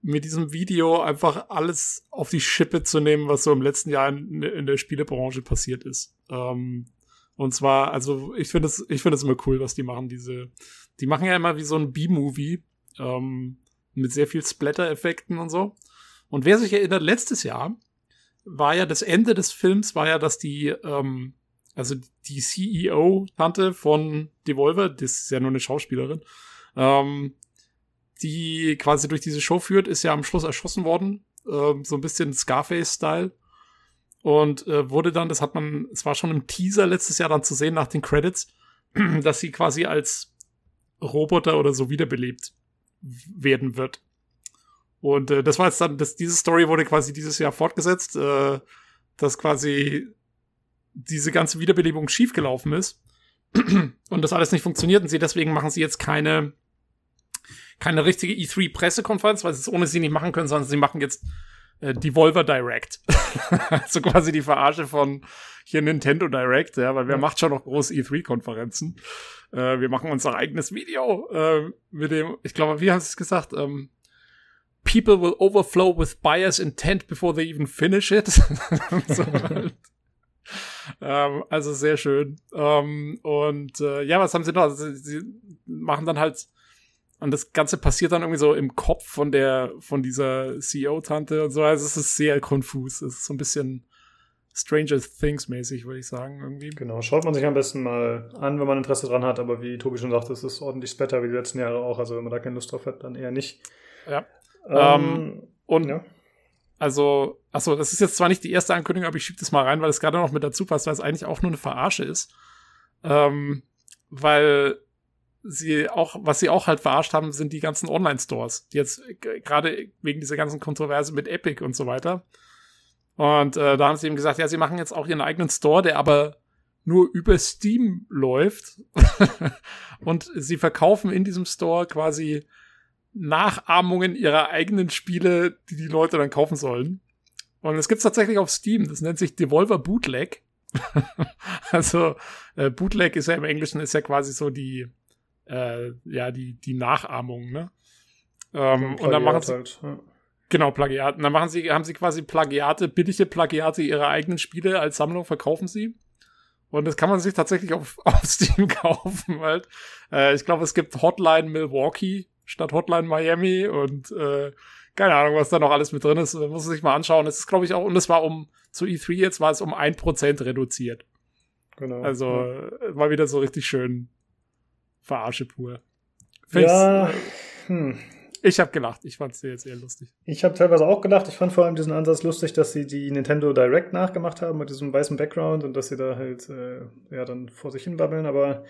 mit diesem Video einfach alles auf die Schippe zu nehmen, was so im letzten Jahr in, in der Spielebranche passiert ist. Ähm, und zwar, also ich finde es, ich finde es immer cool, was die machen. Diese, die machen ja immer wie so ein B-Movie ähm, mit sehr viel Splatter-Effekten und so. Und wer sich erinnert, letztes Jahr war ja das Ende des Films, war ja, dass die ähm, also die CEO-Tante von Devolver, das ist ja nur eine Schauspielerin, ähm, die quasi durch diese Show führt, ist ja am Schluss erschossen worden. Ähm, so ein bisschen Scarface-Style. Und äh, wurde dann, das hat man, es war schon im Teaser letztes Jahr dann zu sehen nach den Credits, *clears throat* dass sie quasi als Roboter oder so wiederbelebt werden wird. Und äh, das war jetzt dann, das, diese Story wurde quasi dieses Jahr fortgesetzt, äh, dass quasi diese ganze Wiederbelebung schiefgelaufen ist *clears throat* und das alles nicht funktioniert und sie deswegen machen sie jetzt keine keine richtige E3 Pressekonferenz, weil sie es ohne sie nicht machen können, sondern sie machen jetzt äh, Devolver Direct. *laughs* also quasi die Verarsche von hier Nintendo Direct, ja, weil wer ja. macht schon noch große E3-Konferenzen? Äh, wir machen unser eigenes Video äh, mit dem, ich glaube, wie haben sie es gesagt? Ähm, People will overflow with buyer's intent before they even finish it. *laughs* so, halt ähm, also sehr schön. Ähm, und äh, ja, was haben sie noch? Also, sie machen dann halt und das Ganze passiert dann irgendwie so im Kopf von der, von dieser CEO-Tante und so. Also es ist sehr konfus. Es ist so ein bisschen Stranger Things mäßig, würde ich sagen, irgendwie. Genau, schaut man sich am besten mal an, wenn man Interesse dran hat. Aber wie Tobi schon sagte, es ist ordentlich Splatter wie die letzten Jahre auch. Also wenn man da keine Lust drauf hat, dann eher nicht. Ja. Ähm, und ja. Also, achso, das ist jetzt zwar nicht die erste Ankündigung, aber ich schiebe das mal rein, weil es gerade noch mit dazu passt, weil es eigentlich auch nur eine Verarsche ist. Ähm, weil sie auch, was sie auch halt verarscht haben, sind die ganzen Online-Stores, jetzt gerade wegen dieser ganzen Kontroverse mit Epic und so weiter. Und äh, da haben sie eben gesagt, ja, sie machen jetzt auch ihren eigenen Store, der aber nur über Steam läuft. *laughs* und sie verkaufen in diesem Store quasi Nachahmungen ihrer eigenen Spiele, die die Leute dann kaufen sollen. Und es gibt's tatsächlich auf Steam. Das nennt sich Devolver Bootleg. *laughs* also äh, Bootleg ist ja im Englischen ist ja quasi so die äh, ja die die Nachahmung, ne? Ähm, und dann machen sie halt, ja. genau Plagiat. Und dann machen sie haben sie quasi Plagiate, billige Plagiate ihrer eigenen Spiele als Sammlung verkaufen sie. Und das kann man sich tatsächlich auf, *laughs* auf Steam kaufen, halt. Äh, ich glaube, es gibt Hotline Milwaukee statt Hotline Miami und äh, keine Ahnung, was da noch alles mit drin ist. Man muss sich mal anschauen. Es ist, glaube ich, auch, und es war um, zu E3 jetzt war es um ein Prozent reduziert. Genau. Also ja. war wieder so richtig schön Verarsche pur. Ja, hm. Ich habe gelacht. Ich fand es jetzt eher lustig. Ich habe teilweise auch gelacht. Ich fand vor allem diesen Ansatz lustig, dass sie die Nintendo Direct nachgemacht haben mit diesem weißen Background und dass sie da halt äh, ja dann vor sich hin babbeln. Aber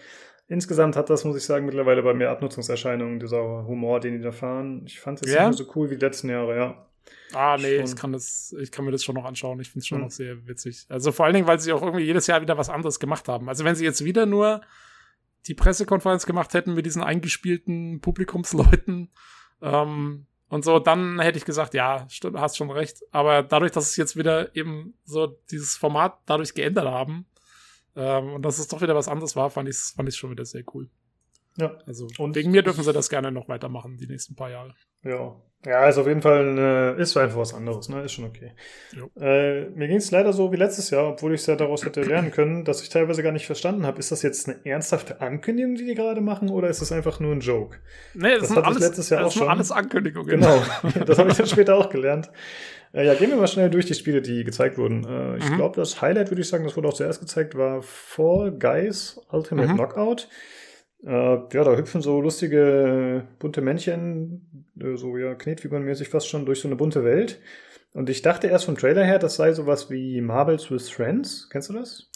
insgesamt hat das, muss ich sagen, mittlerweile bei mir Abnutzungserscheinungen, dieser Humor, den die da fahren. Ich fand es ja? nicht mehr so cool wie die letzten Jahre, ja. Ah, nee, ich kann, das, ich kann mir das schon noch anschauen. Ich finde es schon hm. noch sehr witzig. Also vor allen Dingen, weil sie auch irgendwie jedes Jahr wieder was anderes gemacht haben. Also wenn sie jetzt wieder nur die Pressekonferenz gemacht hätten mit diesen eingespielten Publikumsleuten ähm, und so, dann hätte ich gesagt, ja, hast schon recht. Aber dadurch, dass es jetzt wieder eben so dieses Format dadurch geändert haben, ähm, und dass es doch wieder was anderes war, fand ich es fand schon wieder sehr cool. Ja. Also und wegen mir dürfen sie das gerne noch weitermachen, die nächsten paar Jahre. Ja. Ja, ist auf jeden Fall eine, ist einfach was anderes, ne? Ist schon okay. Äh, mir ging es leider so wie letztes Jahr, obwohl ich es ja daraus hätte lernen können, dass ich teilweise gar nicht verstanden habe, ist das jetzt eine ernsthafte Ankündigung, die die gerade machen, oder ist das einfach nur ein Joke? Nee, das, das sind alles, letztes Jahr das auch schon. alles Ankündigungen. Genau, *laughs* das habe ich dann später auch gelernt. Äh, ja, gehen wir mal schnell durch die Spiele, die gezeigt wurden. Äh, ich mhm. glaube, das Highlight, würde ich sagen, das wurde auch zuerst gezeigt, war Fall Guys Ultimate mhm. Knockout. Äh, ja, da hüpfen so lustige bunte Männchen, äh, so ja Knetfigurenmäßig fast schon durch so eine bunte Welt. Und ich dachte erst vom Trailer her, das sei sowas wie Marbles with Friends. Kennst du das?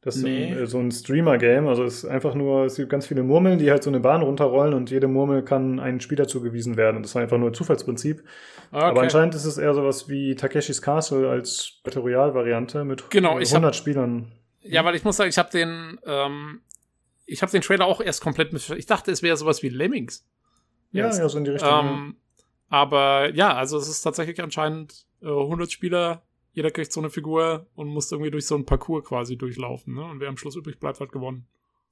Das ist nee. so ein, so ein Streamer-Game. Also es ist einfach nur, es gibt ganz viele Murmeln, die halt so eine Bahn runterrollen und jede Murmel kann einem Spieler zugewiesen werden. Und das ist einfach nur ein Zufallsprinzip. Okay. Aber anscheinend ist es eher sowas wie Takeshis Castle als Battle Royale-Variante mit genau, 100 hab, Spielern. Ja, weil ich muss sagen, ich habe den, ähm, ich habe den Trailer auch erst komplett mit. Ich dachte, es wäre sowas wie Lemmings. Ja, ja, so in die Richtung. Ähm, aber ja, also es ist tatsächlich anscheinend äh, 100 Spieler, jeder kriegt so eine Figur und muss irgendwie durch so ein Parcours quasi durchlaufen. Ne? Und wer am Schluss übrig bleibt, hat gewonnen.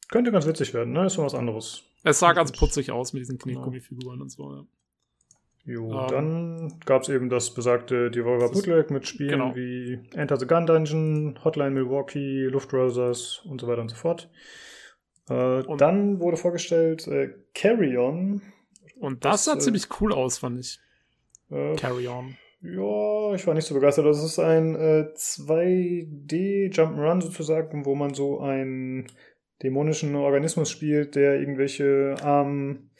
Könnte ganz witzig werden, ne? Ist mal was anderes. Es sah ganz putzig aus mit diesen Knetgummifiguren und so, ja. Jo, um, ähm. dann gab es eben das besagte Devolver Bootleg mit Spielen genau. wie Enter the Gun Dungeon, Hotline Milwaukee, Luft Rosers und so weiter und so fort. Äh, dann wurde vorgestellt äh, Carry On. Und das, das sah äh, ziemlich cool aus, fand ich. Äh, Carry On. Ja, ich war nicht so begeistert. Das ist ein äh, 2D Jump'n'Run sozusagen, wo man so einen dämonischen Organismus spielt, der irgendwelche armen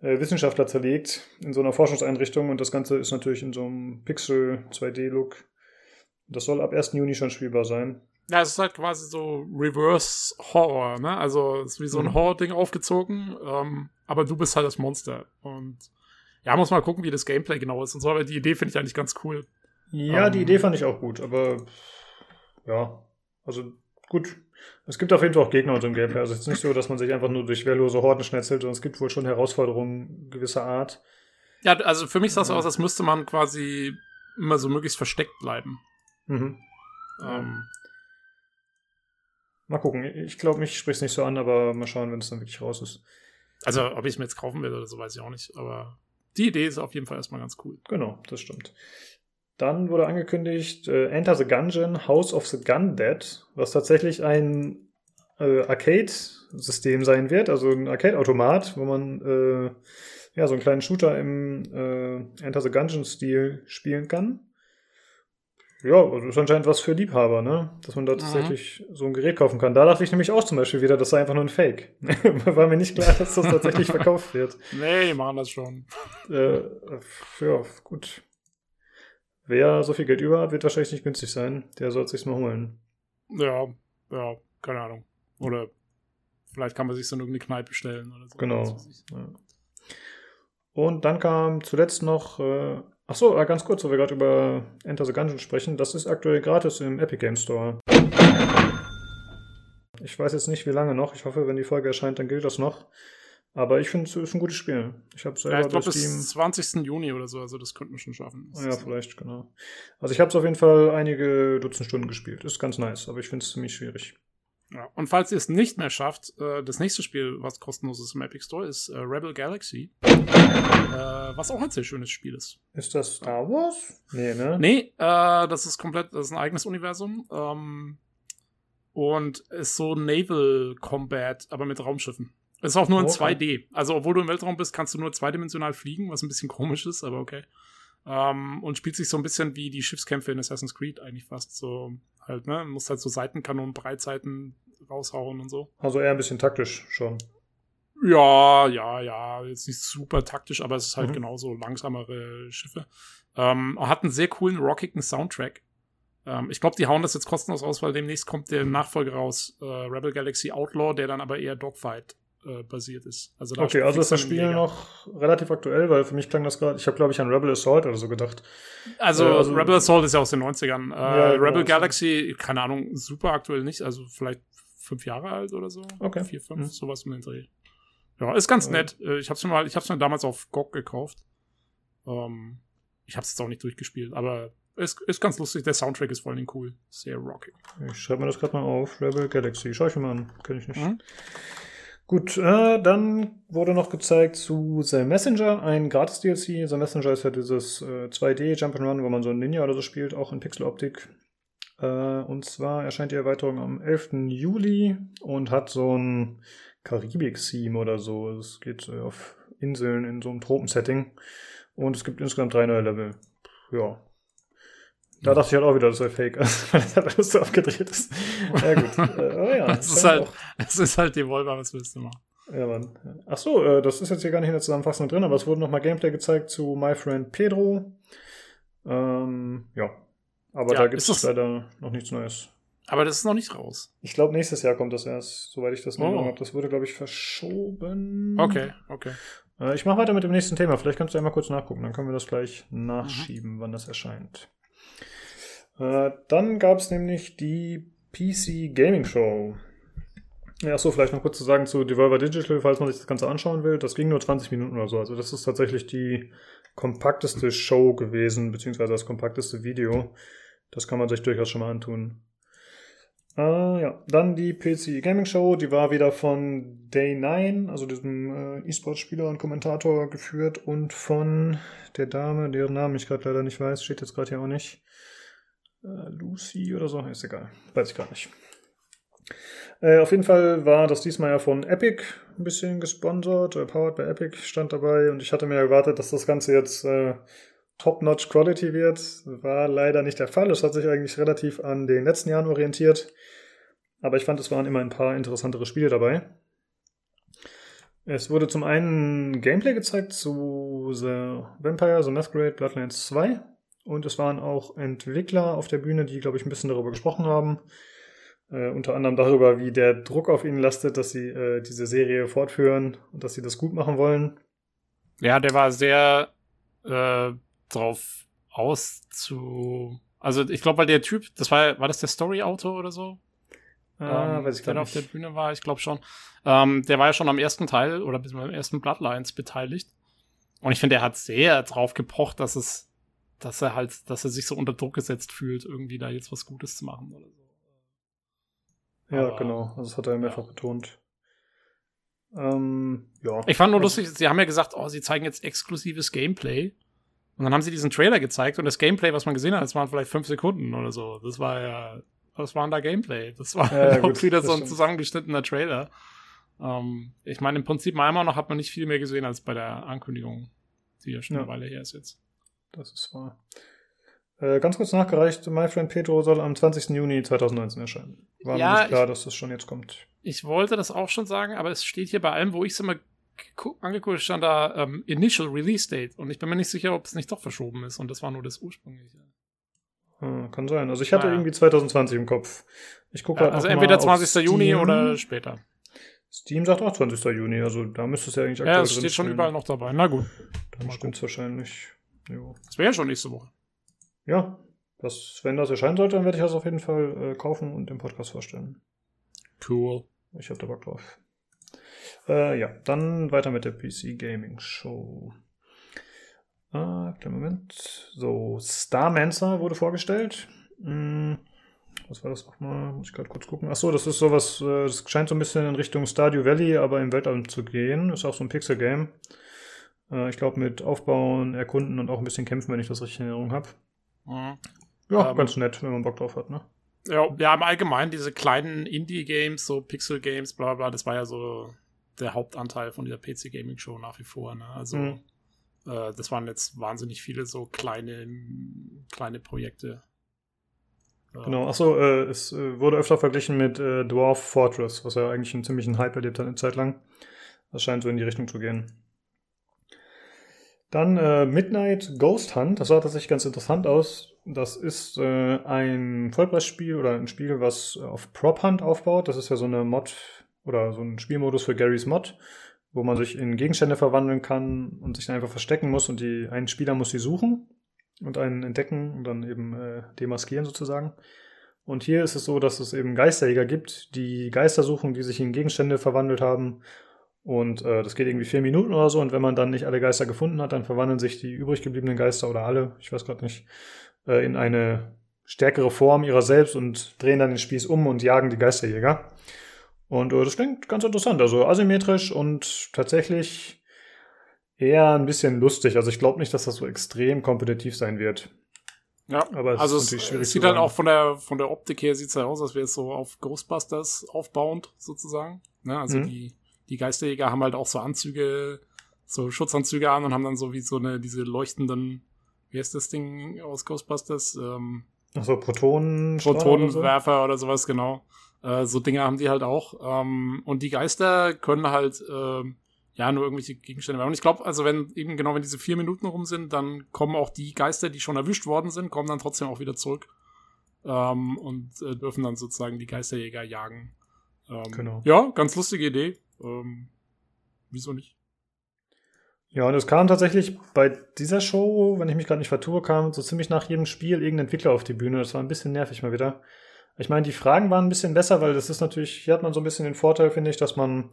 äh, Wissenschaftler zerlegt in so einer Forschungseinrichtung und das Ganze ist natürlich in so einem Pixel 2D-Look. Das soll ab 1. Juni schon spielbar sein. Ja, es ist halt quasi so Reverse Horror, ne? Also es ist wie so ein mhm. Horror-Ding aufgezogen, ähm, aber du bist halt das Monster. Und ja, muss mal gucken, wie das Gameplay genau ist und so, aber die Idee finde ich eigentlich ganz cool. Ja, ähm, die Idee fand ich auch gut, aber ja, also gut. Es gibt auf jeden Fall auch Gegner in so einem Gameplay. Also es ist nicht so, dass man sich einfach nur durch wehrlose Horden schnetzelt, sondern es gibt wohl schon Herausforderungen gewisser Art. Ja, also für mich sah es ja. aus, als müsste man quasi immer so möglichst versteckt bleiben. Mhm. Ähm, Mal gucken. Ich glaube, mich spricht es nicht so an, aber mal schauen, wenn es dann wirklich raus ist. Also, ob ich es mir jetzt kaufen will oder so, weiß ich auch nicht. Aber die Idee ist auf jeden Fall erstmal ganz cool. Genau, das stimmt. Dann wurde angekündigt äh, Enter the Gungeon, House of the Gun Dead, was tatsächlich ein äh, Arcade-System sein wird, also ein Arcade-Automat, wo man äh, ja so einen kleinen Shooter im äh, Enter the Gungeon-Stil spielen kann. Ja, das ist anscheinend was für Liebhaber, ne? Dass man da mhm. tatsächlich so ein Gerät kaufen kann. Da dachte ich nämlich auch zum Beispiel wieder, das sei einfach nur ein Fake. *laughs* War mir nicht klar, dass das tatsächlich *laughs* verkauft wird. Nee, die machen das schon. Äh, ja, gut. Wer so viel Geld über hat, wird wahrscheinlich nicht günstig sein. Der soll sich's mal holen. Ja, ja, keine Ahnung. Oder vielleicht kann man sich so in irgendeine Kneipe stellen oder so. Genau. Ja. Und dann kam zuletzt noch äh, Achso, äh, ganz kurz, wo wir gerade über Enter the Gungeon sprechen. Das ist aktuell gratis im Epic Game Store. Ich weiß jetzt nicht, wie lange noch. Ich hoffe, wenn die Folge erscheint, dann gilt das noch. Aber ich finde, es ist ein gutes Spiel. Ich habe selber ja, ich glaube, bis 20. Juni oder so, also das könnten wir schon schaffen. Das ja, vielleicht, genau. Also ich habe es auf jeden Fall einige Dutzend Stunden gespielt. Ist ganz nice, aber ich finde es ziemlich schwierig. Ja, und falls ihr es nicht mehr schafft, äh, das nächste Spiel, was kostenlos ist im Epic Store, ist äh, Rebel Galaxy. Äh, was auch ein sehr schönes Spiel ist. Ist das Star Wars? Nee, ne? Nee, das ist komplett, das ist ein eigenes Universum. Ähm, und ist so Naval Combat, aber mit Raumschiffen. Ist auch nur in okay. 2D. Also, obwohl du im Weltraum bist, kannst du nur zweidimensional fliegen, was ein bisschen komisch ist, aber okay. Ähm, und spielt sich so ein bisschen wie die Schiffskämpfe in Assassin's Creed eigentlich fast. So halt, ne? Du musst halt so Seitenkanonen, Breitseiten raushauen und so. Also eher ein bisschen taktisch schon. Ja, ja, ja. Jetzt nicht super taktisch, aber es ist halt mhm. genauso langsamere Schiffe. Ähm, hat einen sehr coolen, rockigen Soundtrack. Ähm, ich glaube, die hauen das jetzt kostenlos aus, weil demnächst kommt der Nachfolger raus, äh, Rebel Galaxy Outlaw, der dann aber eher Dogfight äh, basiert ist. Also okay, also ist das Spiel noch relativ aktuell, weil für mich klang das gerade, ich habe glaube ich an Rebel Assault oder so gedacht. Also, äh, also Rebel Assault ist ja aus den 90ern. Äh, ja, genau, Rebel Galaxy, keine Ahnung, super aktuell nicht, also vielleicht fünf Jahre alt oder so. Okay. Vier, fünf, mhm. sowas um den Dreh. Ja, ist ganz nett. Äh, ich hab's mir mal, ich hab's mir damals auf GOG gekauft. Ähm, ich hab's jetzt auch nicht durchgespielt, aber ist, ist ganz lustig. Der Soundtrack ist vor allem cool. Sehr rockig. Ich schreibe mir das gerade mal auf. Rebel Galaxy. Schau ich mir mal an. Kenn ich nicht. Mhm. Gut, äh, dann wurde noch gezeigt zu The Messenger, ein Gratis-DLC. The Messenger ist ja dieses äh, 2D Jump'n'Run, wo man so ein Ninja oder so spielt, auch in Pixeloptik. Äh, und zwar erscheint die Erweiterung am 11. Juli und hat so ein Karibik-Theme oder so. Es geht äh, auf Inseln in so einem Tropensetting. Und es gibt insgesamt drei neue Level. Ja, da dachte ich halt auch wieder, das wäre fake, *laughs* weil das halt alles so abgedreht ist. Ja, gut. *laughs* Äh, oh ja, das, ist halt, das ist halt die Volva, was willst du machen? Ja, Mann. Ach so, äh, das ist jetzt hier gar nicht in der Zusammenfassung drin, aber es wurde nochmal Gameplay gezeigt zu My Friend Pedro. Ähm, ja. Aber ja, da gibt es leider noch nichts Neues. Aber das ist noch nicht raus. Ich glaube, nächstes Jahr kommt das erst, soweit ich das in oh. habe. Das wurde, glaube ich, verschoben. Okay, okay. Äh, ich mache weiter mit dem nächsten Thema. Vielleicht kannst du ja mal kurz nachgucken. Dann können wir das gleich nachschieben, mhm. wann das erscheint. Äh, dann gab es nämlich die PC Gaming Show. Ja, so vielleicht noch kurz zu sagen zu Devolver Digital, falls man sich das Ganze anschauen will. Das ging nur 20 Minuten oder so. Also das ist tatsächlich die kompakteste Show gewesen, beziehungsweise das kompakteste Video. Das kann man sich durchaus schon mal antun. Äh, ja, dann die PC Gaming Show, die war wieder von Day9, also diesem äh, E-Sport-Spieler und Kommentator geführt und von der Dame, deren Namen ich gerade leider nicht weiß, steht jetzt gerade hier auch nicht. Äh, Lucy oder so, ist egal. Weiß ich gar nicht. Äh, auf jeden Fall war das diesmal ja von Epic ein bisschen gesponsert. Äh, Powered by Epic stand dabei und ich hatte mir erwartet, dass das Ganze jetzt äh, Top-Notch Quality wird. War leider nicht der Fall. Es hat sich eigentlich relativ an den letzten Jahren orientiert. Aber ich fand, es waren immer ein paar interessantere Spiele dabei. Es wurde zum einen Gameplay gezeigt zu The Vampire, The Masquerade, Bloodlines 2. Und es waren auch Entwickler auf der Bühne, die, glaube ich, ein bisschen darüber gesprochen haben. Äh, unter anderem darüber, wie der Druck auf ihnen lastet, dass sie äh, diese Serie fortführen und dass sie das gut machen wollen. Ja, der war sehr äh, drauf aus zu. Also ich glaube, weil der Typ, das war, war das der Story-Autor oder so? Ah, ähm, weiß ich der nicht. auf der Bühne war, ich glaube schon. Ähm, der war ja schon am ersten Teil oder bis beim ersten Bloodlines beteiligt. Und ich finde, er hat sehr drauf gepocht, dass es dass er halt, dass er sich so unter Druck gesetzt fühlt, irgendwie da jetzt was Gutes zu machen oder so. Ja, Aber, genau. Also das hat er mehrfach ja. betont. Ähm, ja. Ich fand nur lustig, sie haben ja gesagt, oh, sie zeigen jetzt exklusives Gameplay. Und dann haben sie diesen Trailer gezeigt und das Gameplay, was man gesehen hat, das waren vielleicht fünf Sekunden oder so. Das war ja, was war denn da Gameplay? Das war *laughs* ja, auch gut, wieder so ein zusammengeschnittener Trailer. Ähm, ich meine, im Prinzip mal immer noch hat man nicht viel mehr gesehen als bei der Ankündigung, die ja schon ja. eine Weile her ist jetzt. Das ist wahr. Äh, ganz kurz nachgereicht, My Friend Pedro soll am 20. Juni 2019 erscheinen. War ja, mir nicht klar, ich, dass das schon jetzt kommt. Ich wollte das auch schon sagen, aber es steht hier bei allem, wo ich es immer angeguckt stand da ähm, Initial Release Date und ich bin mir nicht sicher, ob es nicht doch verschoben ist und das war nur das ursprüngliche. Hm, kann sein. Also ich hatte ah, ja. irgendwie 2020 im Kopf. Ich gucke ja, halt Also entweder 20. Juni oder später. Steam sagt auch 20. Juni, also da müsste es ja eigentlich aktuell Ja, es steht schon überall noch dabei. Na gut. Dann stimmt es wahrscheinlich. Jo. Das wäre ja schon nächste Woche. Ja, das, wenn das erscheinen sollte, dann werde ich das auf jeden Fall äh, kaufen und im Podcast vorstellen. Cool. Ich habe da Bock drauf. Äh, ja, dann weiter mit der PC Gaming Show. Ah, kleinen Moment. So, Starmancer wurde vorgestellt. Hm, was war das nochmal? Muss ich gerade kurz gucken. Achso, das ist sowas, äh, das scheint so ein bisschen in Richtung Stardew Valley, aber im Weltall zu gehen. Ist auch so ein Pixel-Game. Äh, ich glaube, mit Aufbauen, Erkunden und auch ein bisschen Kämpfen, wenn ich das richtig in Erinnerung habe. Mhm. Ja, ähm, ganz nett, wenn man Bock drauf hat, ne? Ja, ja, im Allgemeinen diese kleinen Indie-Games, so Pixel-Games, bla bla, das war ja so der Hauptanteil von dieser PC-Gaming-Show nach wie vor, ne? Also, mhm. äh, das waren jetzt wahnsinnig viele so kleine, kleine Projekte. Genau, achso, äh, es äh, wurde öfter verglichen mit äh, Dwarf Fortress, was ja eigentlich einen ziemlichen Hype erlebt hat eine Zeit lang. Das scheint so in die Richtung zu gehen. Dann äh, Midnight Ghost Hunt, das sah tatsächlich ganz interessant aus. Das ist äh, ein Vollpreisspiel oder ein Spiel, was auf Prop Hunt aufbaut. Das ist ja so eine Mod oder so ein Spielmodus für Garys Mod, wo man sich in Gegenstände verwandeln kann und sich dann einfach verstecken muss und die ein Spieler muss sie suchen und einen entdecken und dann eben äh, demaskieren sozusagen. Und hier ist es so, dass es eben Geisterjäger gibt, die Geister suchen, die sich in Gegenstände verwandelt haben und äh, das geht irgendwie vier Minuten oder so. Und wenn man dann nicht alle Geister gefunden hat, dann verwandeln sich die übrig gebliebenen Geister oder alle, ich weiß gerade nicht, äh, in eine stärkere Form ihrer selbst und drehen dann den Spieß um und jagen die Geisterjäger. Und äh, das klingt ganz interessant. Also asymmetrisch und tatsächlich eher ein bisschen lustig. Also ich glaube nicht, dass das so extrem kompetitiv sein wird. Ja, aber es also es, es sieht halt auch von der von der Optik her sieht es halt aus, als wäre es so auf Ghostbusters aufbauend sozusagen. Ne? Also mhm. die die Geisterjäger haben halt auch so Anzüge, so Schutzanzüge an und haben dann so wie so eine diese leuchtenden, wie heißt das Ding aus Ghostbusters? Ähm, Achso, Protonen Protonenwerfer oder, so? oder sowas genau. Äh, so Dinge haben die halt auch. Ähm, und die Geister können halt äh, ja nur irgendwelche Gegenstände werfen. Und ich glaube, also wenn eben genau wenn diese vier Minuten rum sind, dann kommen auch die Geister, die schon erwischt worden sind, kommen dann trotzdem auch wieder zurück ähm, und äh, dürfen dann sozusagen die Geisterjäger jagen. Ähm, genau. Ja, ganz lustige Idee. Ähm, wieso nicht? Ja, und es kam tatsächlich bei dieser Show, wenn ich mich gerade nicht vertue, kam so ziemlich nach jedem Spiel irgendein Entwickler auf die Bühne. Das war ein bisschen nervig mal wieder. Ich meine, die Fragen waren ein bisschen besser, weil das ist natürlich, hier hat man so ein bisschen den Vorteil, finde ich, dass man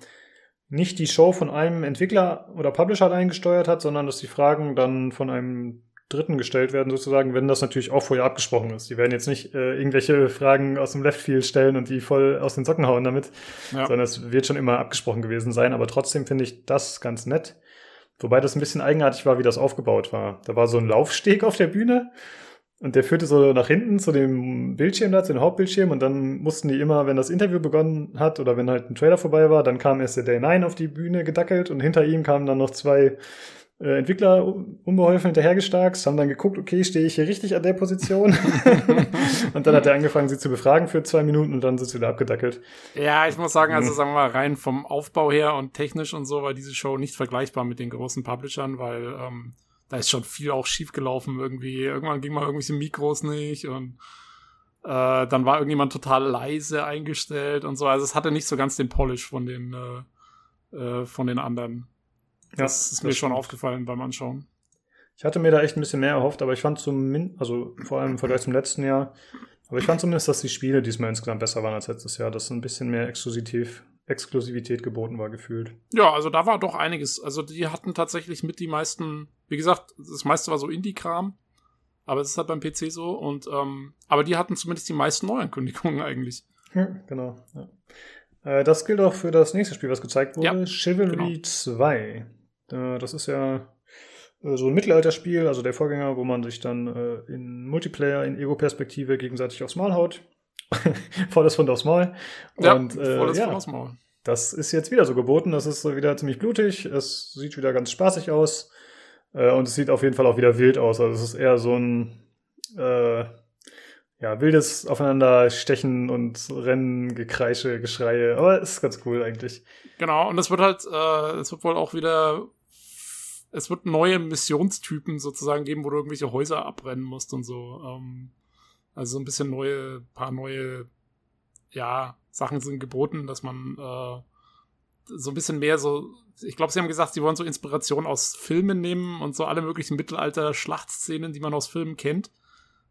nicht die Show von einem Entwickler oder Publisher eingesteuert hat, sondern dass die Fragen dann von einem Dritten gestellt werden, sozusagen, wenn das natürlich auch vorher abgesprochen ist. Die werden jetzt nicht äh, irgendwelche Fragen aus dem Leftfield stellen und die voll aus den Socken hauen damit, ja. sondern es wird schon immer abgesprochen gewesen sein. Aber trotzdem finde ich das ganz nett. Wobei das ein bisschen eigenartig war, wie das aufgebaut war. Da war so ein Laufsteg auf der Bühne und der führte so nach hinten zu dem Bildschirm da, zu dem Hauptbildschirm. Und dann mussten die immer, wenn das Interview begonnen hat oder wenn halt ein Trailer vorbei war, dann kam erst der Day 9 auf die Bühne gedackelt und hinter ihm kamen dann noch zwei äh, Entwickler unbeholfen hinterhergestarkst, haben dann geguckt, okay, stehe ich hier richtig an der Position? *laughs* und dann hat er angefangen, sie zu befragen für zwei Minuten und dann sind sie wieder abgedackelt. Ja, ich muss sagen, also mhm. sagen wir mal, rein vom Aufbau her und technisch und so war diese Show nicht vergleichbar mit den großen Publishern, weil ähm, da ist schon viel auch schief gelaufen irgendwie. Irgendwann ging mal irgendwelche Mikros nicht und äh, dann war irgendjemand total leise eingestellt und so. Also es hatte nicht so ganz den Polish von den äh, äh, von den anderen. Das ja, ist mir das schon aufgefallen beim Anschauen. Ich hatte mir da echt ein bisschen mehr erhofft, aber ich fand zumindest, also vor allem im Vergleich zum letzten Jahr, aber ich fand zumindest, dass die Spiele diesmal insgesamt besser waren als letztes Jahr, dass ein bisschen mehr Exklusivität, Exklusivität geboten war, gefühlt. Ja, also da war doch einiges. Also die hatten tatsächlich mit die meisten, wie gesagt, das meiste war so Indie-Kram, aber es ist halt beim PC so und, ähm, aber die hatten zumindest die meisten Neuankündigungen *laughs* eigentlich. Ja, genau. Ja. Äh, das gilt auch für das nächste Spiel, was gezeigt wurde, ja, Chivalry genau. 2. Äh, das ist ja äh, so ein Mittelalterspiel, also der Vorgänger, wo man sich dann äh, in Multiplayer, in Ego-Perspektive gegenseitig aufs Maul haut. *laughs* volles Fund aufs Maul. Ja, und, äh, volles ja, Fund aufs Maul. Das ist jetzt wieder so geboten. Das ist wieder ziemlich blutig. Es sieht wieder ganz spaßig aus. Äh, und es sieht auf jeden Fall auch wieder wild aus. Also es ist eher so ein ja, wildes Aufeinanderstechen und Rennen, Gekreische, Geschreie. Aber es ist ganz cool eigentlich. Genau, und es wird halt, äh, es wird wohl auch wieder es wird neue Missionstypen sozusagen geben, wo du irgendwelche Häuser abbrennen musst und so. Ähm, also so ein bisschen neue, paar neue, ja, Sachen sind geboten, dass man äh, so ein bisschen mehr so, ich glaube, sie haben gesagt, sie wollen so Inspiration aus Filmen nehmen und so alle möglichen Mittelalter-Schlachtszenen, die man aus Filmen kennt.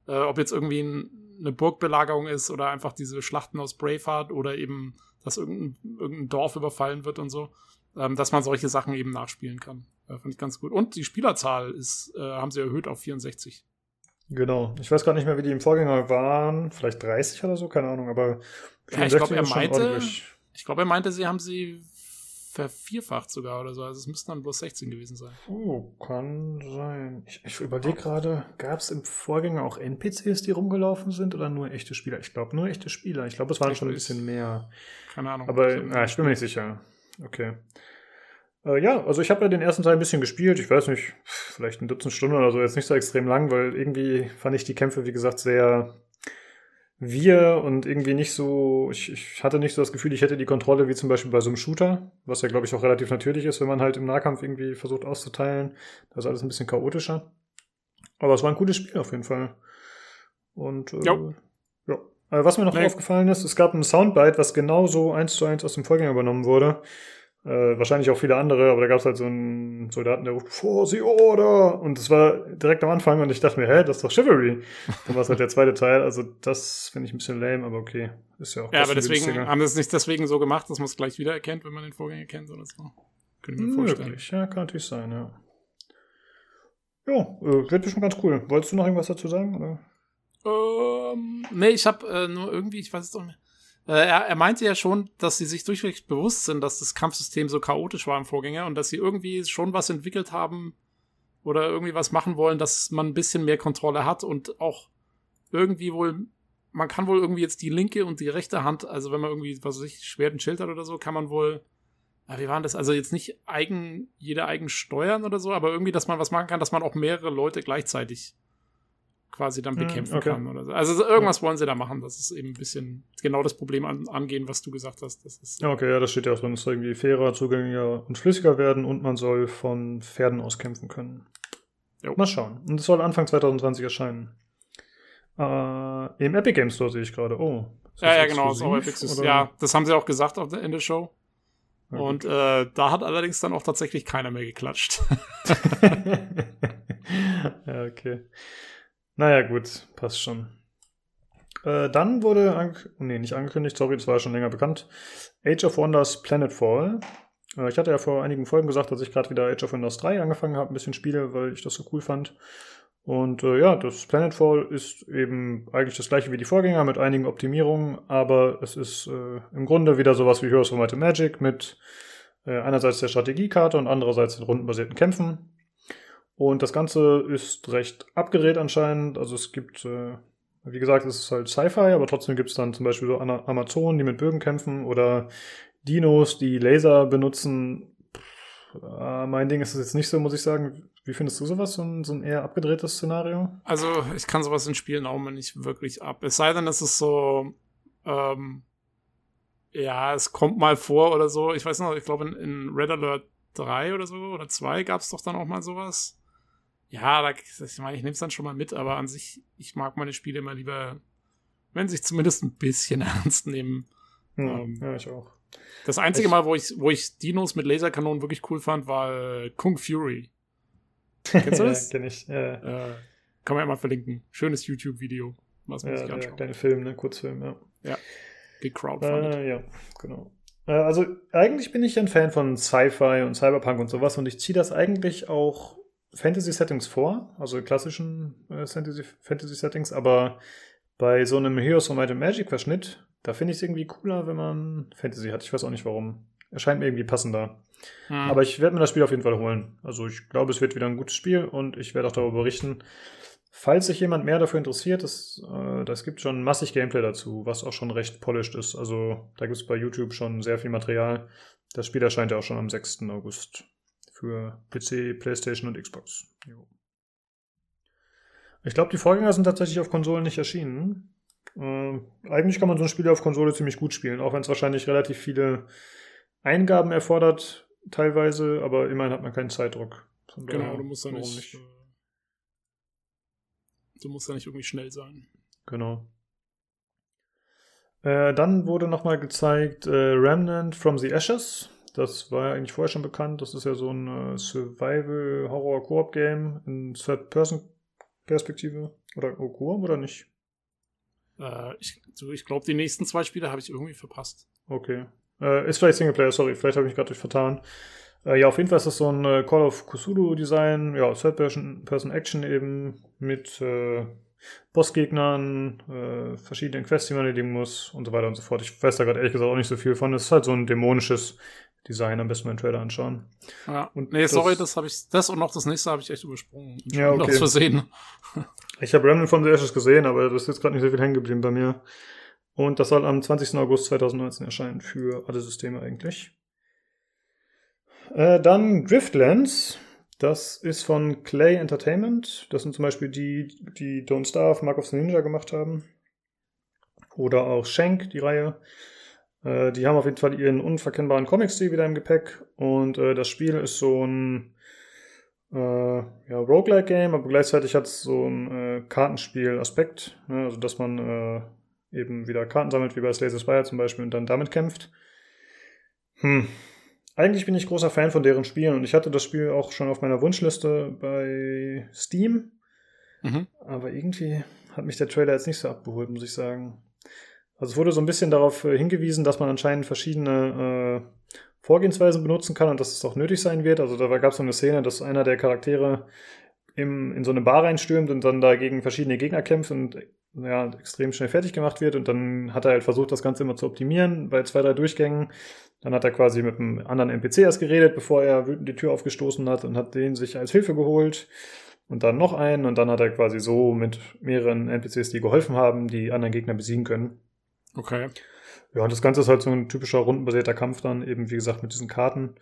Äh, ob jetzt irgendwie ein, eine Burgbelagerung ist oder einfach diese Schlachten aus Braveheart oder eben, dass irgendein, irgendein Dorf überfallen wird und so, ähm, dass man solche Sachen eben nachspielen kann. Äh, fand ich ganz gut. Und die Spielerzahl ist, äh, haben sie erhöht auf 64. Genau. Ich weiß gar nicht mehr, wie die im Vorgänger waren. Vielleicht 30 oder so, keine Ahnung, aber ja, ich glaube, er meinte, ich glaube, er meinte, sie haben sie vervierfacht sogar oder so. Also es müssten dann bloß 16 gewesen sein. Oh, kann sein. Ich, ich überlege gerade, gab es im Vorgänger auch NPCs, die rumgelaufen sind oder nur echte Spieler? Ich glaube nur echte Spieler. Ich glaube, es waren ich schon ein bisschen mehr. Keine Ahnung. Aber na, ich bin mir nicht sicher. Okay. Äh, ja, also ich habe ja den ersten Teil ein bisschen gespielt. Ich weiß nicht, vielleicht ein Dutzend Stunden oder so. Jetzt nicht so extrem lang, weil irgendwie fand ich die Kämpfe, wie gesagt, sehr wir und irgendwie nicht so, ich, ich hatte nicht so das Gefühl, ich hätte die Kontrolle wie zum Beispiel bei so einem Shooter, was ja, glaube ich, auch relativ natürlich ist, wenn man halt im Nahkampf irgendwie versucht auszuteilen. Das ist alles ein bisschen chaotischer. Aber es war ein cooles Spiel auf jeden Fall. Und äh, ja. ja. Äh, was mir noch nee. aufgefallen ist, es gab ein Soundbite, was genauso eins zu eins aus dem Vorgänger übernommen wurde. Äh, wahrscheinlich auch viele andere, aber da gab es halt so einen Soldaten, der ruft, For the Order! Und das war direkt am Anfang und ich dachte mir, hä, das ist doch Chivalry. Dann war es halt der zweite Teil, also das finde ich ein bisschen lame, aber okay. Ist ja auch Ja, aber deswegen günstiger. haben sie es nicht deswegen so gemacht, dass man es gleich wiedererkennt, wenn man den Vorgänger kennt oder so. Können wir vorstellen. Möglich, ja, kann natürlich sein, ja. Ja, äh, wird bestimmt ganz cool. Wolltest du noch irgendwas dazu sagen? Oder? Ähm, nee, ich habe äh, nur irgendwie, ich weiß es doch nicht er, er meinte ja schon, dass sie sich durchweg bewusst sind, dass das Kampfsystem so chaotisch war im Vorgänger und dass sie irgendwie schon was entwickelt haben oder irgendwie was machen wollen, dass man ein bisschen mehr Kontrolle hat und auch irgendwie wohl, man kann wohl irgendwie jetzt die linke und die rechte Hand, also wenn man irgendwie, was weiß ich, Schwert und Schild hat oder so, kann man wohl, ja, wie waren das? Also jetzt nicht eigen, jeder eigen steuern oder so, aber irgendwie, dass man was machen kann, dass man auch mehrere Leute gleichzeitig quasi dann hm, bekämpfen okay. kann oder so. Also irgendwas wollen sie da machen. Das ist eben ein bisschen genau das Problem an, angehen, was du gesagt hast. Das ist, ja, okay, ja, das steht ja auch drin. Es soll irgendwie fairer, zugänglicher und flüssiger werden und man soll von Pferden aus kämpfen können. Jo. Mal schauen. Und es soll Anfang 2020 erscheinen. Äh, Im Epic Game Store sehe ich gerade. Oh. Ja, ja, genau. Ist Epic Ja, das haben sie auch gesagt auf der Ende Show. Okay. Und äh, da hat allerdings dann auch tatsächlich keiner mehr geklatscht. *laughs* ja, okay. Naja, gut, passt schon. Äh, dann wurde, nee, nicht angekündigt, sorry, das war ja schon länger bekannt, Age of Wonders Planetfall. Äh, ich hatte ja vor einigen Folgen gesagt, dass ich gerade wieder Age of Wonders 3 angefangen habe, ein bisschen spiele, weil ich das so cool fand. Und äh, ja, das Planetfall ist eben eigentlich das gleiche wie die Vorgänger mit einigen Optimierungen, aber es ist äh, im Grunde wieder sowas wie Heroes of Might and Magic mit äh, einerseits der Strategiekarte und andererseits den rundenbasierten Kämpfen. Und das Ganze ist recht abgedreht anscheinend. Also es gibt, äh, wie gesagt, es ist halt Sci-Fi, aber trotzdem gibt es dann zum Beispiel so Amazonen, die mit Bögen kämpfen oder Dinos, die Laser benutzen. Äh, mein Ding ist es jetzt nicht so, muss ich sagen. Wie findest du sowas, so ein, so ein eher abgedrehtes Szenario? Also ich kann sowas in Spielen auch mal nicht wirklich ab. Es sei denn, es ist so, ähm, ja, es kommt mal vor oder so. Ich weiß noch, ich glaube in, in Red Alert 3 oder so oder 2 gab es doch dann auch mal sowas. Ja, da, ich meine, ich nehme es dann schon mal mit, aber an sich, ich mag meine Spiele immer lieber, wenn sie sich zumindest ein bisschen *laughs* ernst nehmen. Hm, ähm, ja, ich auch. Das einzige ich, Mal, wo ich, wo ich Dinos mit Laserkanonen wirklich cool fand, war äh, Kung Fury. Kennst du *laughs* das? ja, kenn ich. Ja. Äh, kann man ja mal verlinken. Schönes YouTube-Video, was man ja, sich anschaut. Ja, kleine Film, ne? Kurzfilm, ja. Ja, gecrowdfundet. Äh, ja, genau. Äh, also eigentlich bin ich ein Fan von Sci-Fi und Cyberpunk und sowas und ich ziehe das eigentlich auch Fantasy-Settings vor, also klassischen äh, Fantasy-Settings, aber bei so einem Heroes of Might and Magic-Verschnitt, da finde ich es irgendwie cooler, wenn man Fantasy hat. Ich weiß auch nicht warum. Erscheint mir irgendwie passender. Hm. Aber ich werde mir das Spiel auf jeden Fall holen. Also ich glaube, es wird wieder ein gutes Spiel und ich werde auch darüber berichten. Falls sich jemand mehr dafür interessiert, das, äh, das gibt schon massig Gameplay dazu, was auch schon recht polished ist. Also da gibt es bei YouTube schon sehr viel Material. Das Spiel erscheint ja auch schon am 6. August für PC, PlayStation und Xbox. Jo. Ich glaube, die Vorgänger sind tatsächlich auf Konsolen nicht erschienen. Äh, eigentlich kann man so ein Spiel auf Konsole ziemlich gut spielen, auch wenn es wahrscheinlich relativ viele Eingaben erfordert, teilweise, aber immerhin hat man keinen Zeitdruck. Von genau, du musst ja nicht, nicht. Äh, du musst ja nicht irgendwie schnell sein. Genau. Äh, dann wurde nochmal gezeigt äh, Remnant from the Ashes. Das war ja eigentlich vorher schon bekannt. Das ist ja so ein äh, Survival-Horror-Koop-Game in Third-Person-Perspektive. Oder oh, Koop oder nicht? Äh, ich ich glaube, die nächsten zwei Spiele habe ich irgendwie verpasst. Okay. Äh, ist vielleicht Singleplayer, sorry, vielleicht habe ich mich gerade vertan. Äh, ja, auf jeden Fall ist das so ein äh, Call of Cthulhu-Design. Ja, Third-Person-Action eben mit äh, Bossgegnern, verschiedenen Quests, die man erledigen muss und so weiter und so fort. Ich weiß da gerade ehrlich gesagt auch nicht so viel von. Es ist halt so ein dämonisches Design am besten mal den Trailer anschauen. Ja. Und nee, das, sorry, das habe ich, das und noch das nächste habe ich echt übersprungen. Ja, okay. Aus Versehen. Ich habe Remnant von the Ashes gesehen, aber das ist jetzt gerade nicht so viel hängen geblieben bei mir. Und das soll am 20. August 2019 erscheinen für alle Systeme eigentlich. Äh, dann Driftlands. Das ist von Clay Entertainment. Das sind zum Beispiel die, die Don't Starve, Mark of the Ninja gemacht haben. Oder auch Shank, die Reihe. Äh, die haben auf jeden Fall ihren unverkennbaren Comic-Stil wieder im Gepäck und äh, das Spiel ist so ein äh, ja, Roguelike-Game, aber gleichzeitig hat es so einen äh, Kartenspiel-Aspekt, ne? also dass man äh, eben wieder Karten sammelt, wie bei Slay the Spire zum Beispiel, und dann damit kämpft. Hm. Eigentlich bin ich großer Fan von deren Spielen und ich hatte das Spiel auch schon auf meiner Wunschliste bei Steam. Mhm. Aber irgendwie hat mich der Trailer jetzt nicht so abgeholt, muss ich sagen. Also es wurde so ein bisschen darauf äh, hingewiesen, dass man anscheinend verschiedene äh, Vorgehensweisen benutzen kann und dass es auch nötig sein wird. Also da gab es so eine Szene, dass einer der Charaktere im, in so eine Bar reinstürmt und dann dagegen verschiedene Gegner kämpft und ja, extrem schnell fertig gemacht wird. Und dann hat er halt versucht, das Ganze immer zu optimieren bei zwei, drei Durchgängen. Dann hat er quasi mit einem anderen NPC erst geredet, bevor er wütend die Tür aufgestoßen hat und hat den sich als Hilfe geholt. Und dann noch einen. Und dann hat er quasi so mit mehreren NPCs, die geholfen haben, die anderen Gegner besiegen können. Okay. Ja, und das Ganze ist halt so ein typischer rundenbasierter Kampf dann, eben wie gesagt mit diesen Karten.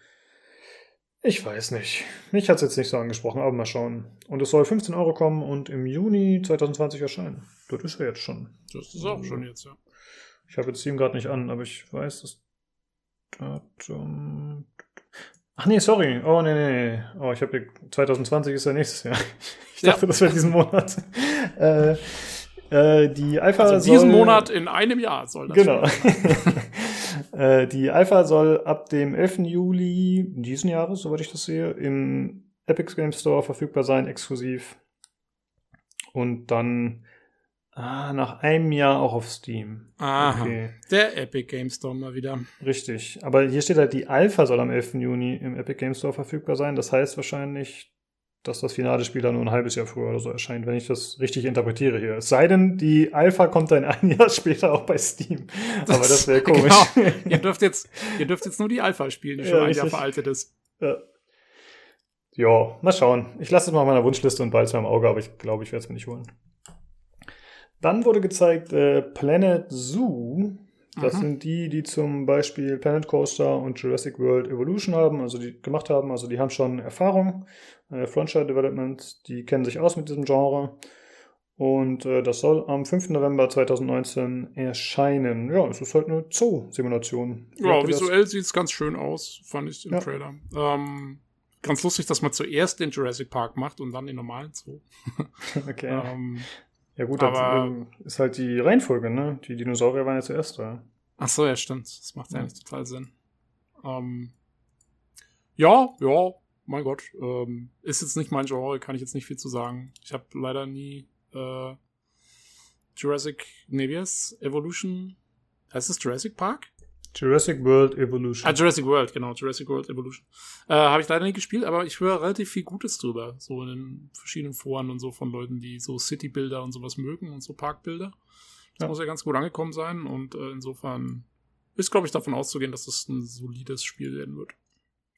Ich weiß nicht. Mich hat es jetzt nicht so angesprochen, aber mal schauen. Und es soll 15 Euro kommen und im Juni 2020 erscheinen. Das ist ja jetzt schon. Das ist auch schon jetzt, ja. Ich habe jetzt Steam gerade nicht an, aber ich weiß das Datum. Ach nee, sorry. Oh nee, nee. Oh, ich habe 2020 ist ja nächstes Jahr. *laughs* Ich dachte, ja. das wäre diesen Monat. äh, äh, die Alpha also diesen soll, Monat in einem Jahr soll das Genau. *laughs* äh, die Alpha soll ab dem 11. Juli diesen Jahres, soweit ich das sehe, im Epic Game Store verfügbar sein, exklusiv. Und dann ah, nach einem Jahr auch auf Steam. Aha. Okay. Der Epic Game Store mal wieder. Richtig. Aber hier steht halt, die Alpha soll am 11. Juni im Epic Game Store verfügbar sein. Das heißt wahrscheinlich dass das finale Spiel dann nur ein halbes Jahr früher oder so erscheint, wenn ich das richtig interpretiere hier. Es sei denn, die Alpha kommt dann ein *laughs* Jahr später auch bei Steam. Das, Aber das wäre *laughs* komisch. Genau. ihr, dürft jetzt, ihr dürft jetzt nur die Alpha spielen, die schon ja, ein Jahr veraltet ist. Ja. ja, mal schauen. Ich lasse es mal auf meiner Wunschliste und bald im Auge, aber ich glaube, ich werde es mir nicht holen. Dann wurde gezeigt äh, Planet Zoo. Das mhm. sind die, die zum Beispiel Planet Coaster und Jurassic World Evolution haben, also die gemacht haben. Also die haben schon Erfahrung äh, Frontier Development, die kennen sich aus mit diesem Genre. Und äh, das soll am 5. November 2019 erscheinen. Ja, es ist halt eine Zoo-Simulation. Ja, visuell sieht es ganz schön aus, fand ich im ja. Trailer. Ähm, ganz lustig, dass man zuerst den Jurassic Park macht und dann den normalen Zoo. *laughs* okay. ähm, ja gut, aber das ist halt die Reihenfolge, ne? Die Dinosaurier waren ja zuerst da. Ach so, ja, stimmt. Das macht ja eigentlich total Sinn. Ähm, ja, ja, mein Gott, ähm, ist jetzt nicht mein Genre, kann ich jetzt nicht viel zu sagen. Ich habe leider nie äh, Jurassic, nee, wie heißt Evolution? Heißt es Jurassic Park? Jurassic World Evolution. Ah, Jurassic World, genau, Jurassic World Evolution. Äh, habe ich leider nie gespielt, aber ich höre relativ viel Gutes drüber. So in den verschiedenen Foren und so von Leuten, die so City-Bilder und sowas mögen und so Parkbilder. Das ja. muss ja ganz gut angekommen sein und äh, insofern ist, glaube ich, davon auszugehen, dass das ein solides Spiel werden wird.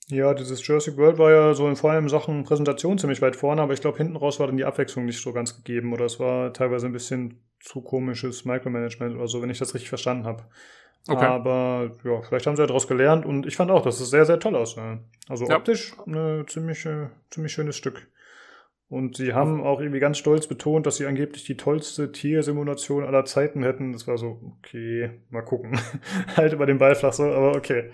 Ja, dieses Jurassic World war ja so in vor allem Sachen Präsentation ziemlich weit vorne, aber ich glaube, hinten raus war dann die Abwechslung nicht so ganz gegeben oder es war teilweise ein bisschen zu komisches Micromanagement oder so, wenn ich das richtig verstanden habe. Okay. Aber ja, vielleicht haben sie ja daraus gelernt und ich fand auch, dass es sehr, sehr toll aussah. Also ja. optisch ein ziemlich, ziemlich schönes Stück. Und sie haben auch irgendwie ganz stolz betont, dass sie angeblich die tollste Tiersimulation aller Zeiten hätten. Das war so, okay, mal gucken. *laughs* halt über den Ball flach so, aber okay.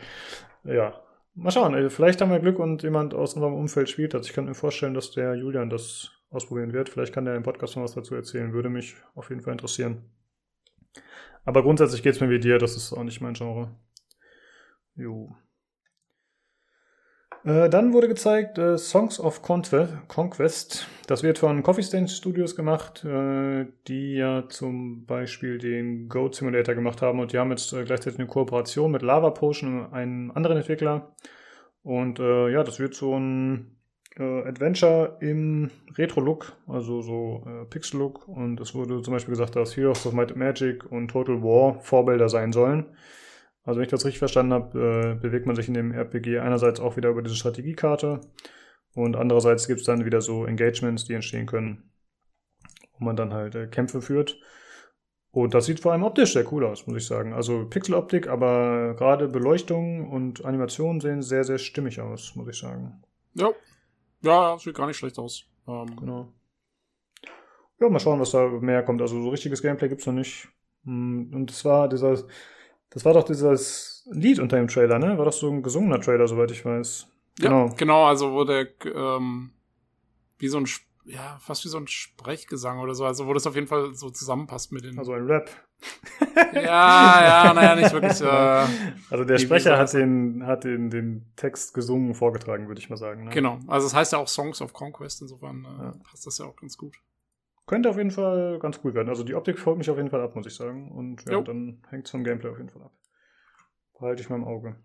Ja, Mal schauen, vielleicht haben wir Glück und jemand aus unserem Umfeld spielt das. Ich kann mir vorstellen, dass der Julian das ausprobieren wird. Vielleicht kann der im Podcast noch was dazu erzählen. Würde mich auf jeden Fall interessieren. Aber grundsätzlich geht es mir wie dir, das ist auch nicht mein Genre. Jo. Äh, dann wurde gezeigt äh, Songs of Conquest. Das wird von Coffee Stain Studios gemacht, äh, die ja zum Beispiel den Goat Simulator gemacht haben und die haben jetzt äh, gleichzeitig eine Kooperation mit Lava Potion, einem anderen Entwickler. Und äh, ja, das wird so ein Adventure im Retro-Look, also so Pixel-Look. Und es wurde zum Beispiel gesagt, dass Heroes of Might and Magic und Total War Vorbilder sein sollen. Also wenn ich das richtig verstanden habe, äh, bewegt man sich in dem RPG einerseits auch wieder über diese Strategiekarte und andererseits gibt es dann wieder so Engagements, die entstehen können, wo man dann halt äh, Kämpfe führt. Und das sieht vor allem optisch sehr cool aus, muss ich sagen. Also Pixeloptik, aber gerade Beleuchtung und Animationen sehen sehr, sehr stimmig aus, muss ich sagen. Ja, ja, sieht gar nicht schlecht aus. Ähm genau. Ja, mal schauen, was da mehr kommt. Also so richtiges Gameplay gibt's noch nicht. Hm, und es war dieser das war doch dieses Lied unter dem Trailer, ne? War doch so ein gesungener Trailer, soweit ich weiß. Genau. Ja, genau, also wo der ähm, wie so ein ja, fast wie so ein Sprechgesang oder so, also wo das auf jeden Fall so zusammenpasst mit den. Also ein Rap. *laughs* ja, ja, naja, nicht wirklich. *laughs* Äh, also der Sprecher hat den, hat den, den Text gesungen, vorgetragen, würde ich mal sagen. Ne? Genau, also es das heißt ja auch Songs of Conquest, insofern äh, ja. passt das ja auch ganz gut. Könnte auf jeden Fall ganz cool werden. Also die Optik holt mich auf jeden Fall ab, muss ich sagen. Und ja, jo. dann hängt es vom Gameplay auf jeden Fall ab. Behalte ich mal im Auge.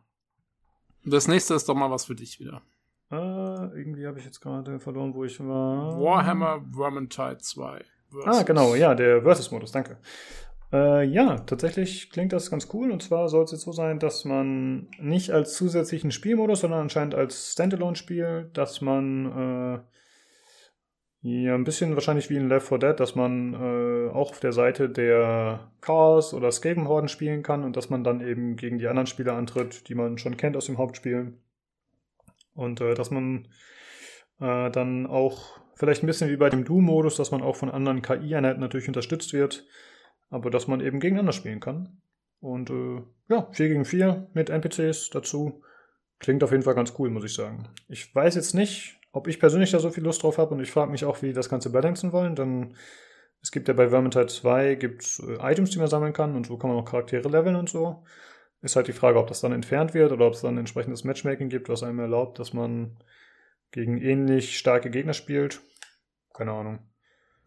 Das nächste ist doch mal was für dich wieder. Äh, irgendwie habe ich jetzt gerade verloren, wo ich war. Warhammer Vermintide 2. Versus. Ah, genau, ja, der Versus-Modus, danke. Äh, ja, tatsächlich klingt das ganz cool. Und zwar soll es jetzt so sein, dass man nicht als zusätzlichen Spielmodus, sondern anscheinend als Standalone-Spiel, dass man äh, ja, ein bisschen wahrscheinlich wie in Left 4 Dead, dass man äh, auch auf der Seite der Chaos- oder Skaven-Horden spielen kann und dass man dann eben gegen die anderen Spieler antritt, die man schon kennt aus dem Hauptspiel. Und äh, dass man äh, dann auch vielleicht ein bisschen wie bei dem Doom-Modus, dass man auch von anderen KI-Einheiten natürlich unterstützt wird, aber dass man eben gegeneinander spielen kann. Und äh, ja, 4 gegen 4 mit NPCs dazu. Klingt auf jeden Fall ganz cool, muss ich sagen. Ich weiß jetzt nicht, ob ich persönlich da so viel Lust drauf habe und ich frage mich auch, wie die das Ganze balancen wollen, denn es gibt ja bei Vermintide 2 gibt's, äh, Items, die man sammeln kann und so kann man auch Charaktere leveln und so. Ist halt die Frage, ob das dann entfernt wird oder ob es dann entsprechendes Matchmaking gibt, was einem erlaubt, dass man gegen ähnlich starke Gegner spielt. Keine Ahnung.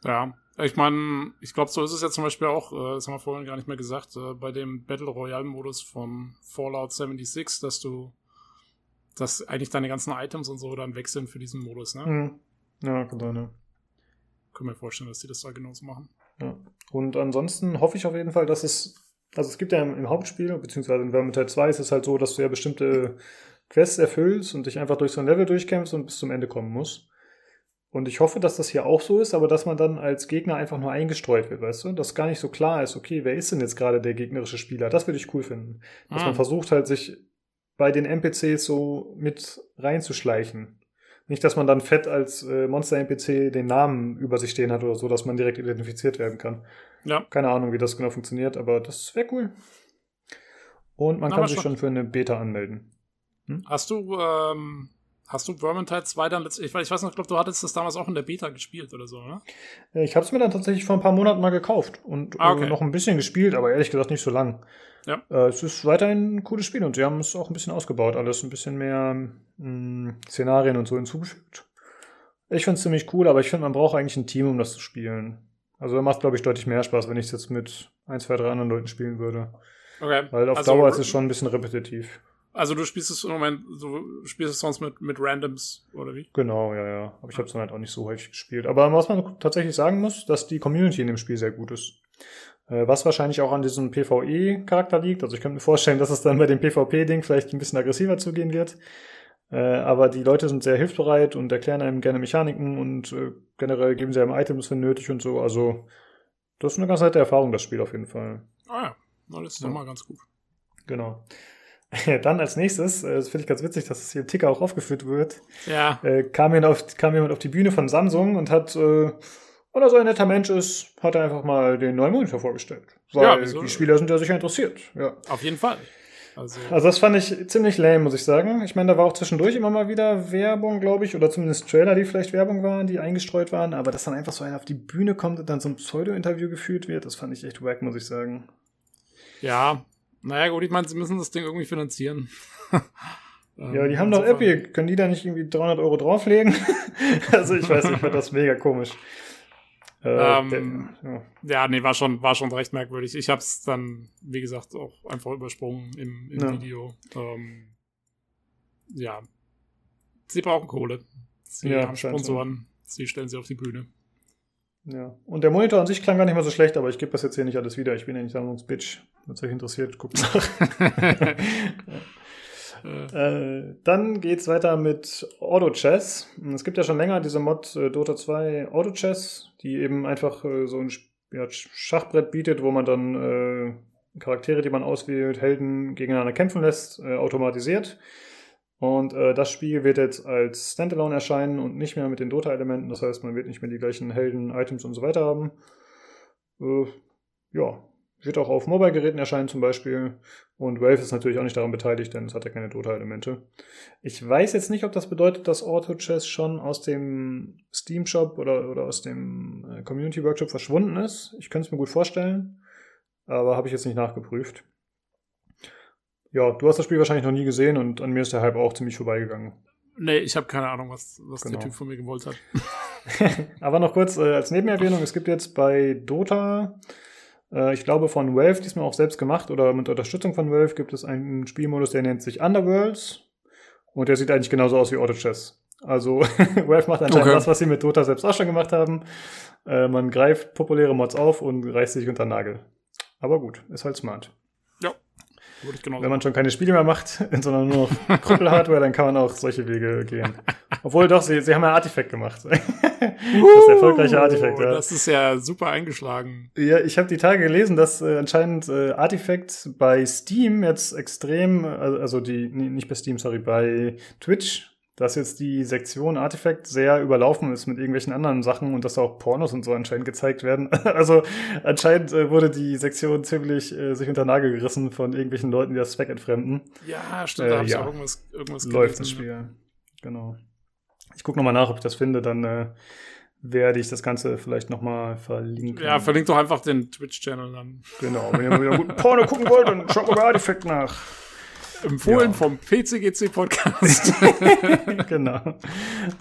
Ja, ich meine, ich glaube, so ist es ja zum Beispiel auch, äh, das haben wir vorhin gar nicht mehr gesagt, äh, bei dem Battle Royale-Modus von Fallout 76, dass du dass eigentlich deine ganzen Items und so dann wechseln für diesen Modus, ne? Mhm. Ja, genau, ne. Können wir vorstellen, dass die das da genauso machen. Ja. Und ansonsten hoffe ich auf jeden Fall, dass es, also es gibt ja im, im Hauptspiel, beziehungsweise in Vermintide 2 ist es halt so, dass du ja bestimmte Quests erfüllst und dich einfach durch so ein Level durchkämpfst und bis zum Ende kommen musst. Und ich hoffe, dass das hier auch so ist, aber dass man dann als Gegner einfach nur eingestreut wird, weißt du? Dass gar nicht so klar ist, okay, wer ist denn jetzt gerade der gegnerische Spieler? Das würde ich cool finden. Dass ah. man versucht halt, sich bei den NPCs so mit reinzuschleichen. Nicht, dass man dann fett als äh, Monster-NPC den Namen über sich stehen hat oder so, dass man direkt identifiziert werden kann. Ja. Keine Ahnung, wie das genau funktioniert, aber das wäre cool. Und man Na, kann sich schon für eine Beta anmelden. Hm? Hast du, ähm, hast du Vermintide 2 dann letztlich, ich weiß noch, ich glaube, du hattest das damals auch in der Beta gespielt oder so, ne? Ich habe es mir dann tatsächlich vor ein paar Monaten mal gekauft und ah, okay. äh, noch ein bisschen gespielt, aber ehrlich gesagt nicht so lang. Ja. Äh, es ist weiterhin ein cooles Spiel und sie haben es auch ein bisschen ausgebaut, alles ein bisschen mehr mh, hm, Szenarien und so hinzugefügt. Ich finde es ziemlich cool, aber ich finde, man braucht eigentlich ein Team, um das zu spielen. Also da macht, glaube ich, deutlich mehr Spaß, wenn ich es jetzt mit ein, zwei, drei anderen Leuten spielen würde. Okay. Weil auf also, Dauer ist es schon ein bisschen repetitiv. Also du spielst es im Moment, du spielst es sonst mit, mit Randoms, oder wie? Genau, ja, ja. Aber ich habe es dann halt auch nicht so häufig gespielt. Aber was man tatsächlich sagen muss, dass die Community in dem Spiel sehr gut ist. Äh, was wahrscheinlich auch an diesem PvE-Charakter liegt. Also ich könnte mir vorstellen, dass es dann bei dem PvP-Ding vielleicht ein bisschen aggressiver zugehen wird. Äh, aber die Leute sind sehr hilfsbereit und erklären einem gerne Mechaniken und äh, generell geben sie einem Items, wenn nötig und so. Also das ist eine ganz nette Erfahrung, das Spiel auf jeden Fall. Ah ja, das ist doch ja. mal ganz gut. Genau. *laughs* Dann als nächstes, das finde ich ganz witzig, dass es hier im Ticker auch aufgeführt wird, ja. kam, jemand auf, kam jemand auf die Bühne von Samsung und hat oder so ein netter Mensch ist, hat er einfach mal den neuen Monitor vorgestellt. Weil ja, die Spieler sind ja sicher interessiert. Ja. Auf jeden Fall. Also, also das fand ich ziemlich lame, muss ich sagen. Ich meine, da war auch zwischendurch immer mal wieder Werbung, glaube ich, oder zumindest Trailer, die vielleicht Werbung waren, die eingestreut waren, aber dass dann einfach so einer auf die Bühne kommt und dann so ein Pseudo-Interview geführt wird, das fand ich echt wack, muss ich sagen. Ja, naja gut, ich meine, sie müssen das Ding irgendwie finanzieren. *laughs* ja, die haben doch Epic, können die da nicht irgendwie 300 Euro drauflegen? *laughs* also ich weiß nicht, ich fand das mega komisch. Äh, ähm, ja. ja, nee, war schon, war schon recht merkwürdig. Ich habe es dann, wie gesagt, auch einfach übersprungen im, im ja. Video. Ähm, ja. Sie brauchen Kohle. Sie ja, haben Sponsoren. Sie stellen sie auf die Bühne. Ja. Und der Monitor an sich klang gar nicht mal so schlecht, aber ich gebe das jetzt hier nicht alles wieder. Ich bin ja nicht Sammlungsbitch. Wenn es euch interessiert, guckt nach. *laughs* Äh, dann geht's weiter mit Auto Chess. Es gibt ja schon länger diese Mod äh, Dota 2 Auto Chess, die eben einfach äh, so ein ja, Schachbrett bietet, wo man dann äh, Charaktere, die man auswählt, Helden gegeneinander kämpfen lässt, äh, automatisiert. Und äh, das Spiel wird jetzt als Standalone erscheinen und nicht mehr mit den Dota-Elementen. Das heißt, man wird nicht mehr die gleichen Helden, Items und so weiter haben. ja, wird auch auf Mobile-Geräten erscheinen zum Beispiel. Und Valve ist natürlich auch nicht daran beteiligt, denn es hat ja keine Dota-Elemente. Ich weiß jetzt nicht, ob das bedeutet, dass Auto Chess schon aus dem Steam Shop oder, oder aus dem äh, Community Workshop verschwunden ist. Ich könnte es mir gut vorstellen, aber habe ich jetzt nicht nachgeprüft. Ja, du hast das Spiel wahrscheinlich noch nie gesehen und an mir ist der Hype auch ziemlich vorbeigegangen. Nee, ich habe keine Ahnung, was, was genau. der Typ von mir gewollt hat. *laughs* aber noch kurz äh, als Nebenerwähnung, es gibt jetzt bei Dota äh, ich glaube, von Valve, diesmal auch selbst gemacht oder mit Unterstützung von Valve, gibt es einen Spielmodus, der nennt sich Underworlds. Und der sieht eigentlich genauso aus wie Auto Chess. Also *laughs* Valve macht anscheinend okay. das, was sie mit Dota selbst auch schon gemacht haben. Äh, man greift populäre Mods auf und reißt sich unter den Nagel. Aber gut, ist halt smart. Ja. Wenn man schon keine Spiele mehr macht, *laughs* sondern nur noch *laughs* Krüppel-Hardware, dann kann man auch solche Wege gehen. Obwohl doch, sie, sie haben ja Artifact gemacht. *laughs* das erfolgreiche Artifact, ja. Das ist ja super eingeschlagen. Ja, ich habe die Tage gelesen, dass äh, anscheinend äh, Artifact bei Steam jetzt extrem, also die, nicht bei Steam, sorry, bei Twitch dass jetzt die Sektion Artifact sehr überlaufen ist mit irgendwelchen anderen Sachen und dass auch Pornos und so anscheinend gezeigt werden. *laughs* Also anscheinend äh, wurde die Sektion ziemlich äh, sich unter Nagel gerissen von irgendwelchen Leuten, die das Zweck entfremden. Ja, stimmt, äh, da habe ich ja. auch irgendwas, irgendwas Läuft gelesen, das Spiel, genau. Ich gucke nochmal nach, ob ich das finde, dann äh, werde ich das Ganze vielleicht nochmal verlinken. Ja, verlinkt doch einfach den Twitch-Channel dann. Genau, wenn ihr mal wieder guten Porno gucken wollt, dann schaut mal bei Artifact nach. Empfohlen ja. vom PCGC Podcast. *laughs* genau.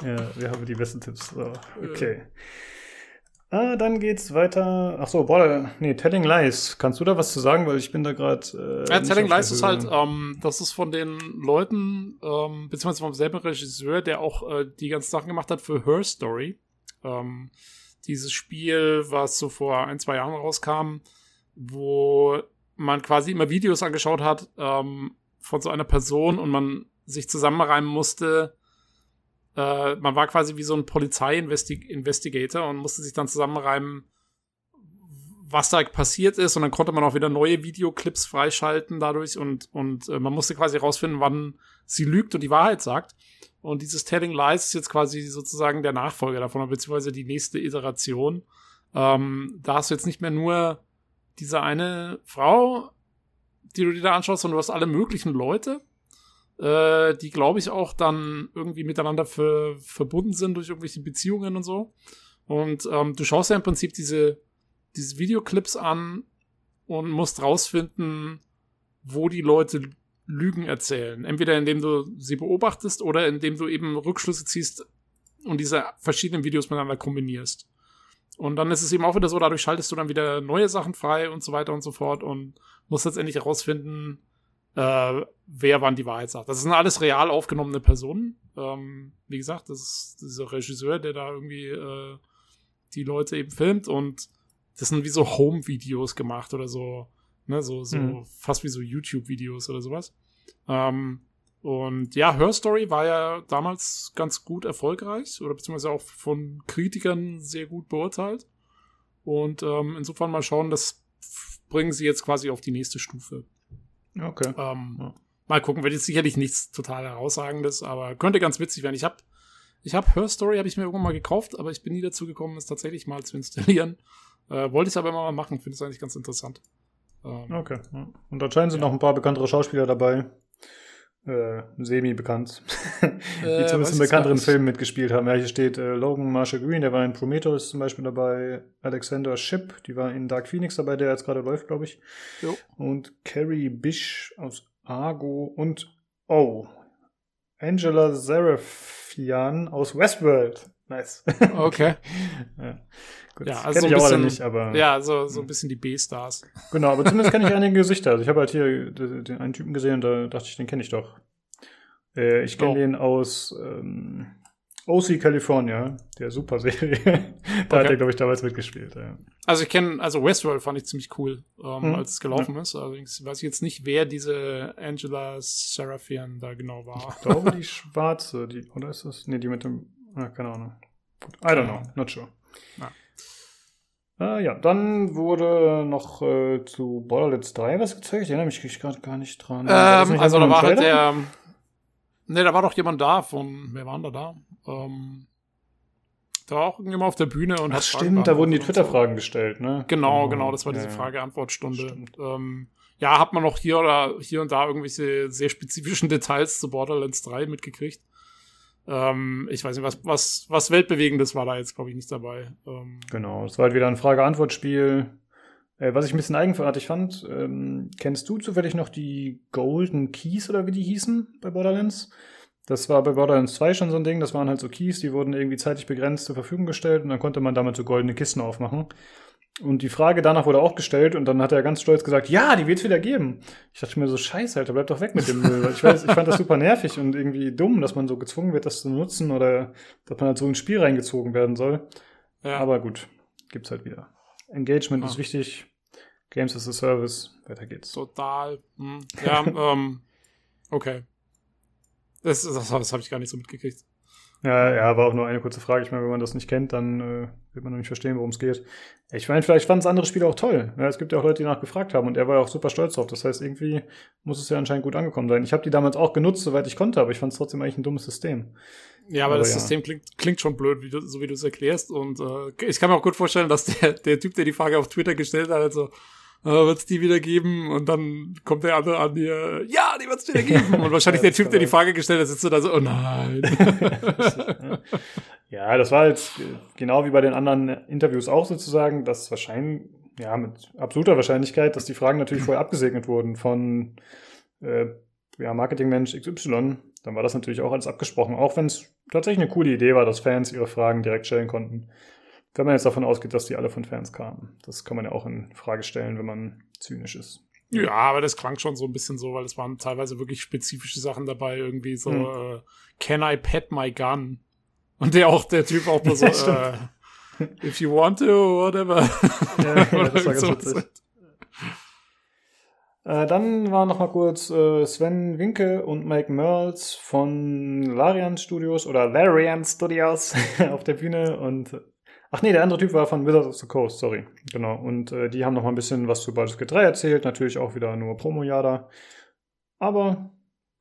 Ja, wir haben die besten Tipps. So, okay. Ah, dann geht's weiter. Ach so, boah, nee, Telling Lies. Kannst du da was zu sagen, weil ich bin da gerade. Äh, ja, Telling Lies ist halt, ähm, das ist von den Leuten, ähm, beziehungsweise vom selben Regisseur, der auch äh, die ganzen Sachen gemacht hat für Her Story. Ähm, dieses Spiel, was so vor ein, zwei Jahren rauskam, wo man quasi immer Videos angeschaut hat, ähm, von so einer Person und man sich zusammenreimen musste. Äh, man war quasi wie so ein Polizei-Investigator und musste sich dann zusammenreimen, was da passiert ist. Und dann konnte man auch wieder neue Videoclips freischalten dadurch und, und äh, man musste quasi rausfinden, wann sie lügt und die Wahrheit sagt. Und dieses Telling Lies ist jetzt quasi sozusagen der Nachfolger davon, beziehungsweise die nächste Iteration. Ähm, da hast du jetzt nicht mehr nur diese eine Frau, die du dir da anschaust, sondern du hast alle möglichen Leute, äh, die, glaube ich, auch dann irgendwie miteinander für, verbunden sind durch irgendwelche Beziehungen und so. Und ähm, du schaust ja im Prinzip diese, diese Videoclips an und musst rausfinden, wo die Leute Lügen erzählen. Entweder indem du sie beobachtest oder indem du eben Rückschlüsse ziehst und diese verschiedenen Videos miteinander kombinierst. Und dann ist es eben auch wieder so, dadurch schaltest du dann wieder neue Sachen frei und so weiter und so fort und musst letztendlich herausfinden, äh, wer wann die Wahrheit sagt. Das sind alles real aufgenommene Personen. Ähm, wie gesagt, das ist dieser Regisseur, der da irgendwie äh, die Leute eben filmt und das sind wie so Home-Videos gemacht oder so, ne, so, so mhm. fast wie so YouTube-Videos oder sowas. Ähm, und ja, Her Story war ja damals ganz gut erfolgreich oder beziehungsweise auch von Kritikern sehr gut beurteilt. Und ähm, insofern mal schauen, das bringen sie jetzt quasi auf die nächste Stufe. Okay. Ähm, ja. Mal gucken, wird jetzt sicherlich nichts total herausragendes, aber könnte ganz witzig werden. Ich habe ich hab Her Story habe ich mir irgendwann mal gekauft, aber ich bin nie dazu gekommen, es tatsächlich mal zu installieren. *laughs* Äh, wollte ich es aber immer mal machen, finde es eigentlich ganz interessant. Ähm, okay. Und anscheinend sind ja. noch ein paar bekanntere Schauspieler dabei äh, semi-bekannt, *laughs* die äh, zumindest in bekannteren Filmen mitgespielt haben. Ja, hier steht äh, Logan Marshall Green, der war in Prometheus zum Beispiel dabei, Alexander Ship, die war in Dark Phoenix dabei, der jetzt gerade läuft, glaube ich. Jo. Und Carrie Bish aus Argo und oh, Angela Seraphian aus Westworld. Nice. Okay. *laughs* ja. Gut, ja, also kenne ich auch alle nicht, aber. Ja, so, so ein bisschen die B-Stars. Genau, aber zumindest kenne ich *laughs* einige Gesichter. Also ich habe halt hier den einen Typen gesehen, da dachte ich, den kenne ich doch. Äh, ich kenne oh. den aus ähm, OC California, der Super-Serie. *laughs* da okay. hat er, glaube ich, damals mitgespielt. Ja. Also ich kenne, also Westworld fand ich ziemlich cool, ähm, hm. als es gelaufen ja. ist. Allerdings weiß ich jetzt nicht, wer diese Angela Seraphian da genau war. Ich glaube, die *laughs* schwarze, die, oder ist das? Nee, die mit dem, ah, keine Ahnung. I don't know, not sure. Ja. Äh, ja, dann wurde noch äh, zu Borderlands 3 was gezeigt. Ich erinnere mich gerade gar nicht dran. Ähm, also da war halt der. Ne, da war doch jemand da von. Wer war da da? Ähm, da war auch irgendjemand auf der Bühne und Ach, hat stimmt, da wurden die Twitter-Fragen so. gestellt, ne? Genau, genau, genau das war diese ja, Frage-Antwort-Stunde. Ähm, ja, hat man noch hier oder hier und da irgendwelche sehr spezifischen Details zu Borderlands 3 mitgekriegt. Ähm, ich weiß nicht, was, was, was Weltbewegendes war da jetzt, glaube ich, nicht dabei. Ähm, genau, es war halt wieder ein Frage-Antwort-Spiel. Äh, was ich ein bisschen eigenartig fand, ähm, kennst du zufällig noch die Golden Keys oder wie die hießen bei Borderlands? Das war bei Borderlands 2 schon so ein Ding, das waren halt so Keys, die wurden irgendwie zeitlich begrenzt zur Verfügung gestellt und dann konnte man damit so goldene Kisten aufmachen. Und die Frage danach wurde auch gestellt und dann hat er ganz stolz gesagt, ja, die wird es wieder geben. Ich dachte mir so, scheiße, Alter, bleib doch weg mit dem Müll. Ich weiß, ich fand das super nervig und irgendwie dumm, dass man so gezwungen wird, das zu nutzen oder dass man halt so ins Spiel reingezogen werden soll. Ja. Aber gut, gibt's halt wieder. Engagement Ah. ist wichtig. Games as a Service. Weiter geht's. Total. Hm. Ja, *laughs* ähm, okay. Das, das, das habe ich gar nicht so mitgekriegt. Ja, ja, war auch nur eine kurze Frage. Ich meine, wenn man das nicht kennt, dann äh, wird man noch nicht verstehen, worum es geht. Ich meine, vielleicht fanden es andere Spiele auch toll. Ja, es gibt ja auch Leute, die danach gefragt haben und er war ja auch super stolz drauf. Das heißt, irgendwie muss es ja anscheinend gut angekommen sein. Ich habe die damals auch genutzt, soweit ich konnte, aber ich fand es trotzdem eigentlich ein dummes System. Ja, aber, Aber das ja. System klingt, klingt schon blöd, wie du, so wie du es erklärst. Und äh, ich kann mir auch gut vorstellen, dass der, der Typ, der die Frage auf Twitter gestellt hat, also äh, wird es die wieder geben? Und dann kommt der andere an dir, ja, die wird es wieder geben. Und wahrscheinlich *laughs* der Typ, der die. Frage gestellt hat, sitzt so da so, oh nein. *laughs* Ja, das war jetzt genau wie bei den anderen Interviews auch sozusagen, dass wahrscheinlich, ja, mit absoluter Wahrscheinlichkeit, dass die Fragen natürlich vorher abgesegnet wurden von äh, ja, Marketingmensch XY. Dann war das natürlich auch alles abgesprochen, auch wenn es tatsächlich eine coole Idee war, dass Fans ihre Fragen direkt stellen konnten. Wenn man jetzt davon ausgeht, dass die alle von Fans kamen. Das kann man ja auch in Frage stellen, wenn man zynisch ist. Ja, aber das klang schon so ein bisschen so, weil es waren teilweise wirklich spezifische Sachen dabei, irgendwie so, Hm. äh, can I pet my gun? Und der auch, der Typ auch nur so, *laughs* äh, if you want to, whatever. *laughs* Ja, ja, das war *laughs* ganz witzig. Äh, dann war noch mal kurz äh, Sven Winke und Mike Merles von Larian Studios oder Larian Studios auf der Bühne und ach nee, der andere Typ war von Wizards of the Coast, sorry. Genau. Und äh, die haben noch mal ein bisschen was zu Baldur's Gate 3 erzählt, natürlich auch wieder nur Promo-Jada. Aber,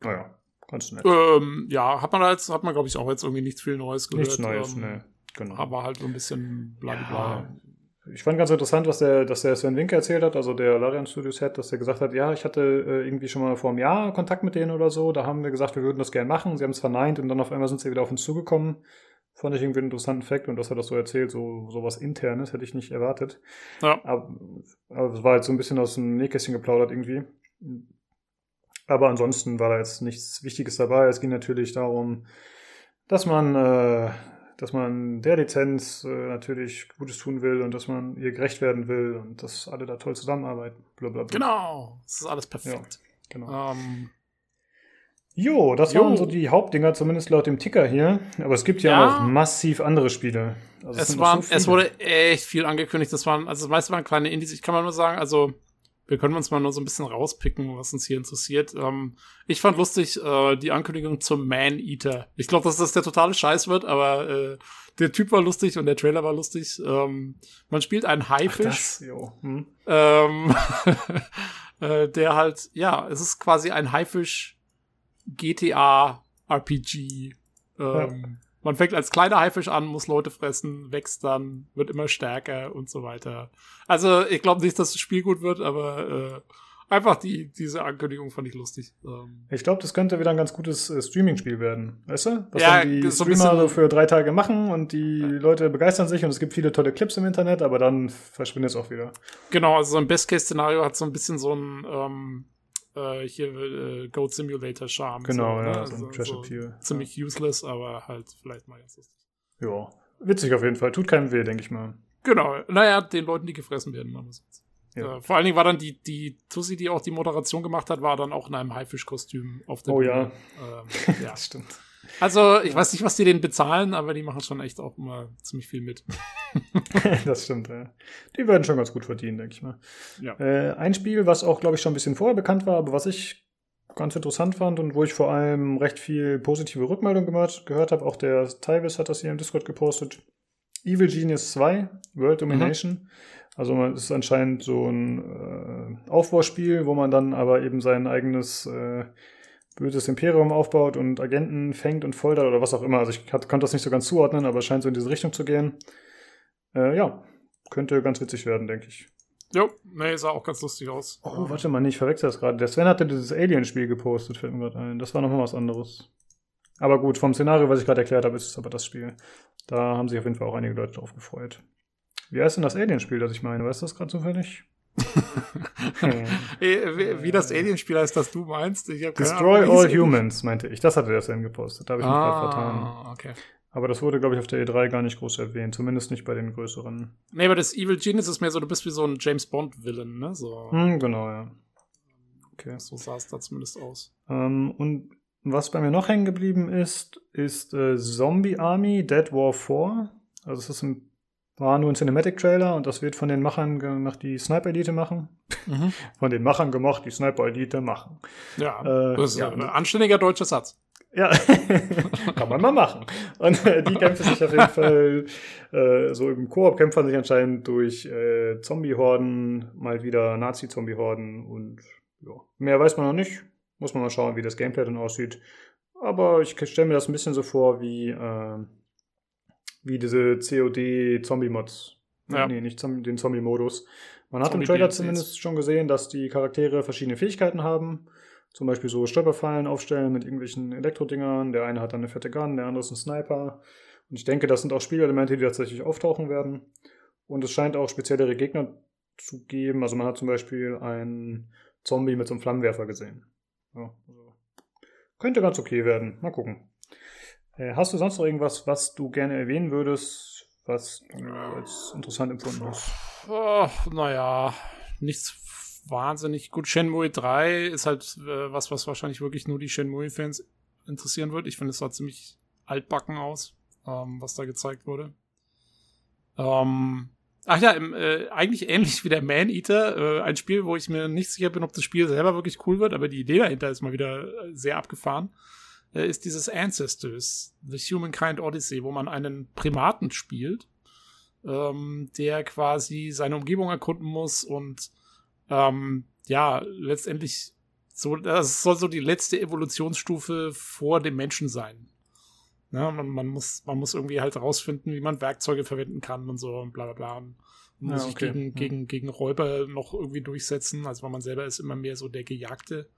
naja, ganz nett. Ähm, ja, hat man jetzt, hat man, glaube ich, auch jetzt irgendwie nicht viel Neues gehört. Nichts Neues, ähm, ne. Genau. Aber halt so ein bisschen blablabla. Ja, ich fand ganz interessant, was der, dass der Sven Winke erzählt hat, also der Larian Studios Head, dass er gesagt hat, ja, ich hatte äh, irgendwie schon mal vor einem Jahr Kontakt mit denen oder so, da haben wir gesagt, wir würden das gerne machen, sie haben es verneint und dann auf einmal sind sie wieder auf uns zugekommen. Fand ich irgendwie einen interessanten Fakt und dass er das so erzählt, so, so was Internes, hätte ich nicht erwartet. Ja. Aber, aber es war jetzt so ein bisschen aus dem Nähkästchen geplaudert irgendwie. Aber ansonsten war da jetzt nichts Wichtiges dabei. Es ging natürlich darum, dass man, äh, dass man der Lizenz äh, natürlich Gutes tun will und dass man ihr gerecht werden will und dass alle da toll zusammenarbeiten. Blablabla. Genau, das ist alles perfekt. genau. Ähm, Jo, das Jo. waren so die Hauptdinger, zumindest laut dem Ticker hier. Aber es gibt ja, Ja. noch massiv andere Spiele. Also es, sind war, noch so es wurde echt viel angekündigt. Das waren, also das meiste waren kleine Indies. Ich kann mal nur sagen, also wir können uns mal nur so ein bisschen rauspicken, was uns hier interessiert. Ähm, ich fand lustig äh, die Ankündigung zum Man-Eater. Ich glaube, dass das der totale Scheiß wird, aber äh, der Typ war lustig und der Trailer war lustig. Ähm, man spielt einen Ach, Haifisch. das, jo. Hm. Ähm, *laughs* äh, der halt, ja, es ist quasi ein Haifisch GTA RPG. Ähm, Man fängt als kleiner Haifisch an, muss Leute fressen, wächst dann, wird immer stärker und so weiter. Also ich glaube nicht, dass das Spiel gut wird, aber äh, einfach die, diese Ankündigung fand ich lustig. Ähm, Ich glaube, das könnte wieder ein ganz gutes äh, Streaming-Spiel werden. Weißt du? Was Ja, dann die so Streamer so für drei Tage machen und die Leute begeistern sich und es gibt viele tolle Clips im Internet, aber dann verschwindet es auch wieder. genau, also so ein Best-Case-Szenario hat so ein bisschen so ein ähm, äh, hier äh, Goat Simulator Charme. Genau, so, ja, ne? so ein Also Trash-Appeal. Ziemlich useless, aber halt vielleicht mal ganz lustig. Ja. Witzig auf jeden Fall. Tut keinem weh, denke ich mal. Genau, naja, den Leuten, die gefressen werden. machen wir's jetzt. Ja. Äh, vor allen Dingen war dann die, die Tussi, die auch die Moderation gemacht hat, war dann auch in einem Haifischkostüm auf der Oh Bühne. ja. Ähm, *laughs* ja. Das stimmt. Also, ich weiß nicht, was die denen bezahlen, aber die machen schon echt auch immer ziemlich viel mit. *laughs* das stimmt, ja. Die werden schon ganz gut verdienen, denke ich mal. Ja. Äh, ein Spiel, was auch, glaube ich, schon ein bisschen vorher bekannt war, aber was ich ganz interessant fand und wo ich vor allem recht viel positive Rückmeldung gehört, gehört habe, auch der Tyvis hat das hier im Discord gepostet. Evil Genius 2, World Domination. Also man es ist anscheinend so ein äh, Aufbauspiel, wo man dann aber eben sein eigenes äh, böses Imperium aufbaut und Agenten fängt und foltert oder was auch immer. Also ich konnte das nicht so ganz zuordnen, aber es scheint so in diese Richtung zu gehen. Äh, ja, könnte ganz witzig werden, denke ich. Jo, nee, sah auch ganz lustig aus. Oh, warte mal, nee, ich verwechsel das gerade. Der Sven hatte dieses Alien-Spiel gepostet, fällt mir gerade ein. Das war nochmal was anderes. Aber gut, vom Szenario, was ich gerade erklärt habe, ist es aber das Spiel. Da haben sich auf jeden Fall auch einige Leute drauf gefreut. Wie heißt denn das Alien-Spiel, das ich meine? Weißt du das gerade zufällig? *laughs* Wie, wie das Alien-Spiel heißt, das du meinst. Destroy Ahnung, All Humans, meinte ich. Das hatte der Sven gepostet. Da habe ich mich gerade vertan. Ah, okay. Aber das wurde, glaube ich, auf der E3 gar nicht groß erwähnt, zumindest nicht bei den größeren. Nee, aber das Evil Genius ist mehr so, du bist wie so ein James Bond-Villain, ne? So. Hm, genau, ja. Okay. So sah es da zumindest aus. Ähm, und was bei mir noch hängen geblieben ist, ist äh, Zombie Army Dead War 4. Also es ist ein, war nur ein Cinematic-Trailer und das wird von den Machern gemacht, die Sniper Elite machen. Mhm. *laughs* Von den Machern gemacht, die Sniper Elite machen. Ja, Äh, das ist ja, ein anständiger deutscher Satz. Ja, *laughs* kann man mal machen. Und äh, die kämpfen sich auf jeden Fall, äh, so im Koop kämpfen sich anscheinend durch äh, Zombie-Horden, mal wieder Nazi-Zombie-Horden und ja, mehr weiß man noch nicht. Muss man mal schauen, wie das Gameplay dann aussieht. Aber ich stelle mir das ein bisschen so vor wie, äh, wie diese COD-Zombie-Mods. Ja. Nee, nicht Zombie, den Zombie-Modus. Man hat im Zombie Trailer DLCs. zumindest schon gesehen, dass die Charaktere verschiedene Fähigkeiten haben. Zum Beispiel so Stolperfallen aufstellen mit irgendwelchen Elektrodingern. Der eine hat dann eine fette Gun, der andere ist ein Sniper. Und ich denke, das sind auch Spielelemente, die tatsächlich auftauchen werden. Und es scheint auch speziellere Gegner zu geben. Also man hat zum Beispiel einen Zombie mit so einem Flammenwerfer gesehen. Ja, also könnte ganz okay werden. Mal gucken. Äh, hast du sonst noch irgendwas, was du gerne erwähnen würdest, was du als interessant empfunden hast? Oh, naja, nichts wahnsinnig gut. Shenmue 3 ist halt äh, was, was wahrscheinlich wirklich nur die Shenmue-Fans interessieren wird. Ich finde, es sah ziemlich altbacken aus, ähm, was da gezeigt wurde. Ähm, ach ja, im, äh, eigentlich ähnlich wie der Man-Eater. Äh, ein Spiel, wo ich mir nicht sicher bin, ob das Spiel selber wirklich cool wird, aber die Idee dahinter ist mal wieder äh, sehr abgefahren. Äh, ist dieses Ancestors, The Humankind Odyssey, wo man einen Primaten spielt ähm, der quasi seine Umgebung erkunden muss und ähm, ja, letztendlich so, das soll so die letzte Evolutionsstufe vor dem Menschen sein. Ja, man, man, muss, man muss irgendwie halt rausfinden, wie man Werkzeuge verwenden kann und so und bla bla bla. Und man muss Ja, sich okay. gegen, Ja. gegen, gegen Räuber noch irgendwie durchsetzen. Also weil man selber ist immer mehr so der Gejagte.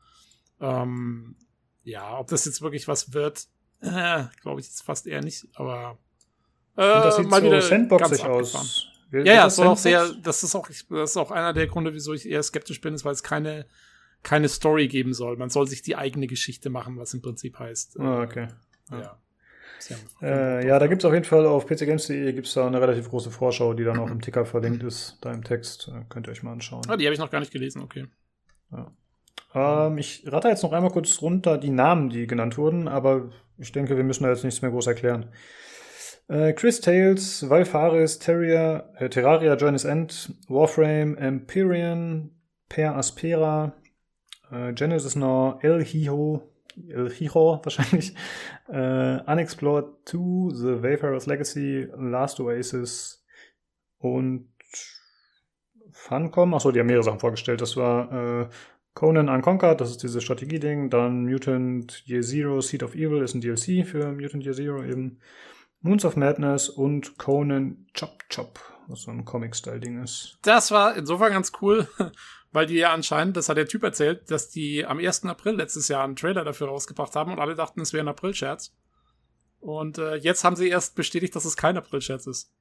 Ähm, ja, ob das jetzt wirklich was wird, äh, glaube ich jetzt fast eher nicht, aber äh, Und das sieht mal wieder so sandboxig ganz abgefahren. aus. Wird- Ja, ja, das es auch sehr, das ist auch, das ist auch einer der Gründe, wieso ich eher skeptisch bin, ist, weil es keine, keine Story geben soll. Man soll sich die eigene Geschichte machen, was im Prinzip heißt. äh, Ah, okay. Ja. Haben- Äh, ja, da gibt es auf jeden Fall auf pcgames.de gibt's da eine relativ große Vorschau, die dann auch im Ticker verlinkt ist, da im Text. Äh, könnt ihr euch mal anschauen. Ah, die habe ich noch gar nicht gelesen, okay. Ähm, ich rate jetzt noch einmal kurz runter die Namen, die genannt wurden, aber ich denke, wir müssen da jetzt nichts mehr groß erklären. Äh, Chris Tales, Valfaris, Terria, äh, Terraria, Journey's End, Warframe, Empyrean, Per Aspera, äh, Genesis Now, El Hijo, El Hijo *laughs* wahrscheinlich, äh, Unexplored 2, The Wayfarer's Legacy, Last Oasis und Funcom. Achso, die haben mehrere Sachen vorgestellt. Das war äh, Conan Unconquered, das ist dieses Strategieding. Dann Mutant Year Zero, Seed of Evil ist ein DLC für Mutant Year Zero eben. Moons of Madness und Conan Chop Chop, was so ein Comic-Style-Ding ist. Das war insofern ganz cool, *laughs* weil die ja anscheinend, das hat der Typ erzählt, dass die am 1. April letztes Jahr einen Trailer dafür rausgebracht haben und alle dachten, es wäre ein April-Scherz. Und äh, jetzt haben sie erst bestätigt, dass es kein April-Scherz ist.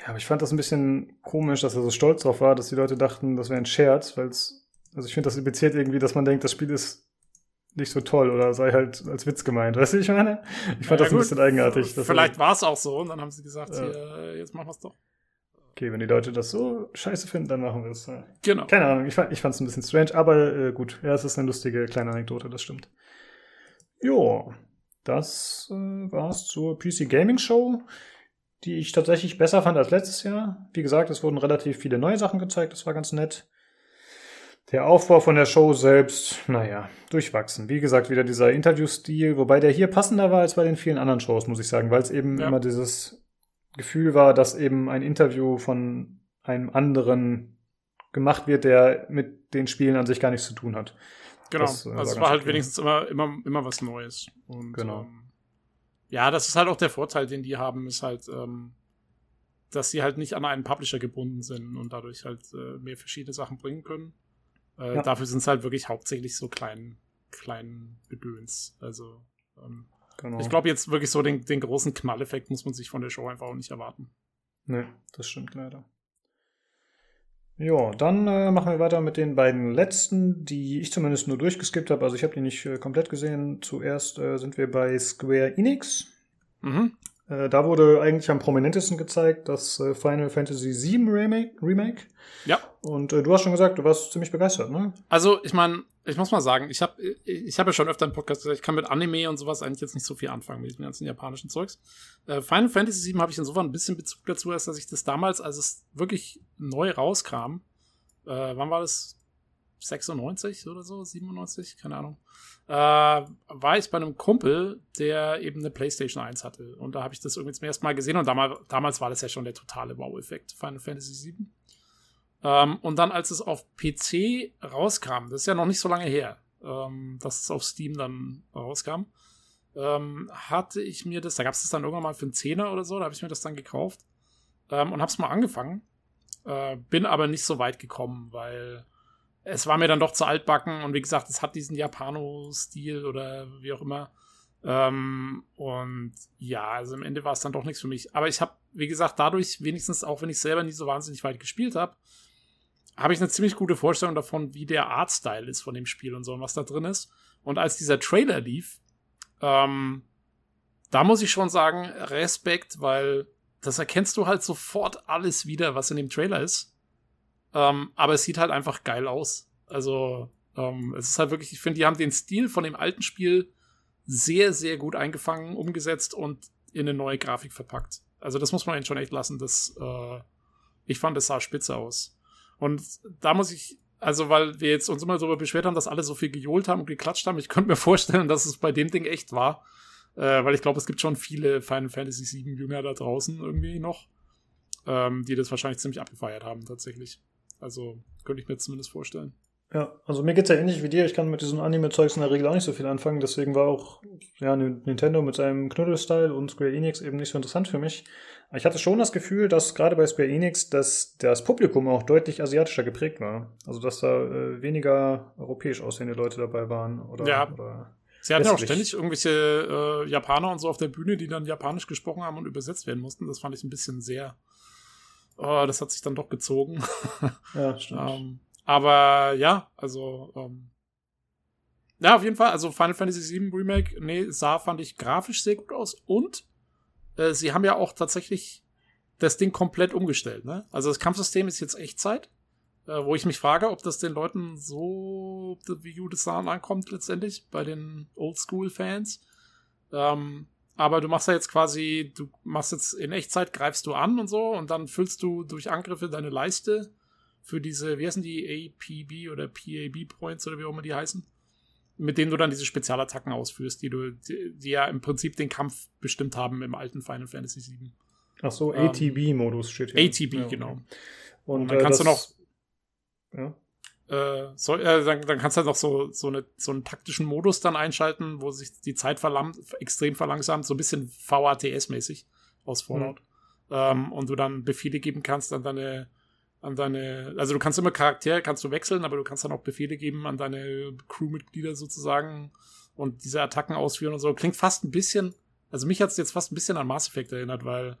Ja, aber ich fand das ein bisschen komisch, dass er so stolz drauf war, dass die Leute dachten, das wäre ein Scherz, weil es, also ich finde, das impliziert irgendwie, dass man denkt, das Spiel ist nicht so toll oder sei halt als Witz gemeint. *laughs* Weißt du, ich meine? Ich fand Ja, das ein gut, bisschen eigenartig. Vielleicht war es auch so und dann haben sie gesagt, Ja. hier, jetzt machen wir es doch. Okay, wenn die Leute das so scheiße finden, dann machen wir es. Ja. Genau. Keine Ahnung, ich fand es ein bisschen strange, aber äh, gut. Ja, es ist eine lustige kleine Anekdote, das stimmt. Jo, das äh, war's zur PC Gaming Show, die ich tatsächlich besser fand als letztes Jahr. Wie gesagt, es wurden relativ viele neue Sachen gezeigt, das war ganz nett. Der Aufbau von der Show selbst, naja, durchwachsen. Wie gesagt, wieder dieser Interviewstil, wobei der hier passender war als bei den vielen anderen Shows, muss ich sagen, weil es eben Ja. immer dieses Gefühl war, dass eben ein Interview von einem anderen gemacht wird, der mit den Spielen an sich gar nichts zu tun hat. Genau. Das, äh, war also es war halt okay. wenigstens immer, immer, immer was Neues. Und, Genau. Ähm, ja, das ist halt auch der Vorteil, den die haben, ist halt, ähm, dass sie halt nicht an einen Publisher gebunden sind und dadurch halt äh, mehr verschiedene Sachen bringen können. Äh, Ja. Dafür sind es halt wirklich hauptsächlich so kleinen, kleinen Gedöns. Also ähm, Genau. ich glaube jetzt wirklich so den, den großen Knalleffekt muss man sich von der Show einfach auch nicht erwarten. Nee, das stimmt leider. Ja, dann äh, machen wir weiter mit den beiden letzten, die ich zumindest nur durchgeskippt habe. Also ich habe die nicht äh, komplett gesehen. Zuerst äh, sind wir bei Square Enix. Mhm. Äh, da wurde eigentlich am prominentesten gezeigt das äh, Final Fantasy VII Remake. Remake. Ja. Und äh, du hast schon gesagt, du warst ziemlich begeistert, ne? Also, ich meine, ich muss mal sagen, ich habe ich hab ja schon öfter im Podcast gesagt, ich kann mit Anime und sowas eigentlich jetzt nicht so viel anfangen, mit diesem ganzen japanischen Zeugs. Äh, Final Fantasy VII habe ich insofern ein bisschen Bezug dazu, als dass ich das damals, als es wirklich neu rauskam, äh, wann war das? 96 oder so, 97, keine Ahnung, äh, war ich bei einem Kumpel, der eben eine PlayStation 1 hatte. Und da habe ich das irgendwie zum ersten Mal gesehen und damals, damals war das ja schon der totale Wow-Effekt, Final Fantasy VII. Ähm, und dann, als es auf PC rauskam, das ist ja noch nicht so lange her, ähm, dass es auf Steam dann rauskam, ähm, hatte ich mir das, da gab es das dann irgendwann mal für einen Zehner oder so, da habe ich mir das dann gekauft ähm, und habe es mal angefangen. Äh, bin aber nicht so weit gekommen, weil es war mir dann doch zu altbacken und wie gesagt, es hat diesen Japano-Stil oder wie auch immer. Ähm, und ja, also im Ende war es dann doch nichts für mich. Aber ich habe, wie gesagt, dadurch wenigstens, auch wenn ich selber nie so wahnsinnig weit gespielt habe, habe ich eine ziemlich gute Vorstellung davon, wie der Artstyle ist von dem Spiel und so und was da drin ist. Und als dieser Trailer lief, ähm, da muss ich schon sagen, Respekt, weil das erkennst du halt sofort alles wieder, was in dem Trailer ist. Ähm, aber es sieht halt einfach geil aus. Also, ähm, es ist halt wirklich, ich finde, die haben den Stil von dem alten Spiel sehr, sehr gut eingefangen, umgesetzt und in eine neue Grafik verpackt. Also, das muss man ihnen schon echt lassen. Das, äh, ich fand, das sah spitze aus. Und da muss ich, also, weil wir jetzt uns immer darüber beschwert haben, dass alle so viel gejohlt haben und geklatscht haben, ich könnte mir vorstellen, dass es bei dem Ding echt war. Äh, weil ich glaube, es gibt schon viele Final Fantasy VII Jünger da draußen irgendwie noch, ähm, die das wahrscheinlich ziemlich abgefeiert haben, tatsächlich. Also könnte ich mir zumindest vorstellen. Ja, also mir geht's ja ähnlich wie dir. Ich kann mit diesem Anime-Zeugs in der Regel auch nicht so viel anfangen. Deswegen war auch ja, Nintendo mit seinem Knuddel-Style und Square Enix eben nicht so interessant für mich. Ich hatte schon das Gefühl, dass gerade bei Square Enix dass das Publikum auch deutlich asiatischer geprägt war. Also dass da äh, weniger europäisch aussehende Leute dabei waren. Oder, ja. Oder Sie hatten ja auch ständig irgendwelche äh, Japaner und so auf der Bühne, die dann japanisch gesprochen haben und übersetzt werden mussten. Das fand ich ein bisschen sehr oh, das hat sich dann doch gezogen. *laughs* Ja, stimmt. ähm, aber ja, also ähm, ja, auf jeden Fall. Also Final Fantasy VII Remake, nee, sah, fand ich grafisch sehr gut aus. Und äh, sie haben ja auch tatsächlich das Ding komplett umgestellt. Ne? Also das Kampfsystem ist jetzt Echtzeit, äh, wo ich mich frage, ob das den Leuten so wie gut es ankommt letztendlich bei den Oldschool-Fans. Ähm, aber du machst ja jetzt quasi, du machst jetzt in Echtzeit, greifst du an und so und dann füllst du durch Angriffe deine Leiste für diese, wie heißen die, APB oder PAB Points oder wie auch immer die heißen, mit denen du dann diese Spezialattacken ausführst, die du, die, die ja im Prinzip den Kampf bestimmt haben im alten Final Fantasy VII. Ach so, ATB-Modus ähm, steht hier. ATB, ja, genau. Und, Und dann äh, kannst du das- noch Ja. Äh, so, äh, dann, dann kannst du halt noch so, so, eine, so einen taktischen Modus dann einschalten, wo sich die Zeit verlang extrem verlangsamt, so ein bisschen VATS-mäßig aus Fallout. Ähm, und du dann Befehle geben kannst an deine, an deine, also du kannst immer Charaktere, kannst du wechseln, aber du kannst dann auch Befehle geben an deine Crewmitglieder sozusagen und diese Attacken ausführen und so. Klingt fast ein bisschen, also mich hat es jetzt fast ein bisschen an Mass Effect erinnert, weil,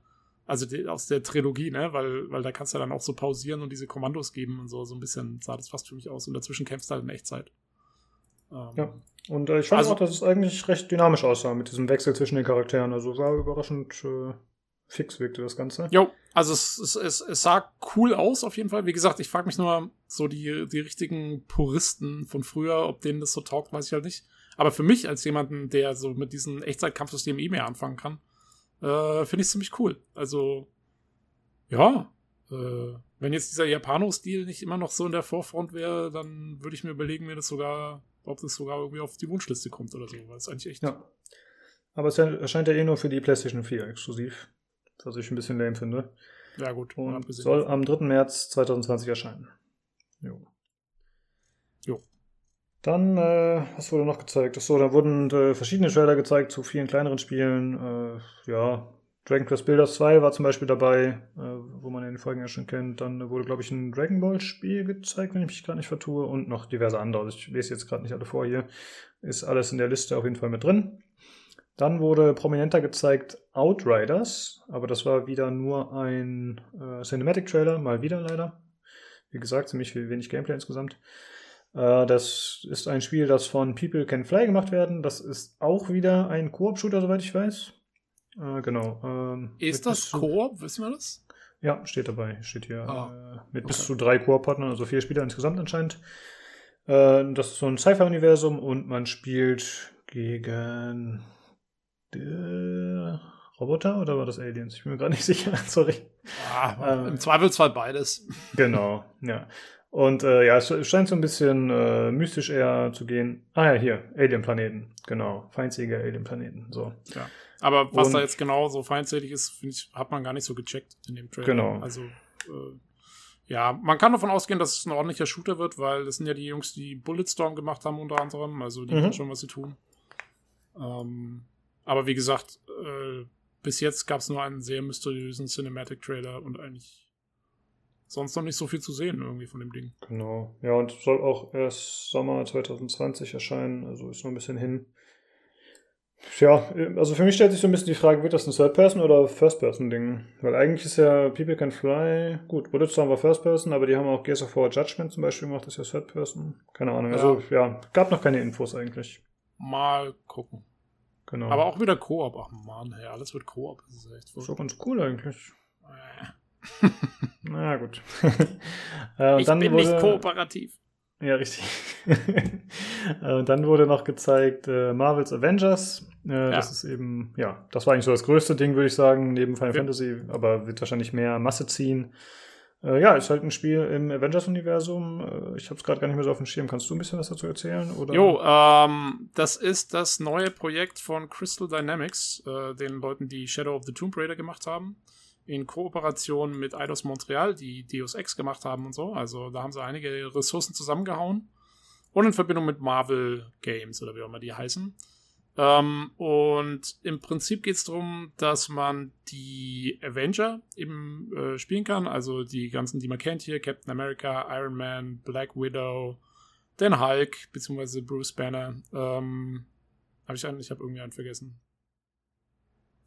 also die, aus der Trilogie, ne, weil, weil da kannst du dann auch so pausieren und diese Kommandos geben und so, so ein bisschen sah das fast für mich aus und dazwischen kämpfst du halt in Echtzeit. Ähm, Ja. Und äh, ich fand Also- auch, dass es eigentlich recht dynamisch aussah mit diesem Wechsel zwischen den Charakteren. Also war überraschend äh, fix wirkte das Ganze. Jo, also es, es, es, es sah cool aus auf jeden Fall. Wie gesagt, ich frage mich nur so die, die richtigen Puristen von früher, ob denen das so taugt, weiß ich halt nicht. Aber für mich als jemanden, der so mit diesen Echtzeitkampfsystemen eh mehr anfangen kann, äh, finde ich ziemlich cool. Also, ja, äh, wenn jetzt dieser Japano-Stil nicht immer noch so in der Vorfront wäre, dann würde ich mir überlegen, mir das sogar, ob das sogar irgendwie auf die Wunschliste kommt oder so, weil es eigentlich echt. Ja. Aber es erscheint ja eh nur für die PlayStation 4 exklusiv. Was ich ein bisschen lame finde. Ja, gut. Und soll am 3. März 2020 erscheinen. Jo. Dann, äh, was wurde noch gezeigt? Achso, da wurden äh, verschiedene Trailer gezeigt zu vielen kleineren Spielen. Äh, ja, Dragon Quest Builders 2 war zum Beispiel dabei, äh, wo man ja die Folgen ja schon kennt. Dann wurde, glaube ich, ein Dragon Ball Spiel gezeigt, wenn ich mich gerade nicht vertue. Und noch diverse andere. Also ich lese jetzt gerade nicht alle vor hier. Ist alles in der Liste auf jeden Fall mit drin. Dann wurde prominenter gezeigt Outriders, aber das war wieder nur ein äh, Cinematic-Trailer, mal wieder leider. Wie gesagt, ziemlich wenig Gameplay insgesamt. Äh, das ist ein Spiel, das von People Can Fly gemacht werden. Das ist auch wieder ein Koop-Shooter, soweit ich weiß. Äh, genau. Ähm, ist das Koop? Wissen wir das? Ja, steht dabei. Steht hier ah, äh, mit okay. bis zu drei Koop-Partnern, also vier Spieler insgesamt anscheinend. Äh, das ist so ein Sci-Fi-Universum und man spielt gegen Roboter oder war das Aliens? Ich bin mir gar nicht *laughs* sicher, sorry. Ah, ähm, Im Zweifelsfall beides. Genau, ja. Und äh, ja, es scheint so ein bisschen äh, mystisch eher zu gehen. Ah ja, hier, Alien-Planeten. Genau, feindselige Alien-Planeten. So. Ja. Aber was Und, da jetzt genau so feindselig ist, finde ich, hat man gar nicht so gecheckt in dem Trailer. Genau. Also, äh, ja, man kann davon ausgehen, dass es ein ordentlicher Shooter wird, weil das sind ja die Jungs, die Bulletstorm gemacht haben, unter anderem. Also, die mhm. wissen schon, was sie tun. Ähm, aber wie gesagt, äh, bis jetzt gab es nur einen sehr mysteriösen Cinematic-Trailer und eigentlich sonst noch nicht so viel zu sehen irgendwie von dem Ding. Genau. Ja, und soll auch erst Sommer 2020 erscheinen, also ist noch ein bisschen hin. Ja, also für mich stellt sich so ein bisschen die Frage, wird das ein Third-Person oder First-Person-Ding? Weil eigentlich ist ja People Can Fly, gut, Bulletstorm war First-Person, aber die haben auch Gears of War Judgment zum Beispiel gemacht, das ist ja Third-Person. Keine Ahnung, also ja. ja, gab noch keine Infos eigentlich. Mal gucken. Genau. Aber auch wieder Koop. Ach man, hey, alles wird Koop. Das ist echt ist doch ganz cool eigentlich. Na gut. *laughs* äh, ich bin wurde, nicht kooperativ. Ja, richtig. *laughs* Äh, und dann wurde noch gezeigt äh, Marvel's Avengers. Äh, ja. Das ist eben, ja, das war eigentlich so das größte Ding, würde ich sagen, neben Final ja. Fantasy, aber wird wahrscheinlich mehr Masse ziehen. Äh, ja, ist halt ein Spiel im Avengers-Universum. Äh, ich habe es gerade gar nicht mehr so auf dem Schirm. Kannst du ein bisschen was dazu erzählen? Oder? Jo, ähm, das ist das neue Projekt von Crystal Dynamics, äh, den Leuten, die Shadow of the Tomb Raider gemacht haben. In Kooperation mit Eidos Montreal, die Deus Ex gemacht haben und so. Also da haben sie einige Ressourcen zusammengehauen. Und in Verbindung mit Marvel Games oder wie auch immer die heißen. Ähm, und im Prinzip geht es darum, dass man die Avenger eben äh, spielen kann. Also die ganzen, die man kennt hier: Captain America, Iron Man, Black Widow, den Hulk, beziehungsweise Bruce Banner. Ähm, habe ich einen? Ich habe irgendwie einen vergessen.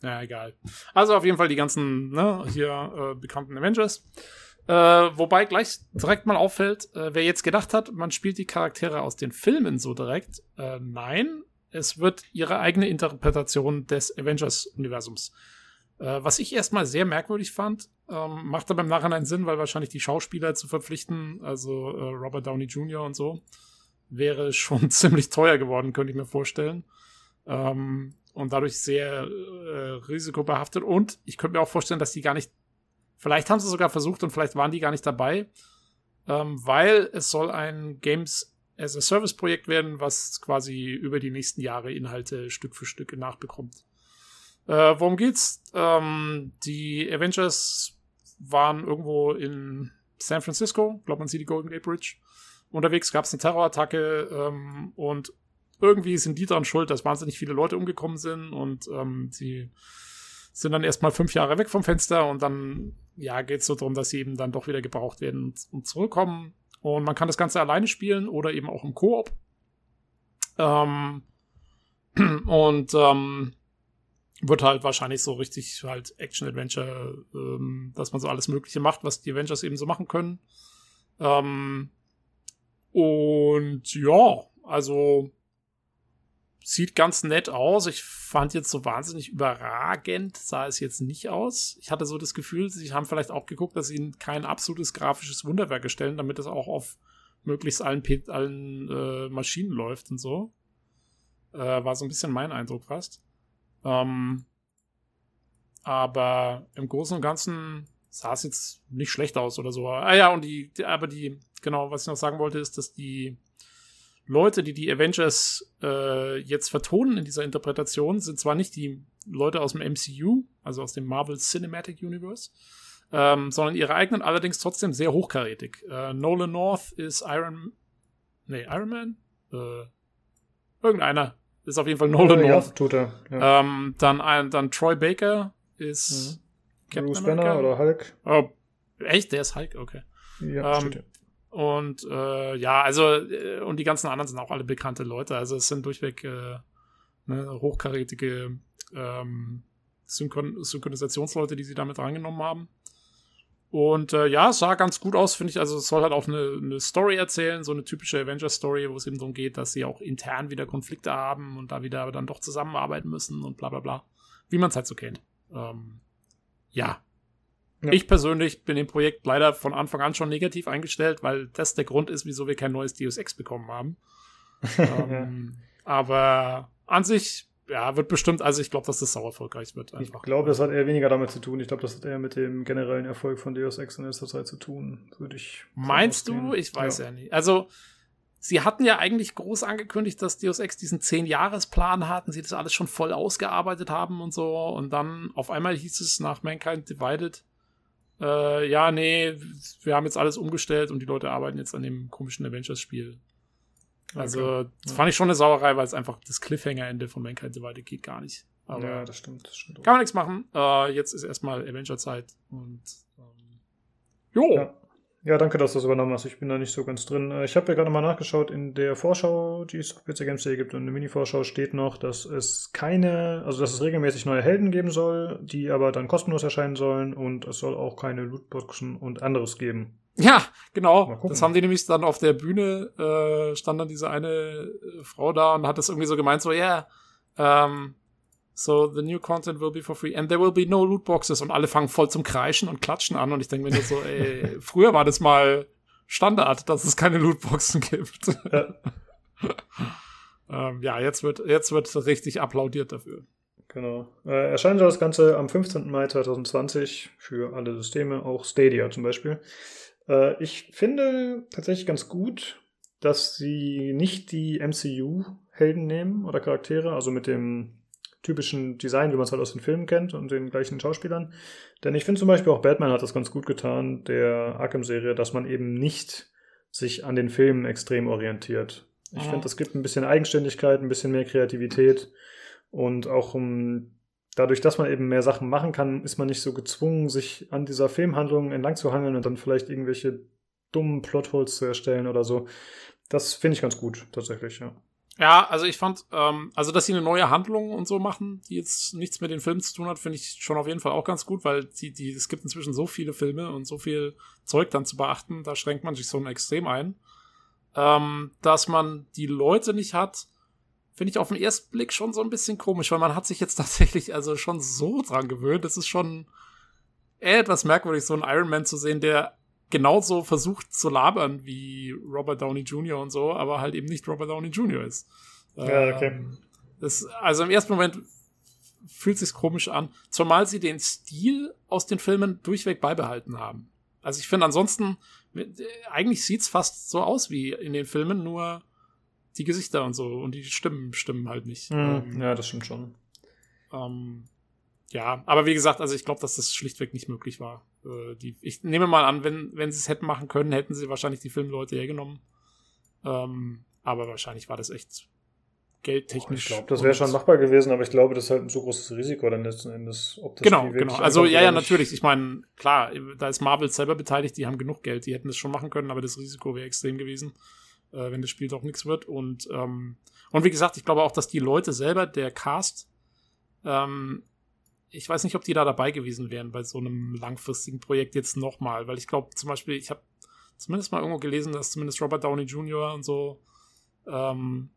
Ja, egal. Also auf jeden Fall die ganzen ne, hier äh, bekannten Avengers. Äh, wobei gleich direkt mal auffällt, äh, wer jetzt gedacht hat, man spielt die Charaktere aus den Filmen so direkt. Äh, nein, es wird ihre eigene Interpretation des Avengers-Universums. Äh, was ich erstmal sehr merkwürdig fand, ähm, macht aber im Nachhinein Sinn, weil wahrscheinlich die Schauspieler zu verpflichten, also äh, Robert Downey Jr. und so, wäre schon *laughs* ziemlich teuer geworden, könnte ich mir vorstellen. Ähm, und dadurch sehr äh, risikobehaftet. Und ich könnte mir auch vorstellen, dass die gar nicht, vielleicht haben sie sogar versucht und vielleicht waren die gar nicht dabei, ähm, weil es soll ein Games as a Service Projekt werden, was quasi über die nächsten Jahre Inhalte Stück für Stück nachbekommt. Äh, worum geht's? Ähm, die Avengers waren irgendwo in San Francisco, glaubt man sieht die Golden Gate Bridge. Unterwegs gab es eine Terrorattacke ähm, und irgendwie sind die daran schuld, dass wahnsinnig viele Leute umgekommen sind und ähm, sie sind dann erstmal fünf Jahre weg vom Fenster und dann ja geht es so darum, dass sie eben dann doch wieder gebraucht werden und, und zurückkommen und man kann das Ganze alleine spielen oder eben auch im Koop. Ähm, *clears throat* und ähm, wird halt wahrscheinlich so richtig halt Action-Adventure, ähm, dass man so alles Mögliche macht, was die Avengers eben so machen können. Ähm, und ja, also sieht ganz nett aus. Ich fand jetzt so wahnsinnig überragend, sah es jetzt nicht aus. Ich hatte so das Gefühl, sie haben vielleicht auch geguckt, dass sie kein absolutes grafisches Wunderwerk erstellen, damit es auch auf möglichst allen, P allen äh, Maschinen läuft und so. Äh, war so ein bisschen mein Eindruck fast. Ähm, aber im Großen und Ganzen sah es jetzt nicht schlecht aus oder so. Ah ja, und die, die aber die, genau, was ich noch sagen wollte, ist, dass die Leute, die die Avengers äh, jetzt vertonen in dieser Interpretation, sind zwar nicht die Leute aus dem MCU, also aus dem Marvel Cinematic Universe, ähm, sondern ihre eigenen, allerdings trotzdem sehr hochkarätig. Äh, Nolan North ist Iron, nee, Iron Man? Äh, irgendeiner ist auf jeden Fall Nolan ja, North. Ja, tut er. Ja. Ähm, dann, ein, dann Troy Baker ist mhm. Bruce Banner oder Hulk. Oh, echt? Der ist Hulk? Okay. Ja, ähm, und äh, ja, also, äh, und die ganzen anderen sind auch alle bekannte Leute. Also es sind durchweg äh, ne, hochkarätige ähm, Synchron Synchronisationsleute, die sie damit reingenommen haben. Und äh, ja, es sah ganz gut aus, finde ich. Also es soll halt auch eine, eine Story erzählen, so eine typische Avenger-Story, wo es eben darum geht, dass sie auch intern wieder Konflikte haben und da wieder dann doch zusammenarbeiten müssen und bla bla bla. wie man es halt so kennt. Ähm, ja. Ja. Ich persönlich bin dem Projekt leider von Anfang an schon negativ eingestellt, weil das der Grund ist, wieso wir kein neues Deus Ex bekommen haben. *laughs* ähm, aber an sich ja, wird bestimmt, also ich glaube, dass das sau erfolgreich wird. Einfach. Ich glaube, das hat eher weniger damit zu tun. Ich glaube, das hat eher mit dem generellen Erfolg von Deus Ex in letzter Zeit zu tun, würde ich. Meinst du? Ich weiß ja. ja. nicht. Also, sie hatten ja eigentlich groß angekündigt, dass Deus Ex diesen Zehn-Jahres-Plan hatten, sie das alles schon voll ausgearbeitet haben und so. Und dann auf einmal hieß es nach Mankind Divided, äh, ja, nee, wir haben jetzt alles umgestellt und die Leute arbeiten jetzt an dem komischen Avengers-Spiel. Also, okay. das fand ich schon eine Sauerei, weil es einfach das Cliffhanger-Ende von Mankind Divided geht gar nicht. Aber ja, das stimmt. Das stimmt kann man nichts machen. Äh, jetzt ist erstmal Avenger-Zeit und ähm, jo. Ja. Ja. danke, dass du das übernommen hast. Ich bin da nicht so ganz drin. Äh, ich habe ja gerade mal nachgeschaut, in der Vorschau, die es auf PC Games gibt und in der Mini-Vorschau steht noch, dass es keine, also dass es regelmäßig neue Helden geben soll, die aber dann kostenlos erscheinen sollen und es soll auch keine Lootboxen und anderes geben. Ja, genau. Das haben die nämlich dann auf der Bühne, äh, stand dann diese eine Frau da und hat das irgendwie so gemeint, so, ja, yeah, um, so the new content will be for free and there will be no loot boxes und alle fangen voll zum Kreischen und Klatschen an und ich denke mir nur so, *laughs* ey, früher war das mal Standard, dass es keine Lootboxen gibt. Ja. *laughs* ähm, ja, jetzt wird, jetzt wird richtig applaudiert dafür. Genau. Äh, erscheint das Ganze am 15. Mai 2020 für alle Systeme, auch Stadia zum Beispiel. Äh, ich finde tatsächlich ganz gut, dass sie nicht die MCU-Helden nehmen oder Charaktere, also mit dem typischen Design, wie man es halt aus den Filmen kennt und den gleichen Schauspielern. Denn ich finde zum Beispiel auch Batman hat das ganz gut getan, der Arkham-Serie, dass man eben nicht sich an den Filmen extrem orientiert. Ich finde, das gibt ein bisschen Eigenständigkeit, ein bisschen mehr Kreativität und auch um dadurch, dass man eben mehr Sachen machen kann, ist man nicht so gezwungen, sich an dieser Filmhandlung entlang zu hangeln und dann vielleicht irgendwelche dummen Plotholes zu erstellen oder so. Das finde ich ganz gut, tatsächlich, ja. Ja, also ich fand, ähm, also dass sie eine neue Handlung und so machen, die jetzt nichts mit den Filmen zu tun hat, finde ich schon auf jeden Fall auch ganz gut, weil die, die, es gibt inzwischen so viele Filme und so viel Zeug dann zu beachten, da schränkt man sich so ein extrem ein. Ähm, dass man die Leute nicht hat, finde ich auf den ersten Blick schon so ein bisschen komisch, weil man hat sich jetzt *laughs* tatsächlich also schon so dran gewöhnt. Es ist schon etwas merkwürdig, so einen Iron Man zu sehen, der genauso versucht zu labern wie Robert Downey Jr. und so, aber halt eben nicht Robert Downey Jr. ist. Ja, okay. Ähm, das, also im ersten Moment fühlt sich's komisch an, zumal sie den Stil aus den Filmen durchweg beibehalten haben. Also ich finde ansonsten, eigentlich sieht's fast so aus wie in den Filmen, nur die Gesichter und so und die Stimmen stimmen halt nicht. Mhm, ähm, ja, das stimmt schon. Ähm, ja, aber wie gesagt, also ich glaube, dass das schlichtweg nicht möglich war. Äh, die, ich nehme mal an, wenn, wenn sie es hätten machen können, hätten sie wahrscheinlich die Filmleute hergenommen. Ähm, aber wahrscheinlich war das echt geldtechnisch. ich glaube, das wäre schon machbar gewesen, aber ich glaube, das ist halt ein so großes Risiko dann letzten Endes. Ob das genau, genau. Also ja, ja, natürlich. Ich meine, klar, da ist Marvel selber beteiligt, die haben genug Geld, die hätten das schon machen können, aber das Risiko wäre extrem gewesen äh, wenn das Spiel doch nichts wird. Und, ähm, und wie gesagt, ich glaube auch, dass die Leute selber, der Cast, ähm, ich weiß nicht, ob die da dabei gewesen wären bei so einem langfristigen Projekt jetzt nochmal, weil ich glaube zum Beispiel, ich habe zumindest mal irgendwo gelesen, dass zumindest Robert Downey Jr. und so, ähm,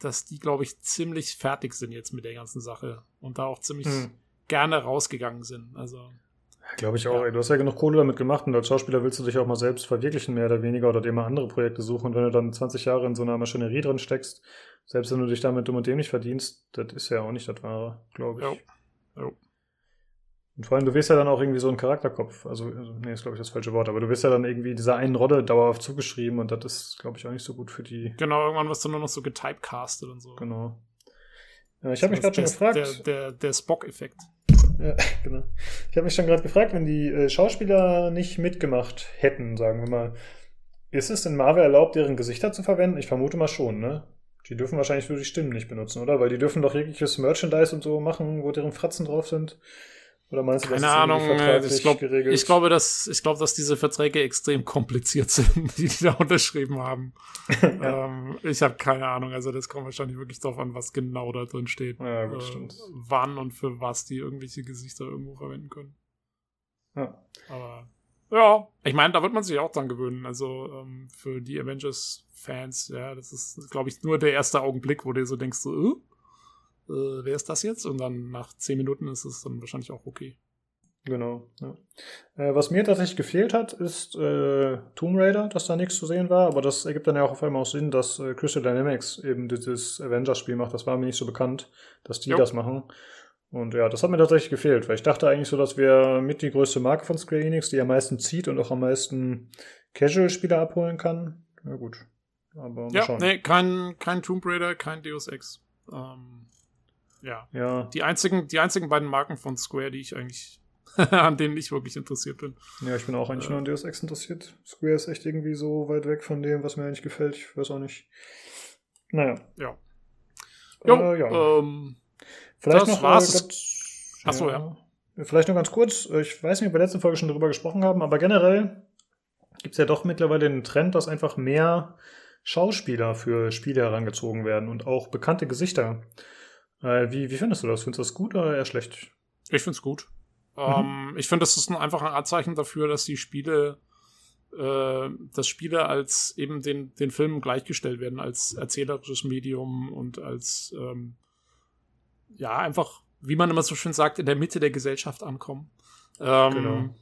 dass die, glaube ich, ziemlich fertig sind jetzt mit der ganzen Sache und da auch ziemlich hm. gerne rausgegangen sind. Also Glaube ich auch. Ja. Ey. Du hast ja genug Kohle damit gemacht und als Schauspieler willst du dich auch mal selbst verwirklichen, mehr oder weniger, oder dir mal andere Projekte suchen. Und wenn du dann 20 Jahre in so einer Maschinerie drin steckst, selbst wenn du dich damit dumm und dämlich verdienst, das ist ja auch nicht das Wahre, glaube ich. Ja. ja. Und vor allem, du wirst ja dann auch irgendwie so ein Charakterkopf. Also, also nee, ist glaube ich das falsche Wort, aber du wirst ja dann irgendwie dieser einen Rolle dauerhaft zugeschrieben und das ist, glaube ich, auch nicht so gut für die. Genau, irgendwann wirst du nur noch so getypecastet und so. Genau. Ja, ich habe mich gerade schon gefragt. Der, der, der Spock-Effekt. Ja, *laughs* genau. Ich habe mich schon gerade gefragt, wenn die äh, Schauspieler nicht mitgemacht hätten, sagen wir mal, ist es denn Marvel erlaubt, deren Gesichter zu verwenden? Ich vermute mal schon, ne? Die dürfen wahrscheinlich nur die Stimmen nicht benutzen, oder? Weil die dürfen doch jegliches Merchandise und so machen, wo deren Fratzen drauf sind. Oder meinst du, Keine Ahnung, äh, ich, glaub, ich glaube, dass ich glaube, dass diese Verträge extrem kompliziert *laughs* sind, die die da unterschrieben haben. *laughs* ja. ähm, ich habe keine Ahnung, also das kommt wahrscheinlich wirklich darauf an, was genau da drin steht. Ja, gut, äh, stimmt. Wann und für was die irgendwelche Gesichter irgendwo verwenden können. Ja. Aber ja, ich meine, da wird man sich auch dran gewöhnen. Also ähm, für die Avengers-Fans, ja, das ist, glaube ich, nur der erste Augenblick, wo du so denkst, so, äh? Äh, wer ist das jetzt? Und dann nach zehn Minuten ist es dann wahrscheinlich auch okay. Genau. Ja. Äh, was mir tatsächlich gefehlt hat, ist äh, Tomb Raider, dass da nichts zu sehen war, aber das ergibt dann ja auch auf einmal auch Sinn, dass äh, Crystal Dynamics eben dieses Avengers-Spiel macht. Das war mir nicht so bekannt, dass die jo. das machen. Und ja, das hat mir tatsächlich gefehlt, weil ich dachte eigentlich so, dass wir mit die größte Marke von Square Enix, die am meisten zieht und auch am meisten Casual-Spieler abholen kann. Na gut. Aber ja, schauen. nee, kein, kein Tomb Raider, kein Deus Ex. Ähm, ja. ja. Die einzigen, die einzigen beiden Marken von Square, die ich eigentlich *laughs* an denen ich wirklich interessiert bin. Ja, ich bin auch eigentlich äh, nur an Deus Ex interessiert. Square ist echt irgendwie so weit weg von dem, was mir eigentlich gefällt. Ich weiß auch nicht. Naja. Ja. Jo, äh, ja. Ähm, Vielleicht noch war's. Ganz, Achso, ja. ja. Vielleicht noch ganz kurz. Ich weiß nicht, ob wir letzte Folge schon darüber gesprochen haben, aber generell gibt es ja doch mittlerweile den Trend, dass einfach mehr Schauspieler für Spiele herangezogen werden und auch bekannte Gesichter. Äh, wie, wie findest du das? Findest du das gut oder eher schlecht? Ich finde es gut. Mhm. Ähm, ich finde, das ist ein, einfach ein Anzeichen dafür, dass die Spiele, äh, dass Spiele als eben den, den Filmen gleichgestellt werden, als erzählerisches Medium und als, ähm, ja, einfach, wie man immer so schön sagt, in der Mitte der Gesellschaft ankommen. Ähm, genau.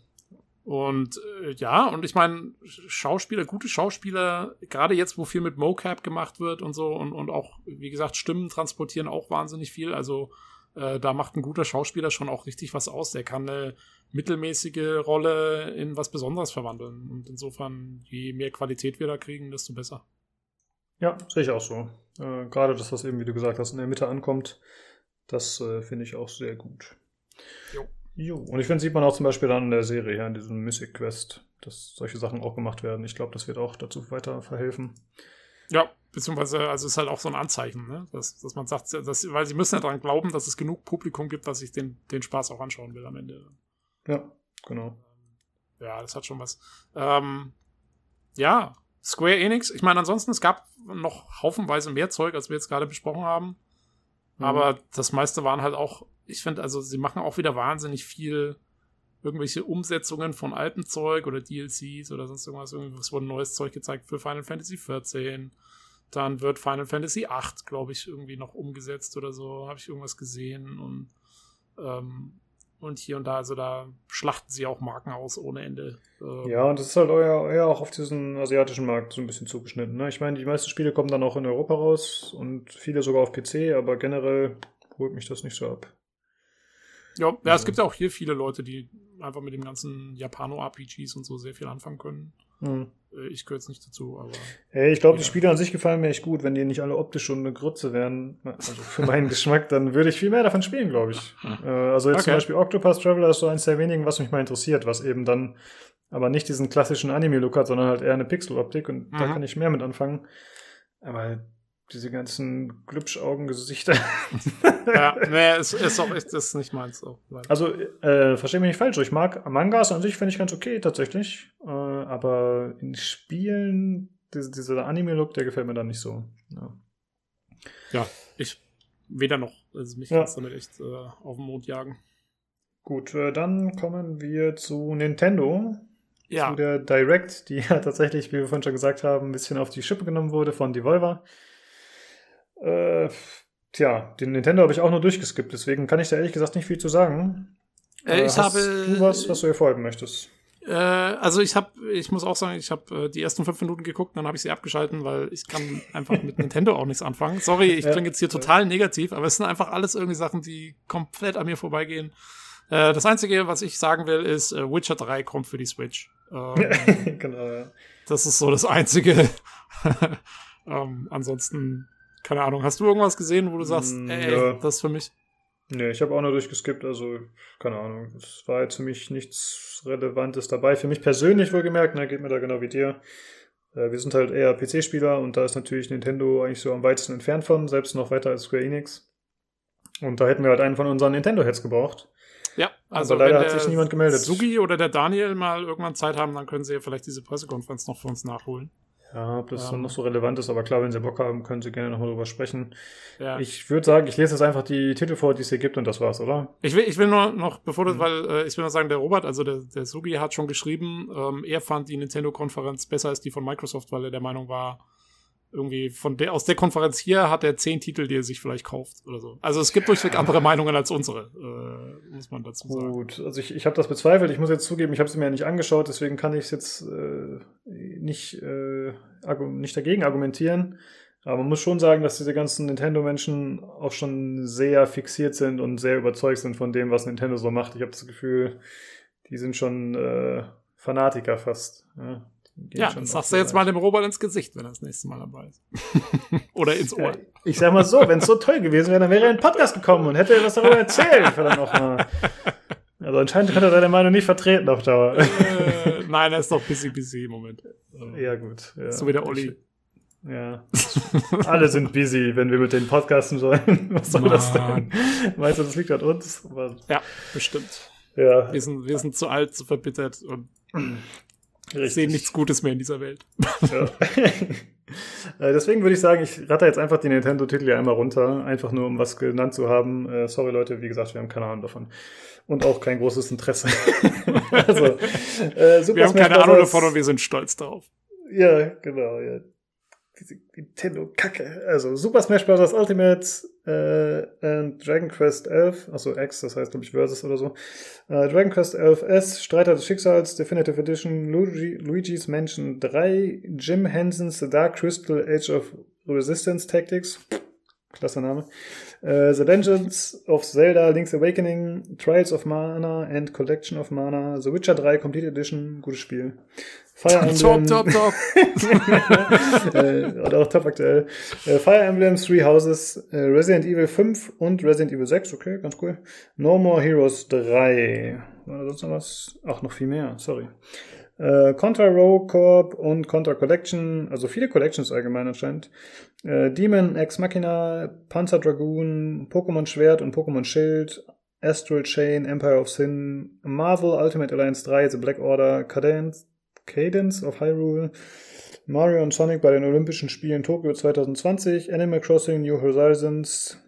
Und äh, ja, und ich meine, Schauspieler, gute Schauspieler, gerade jetzt, wo viel mit Mocap gemacht wird und so und, und auch, wie gesagt, Stimmen transportieren auch wahnsinnig viel. Also äh, da macht ein guter Schauspieler schon auch richtig was aus. Der kann eine mittelmäßige Rolle in was Besonderes verwandeln. Und insofern, je mehr Qualität wir da kriegen, desto besser. Ja, sehe ich auch so. Äh, gerade, dass das eben, wie du gesagt hast, in der Mitte ankommt, das äh, finde ich auch sehr gut. Jo. Jo. Und ich finde, sieht man auch zum Beispiel dann in der Serie, ja, in diesem Mythic Quest, dass solche Sachen auch gemacht werden. Ich glaube, das wird auch dazu weiter verhelfen. Ja, beziehungsweise, also ist halt auch so ein Anzeichen, ne? dass, dass man sagt, dass, weil sie müssen ja daran glauben, dass es genug Publikum gibt, dass ich den, den Spaß auch anschauen will am Ende. Ja, genau. Ja, das hat schon was. Ähm, ja, Square Enix, ich meine, ansonsten, es gab noch haufenweise mehr Zeug, als wir jetzt gerade besprochen haben. Mhm. Aber das meiste waren halt auch, ich finde, also sie machen auch wieder wahnsinnig viel irgendwelche Umsetzungen von altem Zeug oder DLCs oder sonst irgendwas. Es wurde neues Zeug gezeigt für Final Fantasy XIV. Dann wird Final Fantasy VIII, glaube ich, irgendwie noch umgesetzt oder so. Habe ich irgendwas gesehen und, ähm, und hier und da, also da schlachten sie auch Marken aus ohne Ende. Ähm, ja, und das ist halt eher, eher auch auf diesen asiatischen Markt so ein bisschen zugeschnitten. Ne? Ich meine, die meisten Spiele kommen dann auch in Europa raus und viele sogar auf PC, aber generell holt mich das nicht so ab. Ja, ja, also. es gibt ja auch hier viele Leute, die einfach mit dem ganzen Japano-RPGs und so sehr viel anfangen können. Mhm. Ich gehöre jetzt nicht dazu, aber. Hey, ich glaube, die Spiele an sich gefallen mir echt gut. Wenn die nicht alle optisch schon eine Grütze wären, also für meinen Geschmack, dann würde ich viel mehr davon spielen, glaube ich. Äh, also jetzt okay. zum Beispiel Octopus Traveler ist so eins der wenigen, was mich mal interessiert, was eben dann aber nicht diesen klassischen Anime-Look hat, sondern halt eher eine Pixel-Optik und mhm. da kann ich mehr mit anfangen. Aber diese ganzen Glubschaugengesichter. *laughs* ja, nee, ist, ist auch ist das nicht meins. Auch, also, äh, verstehe mich nicht falsch, ich mag Mangas an sich, finde ich ganz okay, tatsächlich. Äh, aber in Spielen, diese, dieser Anime-Look, der gefällt mir dann nicht so. Ja, ja ich weder noch. Also mich ja. kannst damit echt äh, auf den Mond jagen. Gut, äh, dann kommen wir zu Nintendo. Ja. Zu der Direct, die *laughs* ja tatsächlich, wie wir vorhin schon gesagt haben, ein bisschen auf die Schippe genommen wurde von Devolver. Äh, tja, den Nintendo habe ich auch nur durchgeskippt, deswegen kann ich da ehrlich gesagt nicht viel zu sagen. Äh, ich habe du was, was du hervorheben möchtest? Äh, also ich habe, ich muss auch sagen, ich habe äh, die ersten fünf Minuten geguckt, dann habe ich sie abgeschalten, weil ich kann einfach mit *laughs* Nintendo auch nichts anfangen. Sorry, ich ja, klinge jetzt hier total negativ, aber es sind einfach alles irgendwie Sachen, die komplett an mir vorbeigehen. Äh, das Einzige, was ich sagen will, ist, äh, Witcher 3 kommt für die Switch. Ähm, *laughs* genau, ja. Das ist so das Einzige. *laughs* ähm, ansonsten keine Ahnung, hast du irgendwas gesehen, wo du sagst, mm, ey, ja. das ist für mich? Nee, ich habe auch nur durchgeskippt, also keine Ahnung. Es war jetzt für mich nichts Relevantes dabei. Für mich persönlich wohlgemerkt, ne, geht mir da genau wie dir. Äh, wir sind halt eher PC-Spieler und da ist natürlich Nintendo eigentlich so am weitesten entfernt von, selbst noch weiter als Square Enix. Und da hätten wir halt einen von unseren Nintendo-Heads gebraucht. Ja, also Aber leider hat sich niemand gemeldet. Sugi oder der Daniel mal irgendwann Zeit haben, dann können sie ja vielleicht diese Pressekonferenz noch für uns nachholen. Ja, ob das ähm, noch so relevant ist, aber klar, wenn Sie Bock haben, können Sie gerne nochmal drüber sprechen. Ja. Ich würde sagen, ich lese jetzt einfach die Titel vor, die es hier gibt und das war's, oder? Ich will, ich will nur noch, bevor du, mhm. weil äh, ich will nur sagen, der Robert, also der, der Sugi hat schon geschrieben, ähm, er fand die Nintendo-Konferenz besser als die von Microsoft, weil er der Meinung war, irgendwie von der, aus der Konferenz hier hat er zehn Titel, die er sich vielleicht kauft oder so. Also es gibt durchweg andere Meinungen als unsere, äh, muss man dazu sagen. Gut, also ich, ich habe das bezweifelt. Ich muss jetzt zugeben, ich habe es mir ja nicht angeschaut, deswegen kann ich es jetzt äh, nicht, äh, nicht dagegen argumentieren. Aber man muss schon sagen, dass diese ganzen Nintendo-Menschen auch schon sehr fixiert sind und sehr überzeugt sind von dem, was Nintendo so macht. Ich habe das Gefühl, die sind schon äh, Fanatiker fast. Ja. Ja, das sagst du jetzt mal dem Robert ins Gesicht, wenn er das nächste Mal dabei ist. *laughs* Oder ins Ohr. Ja, ich sag mal so, wenn es so toll gewesen wäre, dann wäre er in den Podcast gekommen und hätte was darüber erzählt. Verdammt noch mal. Also anscheinend kann er seine Meinung nicht vertreten auf Dauer. Äh, nein, er ist doch busy busy im Moment. *laughs* Ja, gut. Ja. So wie der Olli. Ja. Alle sind busy, wenn wir mit den podcasten sollen. *laughs* Was soll Mann. das denn? Weißt du, das liegt an uns? Aber ja, bestimmt. Ja. Wir sind, wir sind zu alt, zu verbittert und Richtig. sehen nichts Gutes mehr in dieser Welt. Ja. *laughs* Äh, deswegen würde ich sagen, ich ratter jetzt einfach die Nintendo-Titel ja einmal runter, einfach nur um was genannt zu haben. Äh, sorry Leute, wie gesagt, wir haben keine Ahnung davon. Und auch kein großes Interesse. *laughs* also, äh, Super wir haben Smash keine Ahnung davon und wir sind stolz darauf. Ja, genau, ja diese Nintendo-Kacke. Also Super Smash Bros. Ultimate äh, und Dragon Quest 11, also X, das heißt glaube ich Versus oder so. Äh, Dragon Quest 11 S, Streiter des Schicksals, Definitive Edition, Luigi, Luigi's Mansion 3, Jim Henson's The Dark Crystal Age of Resistance Tactics. Klasse Name. Uh, the Legends of Zelda Link's Awakening, Trials of Mana and Collection of Mana, The Witcher 3 Complete Edition, gutes Spiel. Fire Emblem. Top, top, top. *laughs* äh, oder auch top aktuell. Äh, Fire Emblem, Three Houses, äh, Resident Evil 5 und Resident Evil 6, okay, ganz cool. No More Heroes 3. War da sonst noch was? Ach, noch viel mehr, sorry. Äh, Contra Row Corp und Contra Collection, also viele Collections allgemein anscheinend. Äh, Demon Ex Machina, Panzer Dragoon, Pokémon Schwert und Pokémon Schild, Astral Chain, Empire of Sin, Marvel Ultimate Alliance 3, The Black Order, Cadence, Cadence of Hyrule, Mario und Sonic bei den Olympischen Spielen Tokio 2020, Animal Crossing New Horizons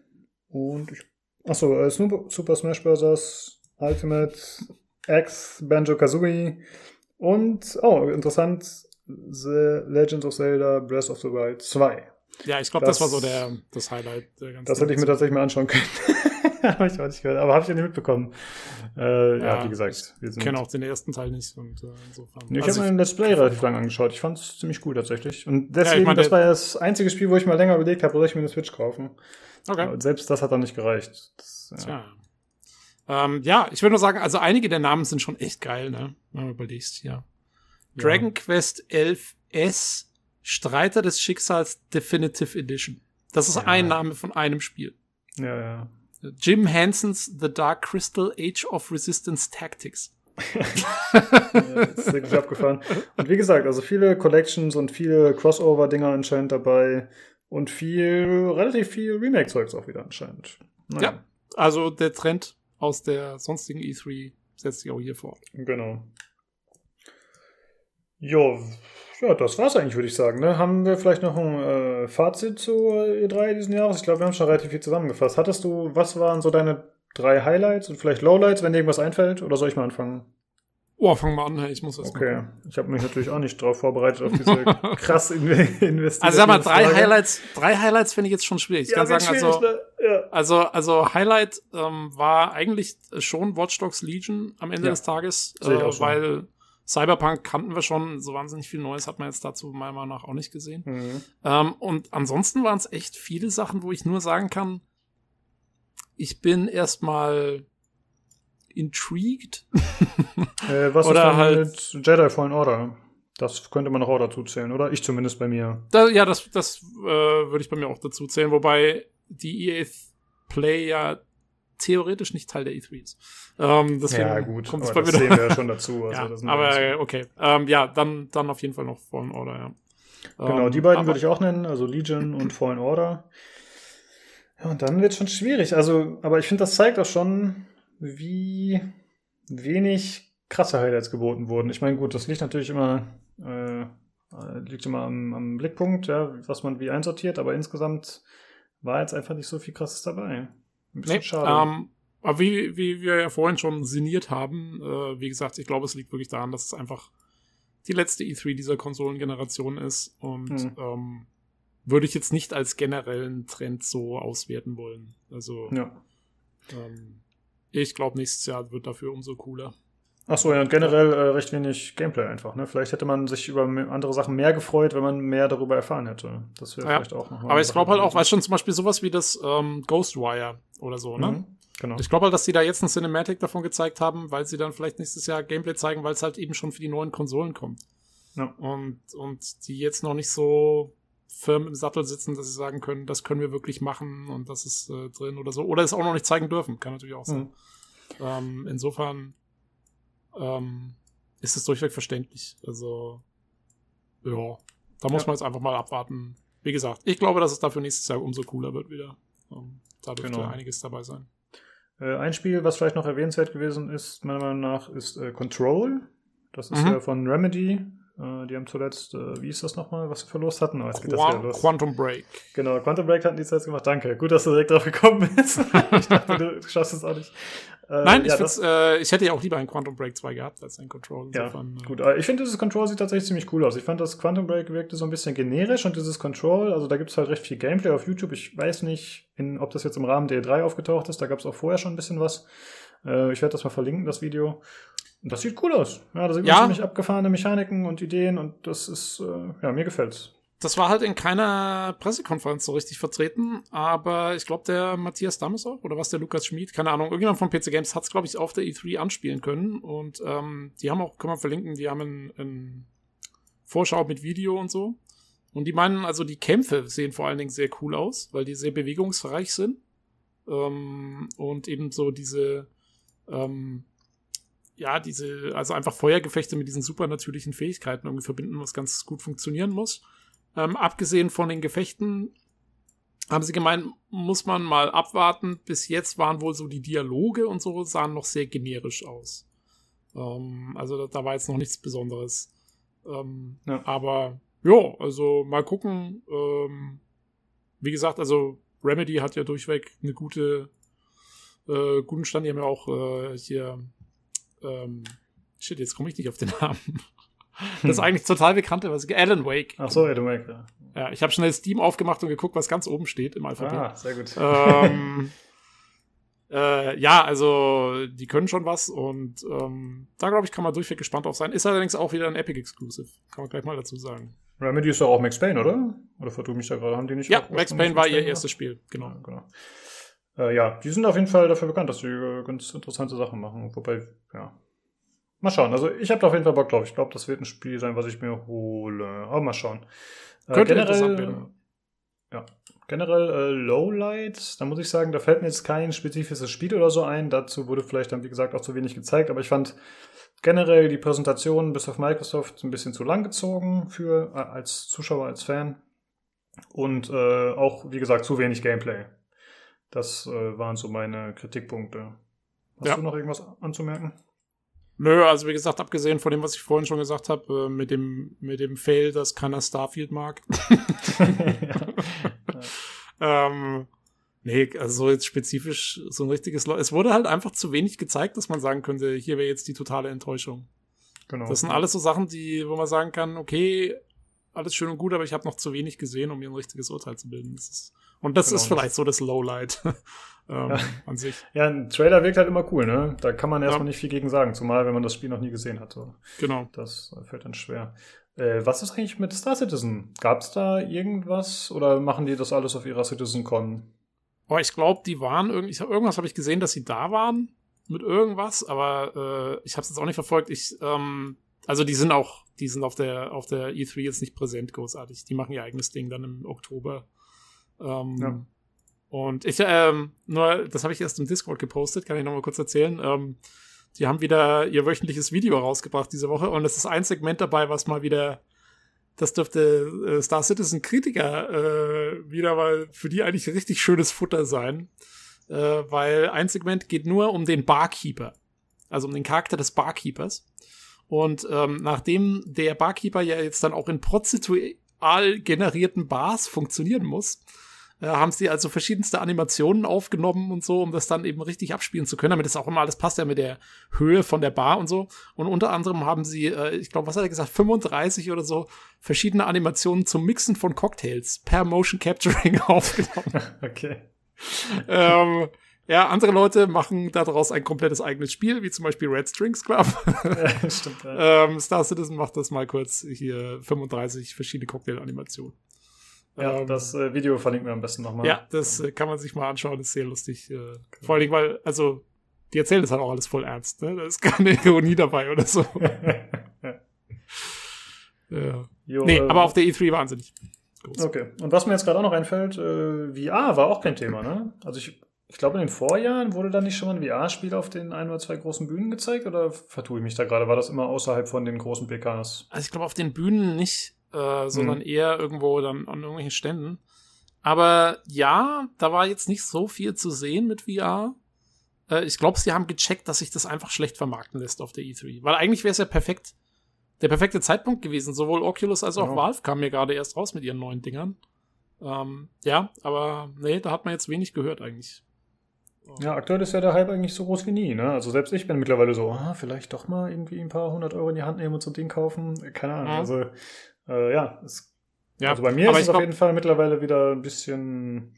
und ich, achso, äh, Super Smash Bros. Ultimate X, Banjo Kazooie und, oh, interessant, The Legends of Zelda Breath of the Wild 2. Ja, ich glaube, das, das, war so der, das Highlight der ganzen Das hätte ich mir tatsächlich mal anschauen können. *laughs* *laughs* habe ich auch nicht gehört, aber habe ich ja nicht mitbekommen. Äh, ja, ja, wie gesagt. Ich kenne auch den ersten Teil nicht und äh, insofern. Nee, ich also habe mir ein Let's Play relativ lang angeschaut. Ich fand es ziemlich gut tatsächlich. Und deswegen, ja, ich mein, das war ja das einzige Spiel, wo ich mal länger überlegt habe, soll ich mir eine Switch kaufen. Okay. Aber selbst das hat dann nicht gereicht. Das, ja. Tja. Ähm, ja, ich würde nur sagen, also einige der Namen sind schon echt geil, ne? Wenn du überlegst, ja. Dragon Quest 11 S, Streiter des Schicksals Definitive Edition. Das ist ein Name von einem Spiel. Ja, ja. Jim Hansons The Dark Crystal Age of Resistance Tactics. *laughs* ja, ist wirklich abgefahren. Und wie gesagt, also viele Collections und viele Crossover-Dinger anscheinend dabei und viel, relativ viel Remake-Zeugs auch wieder anscheinend. Naja. Ja, also der Trend aus der sonstigen E3 setzt sich auch hier fort. Genau. Jo, ja, das war's eigentlich, würde ich sagen. Ne? Haben wir vielleicht noch ein äh, Fazit zu E3 diesen Jahres? Ich glaube, wir haben schon relativ viel zusammengefasst. Hattest du, was waren so deine drei Highlights und vielleicht Lowlights, wenn dir irgendwas einfällt? Oder soll ich mal anfangen? Oh, fang mal an, ich muss das Okay, mal ich habe mich natürlich auch nicht drauf vorbereitet auf diese *laughs* krass Investitionen. Also sag mal, drei Frage. Highlights, drei Highlights finde ich jetzt schon schwierig. Ich ja, kann sagen, also, ne? ja. also, also Highlight ähm, war eigentlich schon Watch Dogs Legion am Ende ja. des Tages, äh, weil Cyberpunk kannten wir schon, so wahnsinnig viel Neues hat man jetzt dazu meiner Meinung nach auch nicht gesehen. Mhm. Ähm, und ansonsten waren es echt viele Sachen, wo ich nur sagen kann, ich bin erstmal intrigued. *laughs* äh, was oder ist halt mit Jedi Fallen Order? Das könnte man noch auch dazu zählen, oder? Ich zumindest bei mir. Da, ja, das, das äh, würde ich bei mir auch dazu zählen, wobei die EA Play ja theoretisch nicht Teil der E3 ist. Ähm, deswegen ja, gut, kommt bei das sehen wir ja schon dazu. *laughs* Also ja, aber okay. Ähm, ja, dann, dann auf jeden Fall noch Fallen Order, ja. Genau, die beiden ähm, würde ich auch nennen, also Legion und Fallen Order. Ja, und dann wird es schon schwierig. Also, aber ich finde, das zeigt auch schon, wie wenig krasse Highlights geboten wurden. Ich meine, gut, das liegt natürlich immer, äh, liegt immer am, am Blickpunkt, ja, was man wie einsortiert, aber insgesamt war jetzt einfach nicht so viel krasses dabei. Ein bisschen nee, schade. Ähm, aber wie, wie wir ja vorhin schon sinniert haben, äh, wie gesagt, ich glaube, es liegt wirklich daran, dass es einfach die letzte E3 dieser Konsolengeneration ist und mhm. ähm, würde ich jetzt nicht als generellen Trend so auswerten wollen. Also Ja. ähm, ich glaube, nächstes Jahr wird dafür umso cooler. Achso, ja, und generell äh, recht wenig Gameplay einfach. Ne? Vielleicht hätte man sich über andere Sachen mehr gefreut, wenn man mehr darüber erfahren hätte. Das wäre Ja. vielleicht auch noch mal Aber ich glaube halt auch, weißt du schon, zum Beispiel sowas wie das ähm, Ghostwire oder so, ne? Mhm, Genau. Ich glaube halt, dass sie da jetzt ein Cinematic davon gezeigt haben, weil sie dann vielleicht nächstes Jahr Gameplay zeigen, weil es halt eben schon für die neuen Konsolen kommt. Ja. Und, und die jetzt noch nicht so firm im Sattel sitzen, dass sie sagen können, das können wir wirklich machen und das ist äh, drin oder so. Oder es auch noch nicht zeigen dürfen, kann natürlich auch sein. Mhm. Ähm, insofern ähm, ist es durchweg verständlich. Also, ja, da muss Ja. man jetzt einfach mal abwarten. Wie gesagt, ich glaube, dass es dafür nächstes Jahr umso cooler wird wieder. Ähm, da dürfte Genau. einiges dabei sein. Äh, ein Spiel, was vielleicht noch erwähnenswert gewesen ist, meiner Meinung nach, ist äh, Control. Das ist Mhm. ja von Remedy. Äh, die haben zuletzt, äh, wie ist das nochmal, was sie verlost hatten? Oh, jetzt geht das wieder Qua los. Quantum Break. Genau, Quantum Break hatten die zuletzt gemacht. Danke. Gut, dass du direkt drauf gekommen bist. *laughs* ich dachte, du schaffst es auch nicht. Äh, Nein, ich, ja, find's, äh, ich hätte ja auch lieber ein Quantum Break 2 gehabt als ein Control. Ja, Insofern, äh, gut. Aber ich finde, dieses Control sieht tatsächlich ziemlich cool aus. Ich fand, das Quantum Break wirkte so ein bisschen generisch und dieses Control, also da gibt es halt recht viel Gameplay auf YouTube. Ich weiß nicht, in, ob das jetzt im Rahmen der E3 aufgetaucht ist. Da gab es auch vorher schon ein bisschen was. Äh, ich werde das mal verlinken, das Video. Und das sieht cool aus. Ja, da sieht man Ja. ziemlich abgefahrene Mechaniken und Ideen und das ist, äh, ja, mir gefällt's. Das war halt in keiner Pressekonferenz so richtig vertreten, aber ich glaube, der Matthias Dammes auch, oder was der Lukas Schmid, keine Ahnung, irgendjemand von PC Games hat es, glaube ich, auf der E3 anspielen können. Und ähm, die haben auch, können wir verlinken, die haben einen Vorschau mit Video und so. Und die meinen, also die Kämpfe sehen vor allen Dingen sehr cool aus, weil die sehr bewegungsreich sind. Ähm, und eben so diese, ähm, ja, diese, also einfach Feuergefechte mit diesen supernatürlichen Fähigkeiten irgendwie verbinden, was ganz gut funktionieren muss. Ähm, abgesehen von den Gefechten haben sie gemeint, muss man mal abwarten. Bis jetzt waren wohl so die Dialoge und so sahen noch sehr generisch aus. Ähm, also da, da war jetzt noch nichts Besonderes. Ähm, Ja. Aber ja, also mal gucken. Ähm, wie gesagt, also Remedy hat ja durchweg eine gute, äh, guten Stand. Die haben ja auch äh, hier, ähm, shit, jetzt komme ich nicht auf den Namen. Das ist eigentlich total bekannte, was Alan Wake. Ach so, Adam Wake, ja. Ja, ich habe schnell Steam aufgemacht und geguckt, was ganz oben steht im Alphabet. Ah, sehr gut. Ähm, *laughs* äh, ja, also die können schon was und ähm, da glaube ich, kann man durchweg gespannt auf sein. Ist allerdings auch wieder ein Epic Exclusive. Kann man gleich mal dazu sagen. Remedy ist doch auch Max Payne, oder? Oder vertue mich da gerade? Haben die nicht Ja, Max Payne war ihr gemacht? erstes Spiel, genau. Ja, genau. Äh, ja, die sind auf jeden Fall dafür bekannt, dass sie äh, ganz interessante Sachen machen. Wobei, ja. Mal schauen. Also ich habe da auf jeden Fall Bock drauf. Ich glaube, das wird ein Spiel sein, was ich mir hole. Aber mal schauen. Äh, Könnte generell, werden. ja, generell äh, Lowlight, da muss ich sagen, da fällt mir jetzt kein spezifisches Spiel oder so ein. Dazu wurde vielleicht dann, wie gesagt, auch zu wenig gezeigt. Aber ich fand generell die Präsentation bis auf Microsoft ein bisschen zu lang gezogen für äh, als Zuschauer, als Fan. Und äh, auch, wie gesagt, zu wenig Gameplay. Das äh, waren so meine Kritikpunkte. Hast Ja. du noch irgendwas anzumerken? Nö, also wie gesagt, abgesehen von dem, was ich vorhin schon gesagt habe, äh, mit dem mit dem Fail, dass keiner Starfield mag. *laughs* *laughs* ähm, nee, also so jetzt spezifisch so ein richtiges. Le es wurde halt einfach zu wenig gezeigt, dass man sagen könnte, hier wäre jetzt die totale Enttäuschung. genau. Das sind alles so Sachen, die, wo man sagen kann, okay, alles schön und gut, aber ich habe noch zu wenig gesehen, um mir ein richtiges Urteil zu bilden. Das ist, und das Genau. ist vielleicht so das Lowlight *laughs* ähm, Ja. an sich. Ja, ein Trailer wirkt halt immer cool, ne? Da kann man erstmal Ja. nicht viel gegen sagen, zumal wenn man das Spiel noch nie gesehen hat. So. Genau. Das fällt dann schwer. Äh, was ist eigentlich mit Star Citizen? Gab es da irgendwas oder machen die das alles auf ihrer CitizenCon? Aber ich glaube, die waren irgendwie, irgendwas habe ich gesehen, dass sie da waren mit irgendwas, aber äh, ich habe es jetzt auch nicht verfolgt. Ich, ähm, also die sind auch, die sind auf der auf der E3 jetzt nicht präsent großartig. Die machen ihr eigenes Ding dann im Oktober. Ähm, Ja. Und ich, ähm, nur, das habe ich erst im Discord gepostet, kann ich noch mal kurz erzählen. Ähm, die haben wieder ihr wöchentliches Video rausgebracht diese Woche und es ist ein Segment dabei, was mal wieder, das dürfte äh, Star Citizen Kritiker äh, wieder mal für die eigentlich richtig schönes Futter sein, äh, weil ein Segment geht nur um den Barkeeper, also um den Charakter des Barkeepers. Und ähm, nachdem der Barkeeper ja jetzt dann auch in prozentual generierten Bars funktionieren muss, äh, haben sie also verschiedenste Animationen aufgenommen und so, um das dann eben richtig abspielen zu können, damit es auch immer alles passt ja mit der Höhe von der Bar und so. Und unter anderem haben sie, äh, ich glaube, was hat er gesagt, 35 oder so verschiedene Animationen zum Mixen von Cocktails per Motion Capturing *laughs* aufgenommen. *laughs* okay. ähm, ja, andere Leute machen daraus ein komplettes eigenes Spiel, wie zum Beispiel Red Strings Club. ja, *laughs* stimmt. Ja. ähm, Star Citizen macht das mal kurz hier 35 verschiedene Cocktail-Animationen. Ja, ähm, das äh, Video verlinken wir am besten nochmal. Ja, das äh, kann man sich mal anschauen, das ist sehr lustig. Äh, okay. Vor Dingen, weil, also, die erzählen das halt auch alles voll ernst, ne? Da ist *laughs* keine Ironie dabei oder so. *laughs* ja. Jo, nee, äh, aber auf der E3 wahnsinnig. Groß. Okay, und was mir jetzt gerade auch noch einfällt, äh, VR war auch kein Thema, ne? Also ich ich glaube, in den Vorjahren wurde da nicht schon mal ein VR-Spiel auf den ein oder zwei großen Bühnen gezeigt oder vertue ich mich da gerade? War das immer außerhalb von den großen PKs? Also ich glaube auf den Bühnen nicht, äh, sondern hm. eher irgendwo dann an irgendwelchen Ständen. Aber ja, da war jetzt nicht so viel zu sehen mit VR. Äh, ich glaube, sie haben gecheckt, dass sich das einfach schlecht vermarkten lässt auf der E3. Weil eigentlich wäre es ja perfekt, der perfekte Zeitpunkt gewesen. Sowohl Oculus als auch genau. Valve kamen ja gerade erst raus mit ihren neuen Dingern. Ähm, ja, aber nee, da hat man jetzt wenig gehört eigentlich. Ja, aktuell ist ja der Hype eigentlich so groß wie nie. Ne? Also selbst ich bin mittlerweile so, ah, vielleicht doch mal irgendwie ein paar hundert Euro in die Hand nehmen und so ein Ding kaufen. Keine Ahnung. Mhm. Also äh, ja, es, ja, also bei mir ist es auf jeden Fall mittlerweile wieder ein bisschen.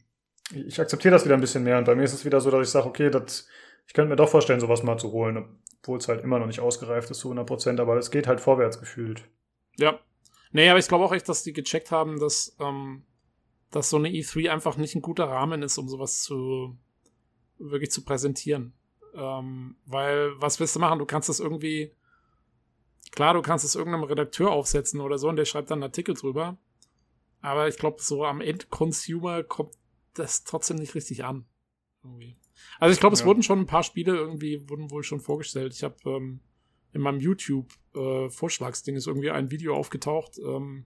Ich akzeptiere das wieder ein bisschen mehr und bei mir ist es wieder so, dass ich sage, okay, das, ich könnte mir doch vorstellen, sowas mal zu holen, obwohl es halt immer noch nicht ausgereift ist zu 100 Prozent, aber es geht halt vorwärts gefühlt. Ja. Nee, aber ich glaube auch echt, dass die gecheckt haben, dass, ähm, dass so eine E3 einfach nicht ein guter Rahmen ist, um sowas zu, wirklich zu präsentieren. Ähm, weil, was willst du machen? Du kannst das irgendwie, klar, du kannst es irgendeinem Redakteur aufsetzen oder so und der schreibt dann einen Artikel drüber. Aber ich glaube, so am Endconsumer kommt das trotzdem nicht richtig an. Irgendwie. Also ich glaube, es ja. wurden schon ein paar Spiele irgendwie, wurden wohl schon vorgestellt. Ich habe ähm, in meinem YouTube-Vorschlagsding äh, ist irgendwie ein Video aufgetaucht. Ähm,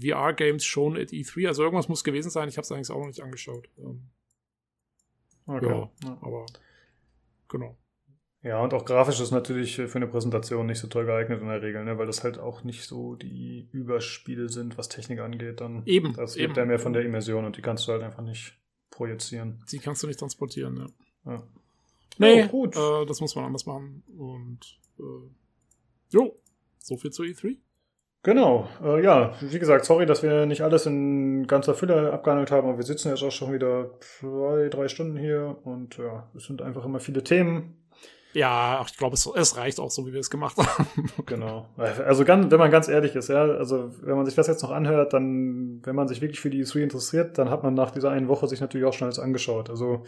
VR-Games shown at E3. Also irgendwas muss gewesen sein. Ich habe es eigentlich auch noch nicht angeschaut. Ähm, Okay. Ja, ja, aber genau. Ja, und auch grafisch ist natürlich für eine Präsentation nicht so toll geeignet in der Regel, ne? weil das halt auch nicht so die Überspiele sind, was Technik angeht. Dann eben. Das lebt ja mehr von der Immersion und die kannst du halt einfach nicht projizieren. Die kannst du nicht transportieren, ja. ja. Nee, oh, gut. Äh, das muss man anders machen. Und äh, jo, so viel zu E3. Genau, äh, ja, wie gesagt, sorry, dass wir nicht alles in ganzer Fülle abgehandelt haben, aber wir sitzen jetzt auch schon wieder zwei, drei Stunden hier und ja, es sind einfach immer viele Themen. Ja, ich glaube, es, es reicht auch so, wie wir es gemacht haben. *laughs* genau. Also ganz, wenn man ganz ehrlich ist, ja, also wenn man sich das jetzt noch anhört, dann, wenn man sich wirklich für die E3 interessiert, dann hat man nach dieser einen Woche sich natürlich auch schon alles angeschaut. Also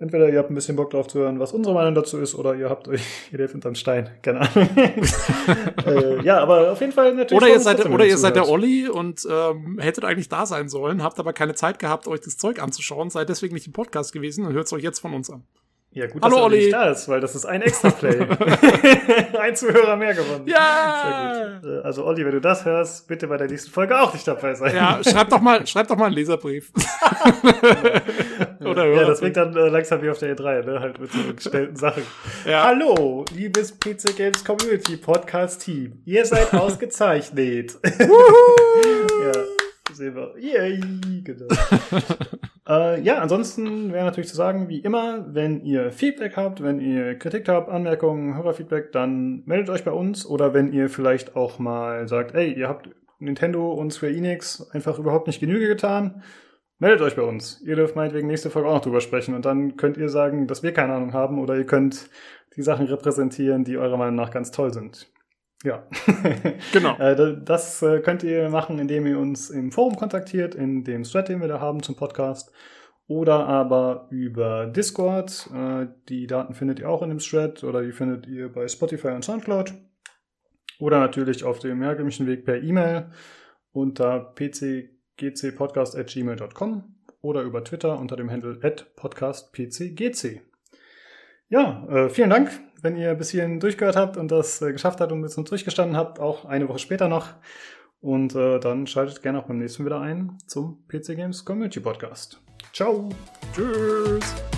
Entweder ihr habt ein bisschen Bock drauf zu hören, was unsere Meinung dazu ist, oder ihr habt euch, *laughs* ihr lebt unterm Stein. Keine Ahnung. *laughs* äh, ja, aber auf jeden Fall natürlich. Oder ihr seid, oder ihr seid der Olli und ähm, hättet eigentlich da sein sollen, habt aber keine Zeit gehabt, euch das Zeug anzuschauen, seid deswegen nicht im Podcast gewesen und hört es euch jetzt von uns an. Ja, gut, Hallo, dass Olli. nicht da ist, weil das ist ein Extra-Play. *laughs* *laughs* ein Zuhörer mehr gewonnen. Ja! Sehr gut. Äh, also, Olli, wenn du das hörst, bitte bei der nächsten Folge auch nicht dabei sein. Ja, schreib doch mal, *laughs* schreib doch mal einen Leserbrief. Oder Ja, das klingt dann äh, langsam wie auf der E3, ne? Halt mit so gestellten Sachen. Ja. Hallo, liebes PC Games Community Podcast Team. Ihr seid ausgezeichnet. ja wir. Yay, genau. *laughs* äh, ja, ansonsten wäre natürlich zu sagen, wie immer, wenn ihr Feedback habt, wenn ihr Kritik habt, Anmerkungen, Hörerfeedback, dann meldet euch bei uns. Oder wenn ihr vielleicht auch mal sagt, ey, ihr habt Nintendo und Square Enix einfach überhaupt nicht Genüge getan, meldet euch bei uns. Ihr dürft meinetwegen nächste Folge auch noch drüber sprechen. Und dann könnt ihr sagen, dass wir keine Ahnung haben oder ihr könnt die Sachen repräsentieren, die eurer Meinung nach ganz toll sind. Ja, *laughs* genau. Äh, das äh, könnt ihr machen, indem ihr uns im Forum kontaktiert, in dem Thread, den wir da haben zum Podcast, oder aber über Discord. Äh, die Daten findet ihr auch in dem Thread oder die findet ihr bei Spotify und Soundcloud. Oder natürlich auf dem herkömmlichen Weg per E-Mail unter pcgcpodcast.gmail.com oder über Twitter unter dem Handle podcastpcgc. Ja, vielen Dank wenn ihr bis hierhin durchgehört habt und das äh, geschafft habt und bis zum durchgestanden habt, auch eine Woche später noch. Und äh, dann schaltet gerne auch beim nächsten wieder ein zum PC Games Community Podcast. Ciao. Tschüss.